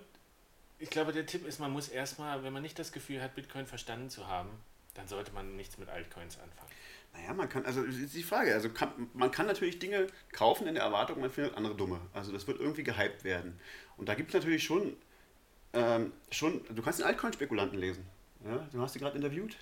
Speaker 1: ich glaube, der Tipp ist, man muss erstmal, wenn man nicht das Gefühl hat, Bitcoin verstanden zu haben, dann sollte man nichts mit Altcoins anfangen.
Speaker 3: Naja, man kann, also ist die Frage, also kann, man kann natürlich Dinge kaufen in der Erwartung, man findet andere dumme. Also das wird irgendwie gehypt werden. Und da gibt es natürlich schon, ähm, schon, du kannst den Altcoin-Spekulanten lesen. Ja? Du hast sie gerade interviewt.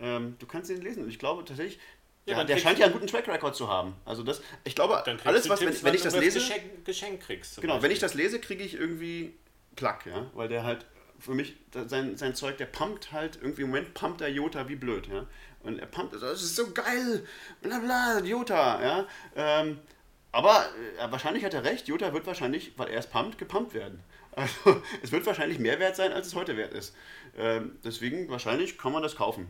Speaker 3: Ähm, du kannst ihn lesen. Und ich glaube tatsächlich,
Speaker 1: Ja,
Speaker 3: der, scheint ja einen guten Track Record zu haben. Also das, ich glaube, alles, was, wenn,
Speaker 1: Tipps,
Speaker 3: wenn ich das
Speaker 1: du
Speaker 3: lese,
Speaker 1: Geschenk, Geschenk kriegst.
Speaker 3: Genau, wenn
Speaker 1: Beispiel.
Speaker 3: ich das lese, kriege ich irgendwie Plack, ja, weil der halt für mich sein, sein Zeug, der pumpt halt irgendwie im Moment pumpt der Jota wie blöd, ja. Und er pumpt, das ist so geil, bla bla, Jota, ja. Ähm, aber äh, wahrscheinlich hat er recht, Jota wird wahrscheinlich, weil er es pumpt, gepumpt werden. Also es wird wahrscheinlich mehr wert sein, als es heute wert ist. Ähm, deswegen wahrscheinlich kann man das kaufen.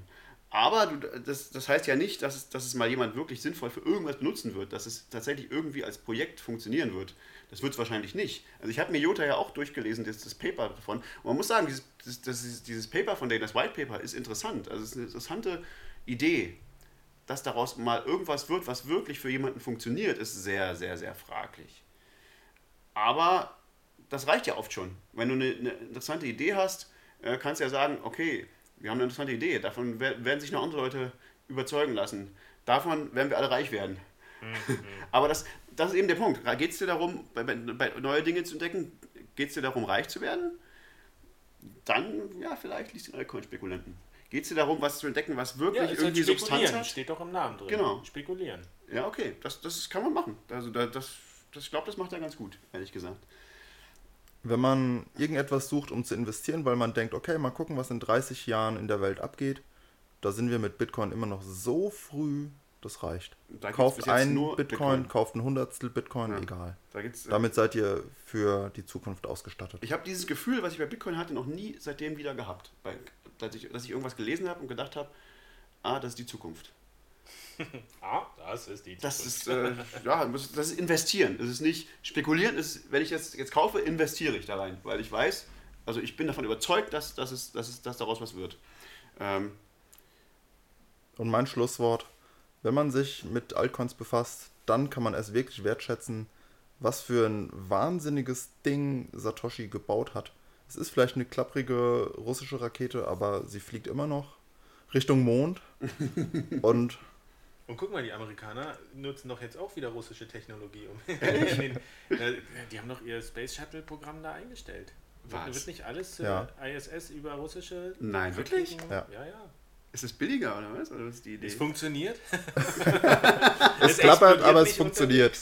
Speaker 3: Aber du, das, das heißt ja nicht, dass es, dass es mal jemand wirklich sinnvoll für irgendwas benutzen wird, dass es tatsächlich irgendwie als Projekt funktionieren wird. Das wird es wahrscheinlich nicht. Also ich habe mir Jota ja auch durchgelesen, das, das Paper davon. Und man muss sagen, dieses, das, das, dieses Paper von denen, das White Paper, ist interessant. Also es ist eine interessante Idee. Dass daraus mal irgendwas wird, was wirklich für jemanden funktioniert, ist sehr, sehr, sehr fraglich. Aber das reicht ja oft schon. Wenn du eine, eine interessante Idee hast, äh, kannst du ja sagen, okay, wir haben eine interessante Idee, davon wer- werden sich noch andere Leute überzeugen lassen. Davon werden wir alle reich werden. Aber das, das ist eben der Punkt. Geht es dir darum, bei, bei, neue Dinge zu entdecken, geht es dir darum, reich zu werden? Dann, ja, vielleicht liest den Altcoin-Spekulanten. Geht es dir darum, was zu entdecken, was wirklich
Speaker 1: ja, ist halt
Speaker 3: irgendwie Substanz hat?
Speaker 1: steht doch im Namen drin.
Speaker 3: Genau.
Speaker 1: Spekulieren.
Speaker 3: Ja, okay, das, das kann man machen. Also da, das, das, ich glaube, das macht er ganz gut, ehrlich gesagt.
Speaker 2: Wenn man irgendetwas sucht, um zu investieren, weil man denkt, okay, mal gucken, was in 30 Jahren in der Welt abgeht, da sind wir mit Bitcoin immer noch so früh, das reicht.
Speaker 3: Da
Speaker 2: Kauft einen
Speaker 3: nur
Speaker 2: Bitcoin,
Speaker 3: Bitcoin.
Speaker 2: kauft ein Hundertstel Bitcoin,
Speaker 3: Ja.
Speaker 2: egal.
Speaker 3: Da äh,
Speaker 2: Damit seid ihr für die Zukunft ausgestattet.
Speaker 3: Ich habe dieses Gefühl, was ich bei Bitcoin hatte, noch nie seitdem wieder gehabt. Bei, dass, ich, dass ich irgendwas gelesen habe und gedacht habe, ah, das ist die Zukunft.
Speaker 1: Ah, das ist die
Speaker 3: Das
Speaker 1: Zukunft.
Speaker 3: ist, äh, ja, das ist investieren. Es ist nicht spekulieren. Ist, wenn ich jetzt, jetzt kaufe, investiere ich da rein, weil ich weiß, also ich bin davon überzeugt, dass, dass, es, dass, es, dass daraus was wird. Ähm,
Speaker 2: Und mein Schlusswort, wenn man sich mit Altcoins befasst, dann kann man es wirklich wertschätzen, was für ein wahnsinniges Ding Satoshi gebaut hat. Es ist vielleicht eine klapprige russische Rakete, aber sie fliegt immer noch Richtung Mond. Und
Speaker 1: Und guck mal, die Amerikaner nutzen doch jetzt auch wieder russische Technologie. Um den, äh, die haben doch ihr Space Shuttle-Programm da eingestellt. Wird,
Speaker 3: Was?
Speaker 1: wird nicht alles zur
Speaker 2: Ja.
Speaker 1: ISS über russische
Speaker 3: Nein, wirklich?
Speaker 2: Ja.
Speaker 1: Ja, ja.
Speaker 3: ist es billiger oder was? Oder was ist die Idee?
Speaker 1: Es funktioniert.
Speaker 2: es klappert,
Speaker 1: explodiert
Speaker 2: aber es funktioniert.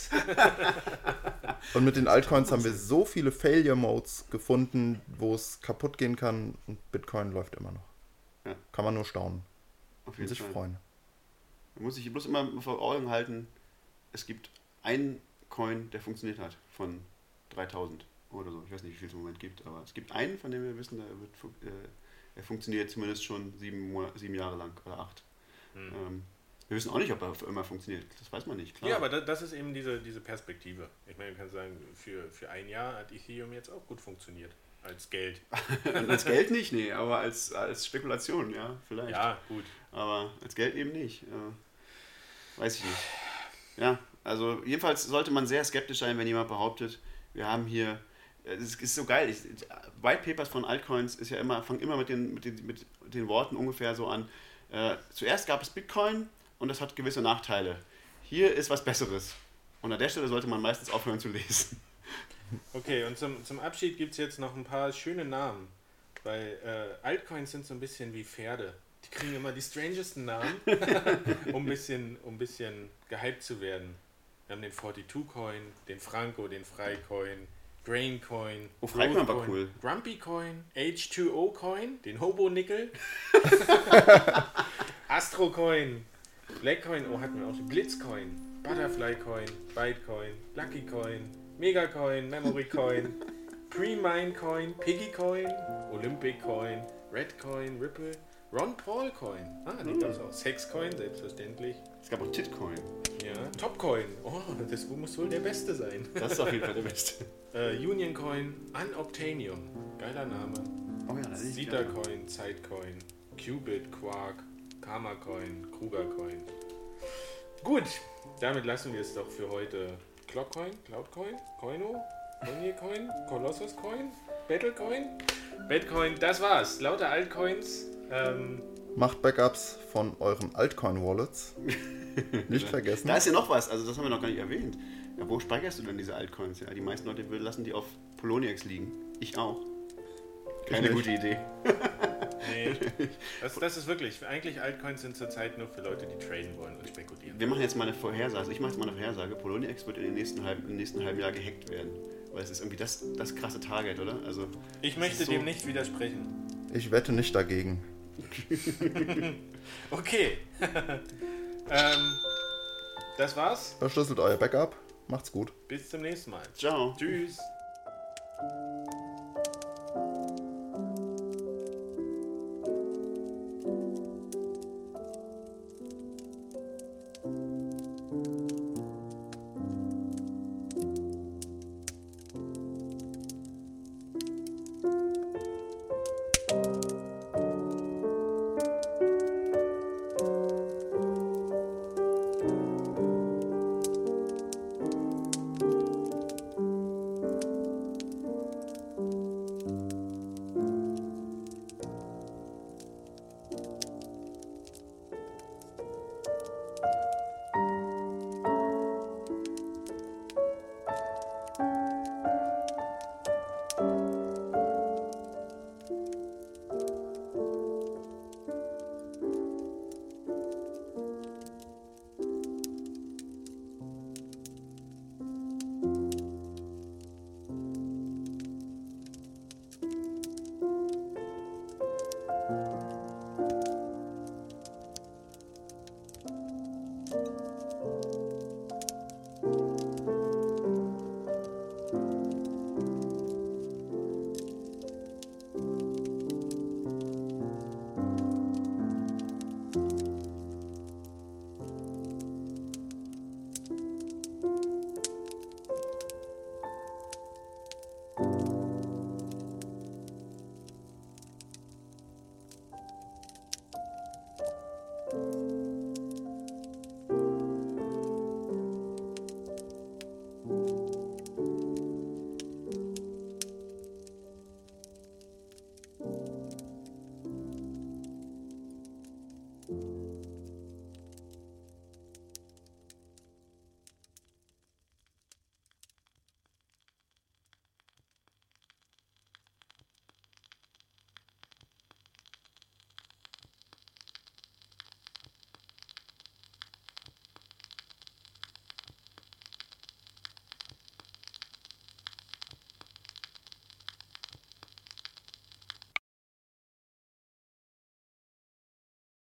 Speaker 2: Und mit den Altcoins haben wir so viele Failure-Modes gefunden, wo es kaputt gehen kann und Bitcoin läuft immer noch.
Speaker 3: Ja.
Speaker 2: Kann man nur staunen
Speaker 3: Auf
Speaker 2: und
Speaker 3: jeden
Speaker 2: sich
Speaker 3: Fall.
Speaker 2: freuen.
Speaker 3: Man muss sich bloß immer vor Augen halten, es gibt einen Coin, der funktioniert hat, von 3000 oder so. Ich weiß nicht, wie viel es im Moment gibt, aber es gibt einen, von dem wir wissen, der, wird, äh, er funktioniert zumindest schon sieben, Monate, sieben Jahre lang oder acht.
Speaker 1: Hm.
Speaker 3: Ähm, wir wissen auch nicht, ob er für immer funktioniert. Das weiß man nicht, klar.
Speaker 1: Ja, aber da, das ist eben diese, diese Perspektive. Ich meine, du kannst sagen, für, für ein Jahr hat Ethereum jetzt auch gut funktioniert. Als Geld.
Speaker 3: als Geld nicht, nee, aber als, als Spekulation, ja, vielleicht.
Speaker 1: Ja, gut.
Speaker 3: Aber als Geld eben nicht. Äh, weiß ich nicht. Ja, also jedenfalls sollte man sehr skeptisch sein, wenn jemand behauptet, wir haben hier, äh, es ist so geil, ich, White Papers von Altcoins ist ja immer, fangen immer mit den, mit den, mit den Worten ungefähr so an. Äh, zuerst gab es Bitcoin und das hat gewisse Nachteile. Hier ist was Besseres. Und an der Stelle sollte man meistens aufhören zu lesen.
Speaker 1: Okay, und zum, zum Abschied gibt es jetzt noch ein paar schöne Namen. Weil äh, Altcoins sind so ein bisschen wie Pferde. Die kriegen immer die strangesten Namen, um ein bisschen, um ein bisschen gehypt zu werden. Wir haben den 42-Coin, den Franco, den Freicoin, Graincoin.
Speaker 3: Oh, Freicoin war cool.
Speaker 1: Grumpy Coin, H2O-Coin, den Hobo-Nickel. Astro-Coin, Blackcoin, oh, hatten wir auch den Blitzcoin, Butterfly-Coin, Bytecoin, Lucky-Coin, Megacoin, Memory-Coin, Pre-Mine Coin, Piggy Coin, Olympic Coin, Red Coin, Ripple, Ron Paul Coin. Ah, den gab's auch. Sex Coin, selbstverständlich.
Speaker 3: Es gab auch Titcoin.
Speaker 1: Ja, Top Coin. Oh, das muss wohl der beste sein.
Speaker 3: Das ist auf jeden Fall der beste.
Speaker 1: Äh, Union Coin, Unobtainium. Geiler Name.
Speaker 3: Oh ja, das ist.
Speaker 1: Coin, Zeitcoin, Qubit, Quark, Karma Coin, Kruger Coin. Gut, damit lassen wir es doch für heute. Clockcoin, Cloudcoin, Coino, Money Coin, Colossus Coin, Battlecoin, Bitcoin, das war's. Lauter Altcoins. Ähm,
Speaker 2: Macht Backups von euren Altcoin-Wallets. Nicht vergessen.
Speaker 3: Da ist ja noch was, also das haben wir noch gar nicht erwähnt. Ja, wo speicherst du denn diese Altcoins? Ja, die meisten Leute lassen die auf Poloniex liegen. Ich auch. Keine
Speaker 2: nicht.
Speaker 3: gute Idee.
Speaker 1: nee, das, das ist wirklich, eigentlich Altcoins sind zurzeit nur für Leute, die traden wollen und spekulieren.
Speaker 3: Wir machen jetzt mal eine Vorhersage. Also ich mache jetzt mal eine Vorhersage. Poloniex wird in den nächsten halben, im nächsten halben Jahr gehackt werden. Weil es ist irgendwie das, das krasse Target, oder? Also
Speaker 1: Ich möchte
Speaker 3: so-
Speaker 1: dem nicht widersprechen.
Speaker 2: Ich wette nicht dagegen.
Speaker 1: okay. ähm, das war's.
Speaker 2: Verschlüsselt euer Backup. Macht's gut.
Speaker 1: Bis zum nächsten Mal.
Speaker 3: Ciao.
Speaker 1: Tschüss.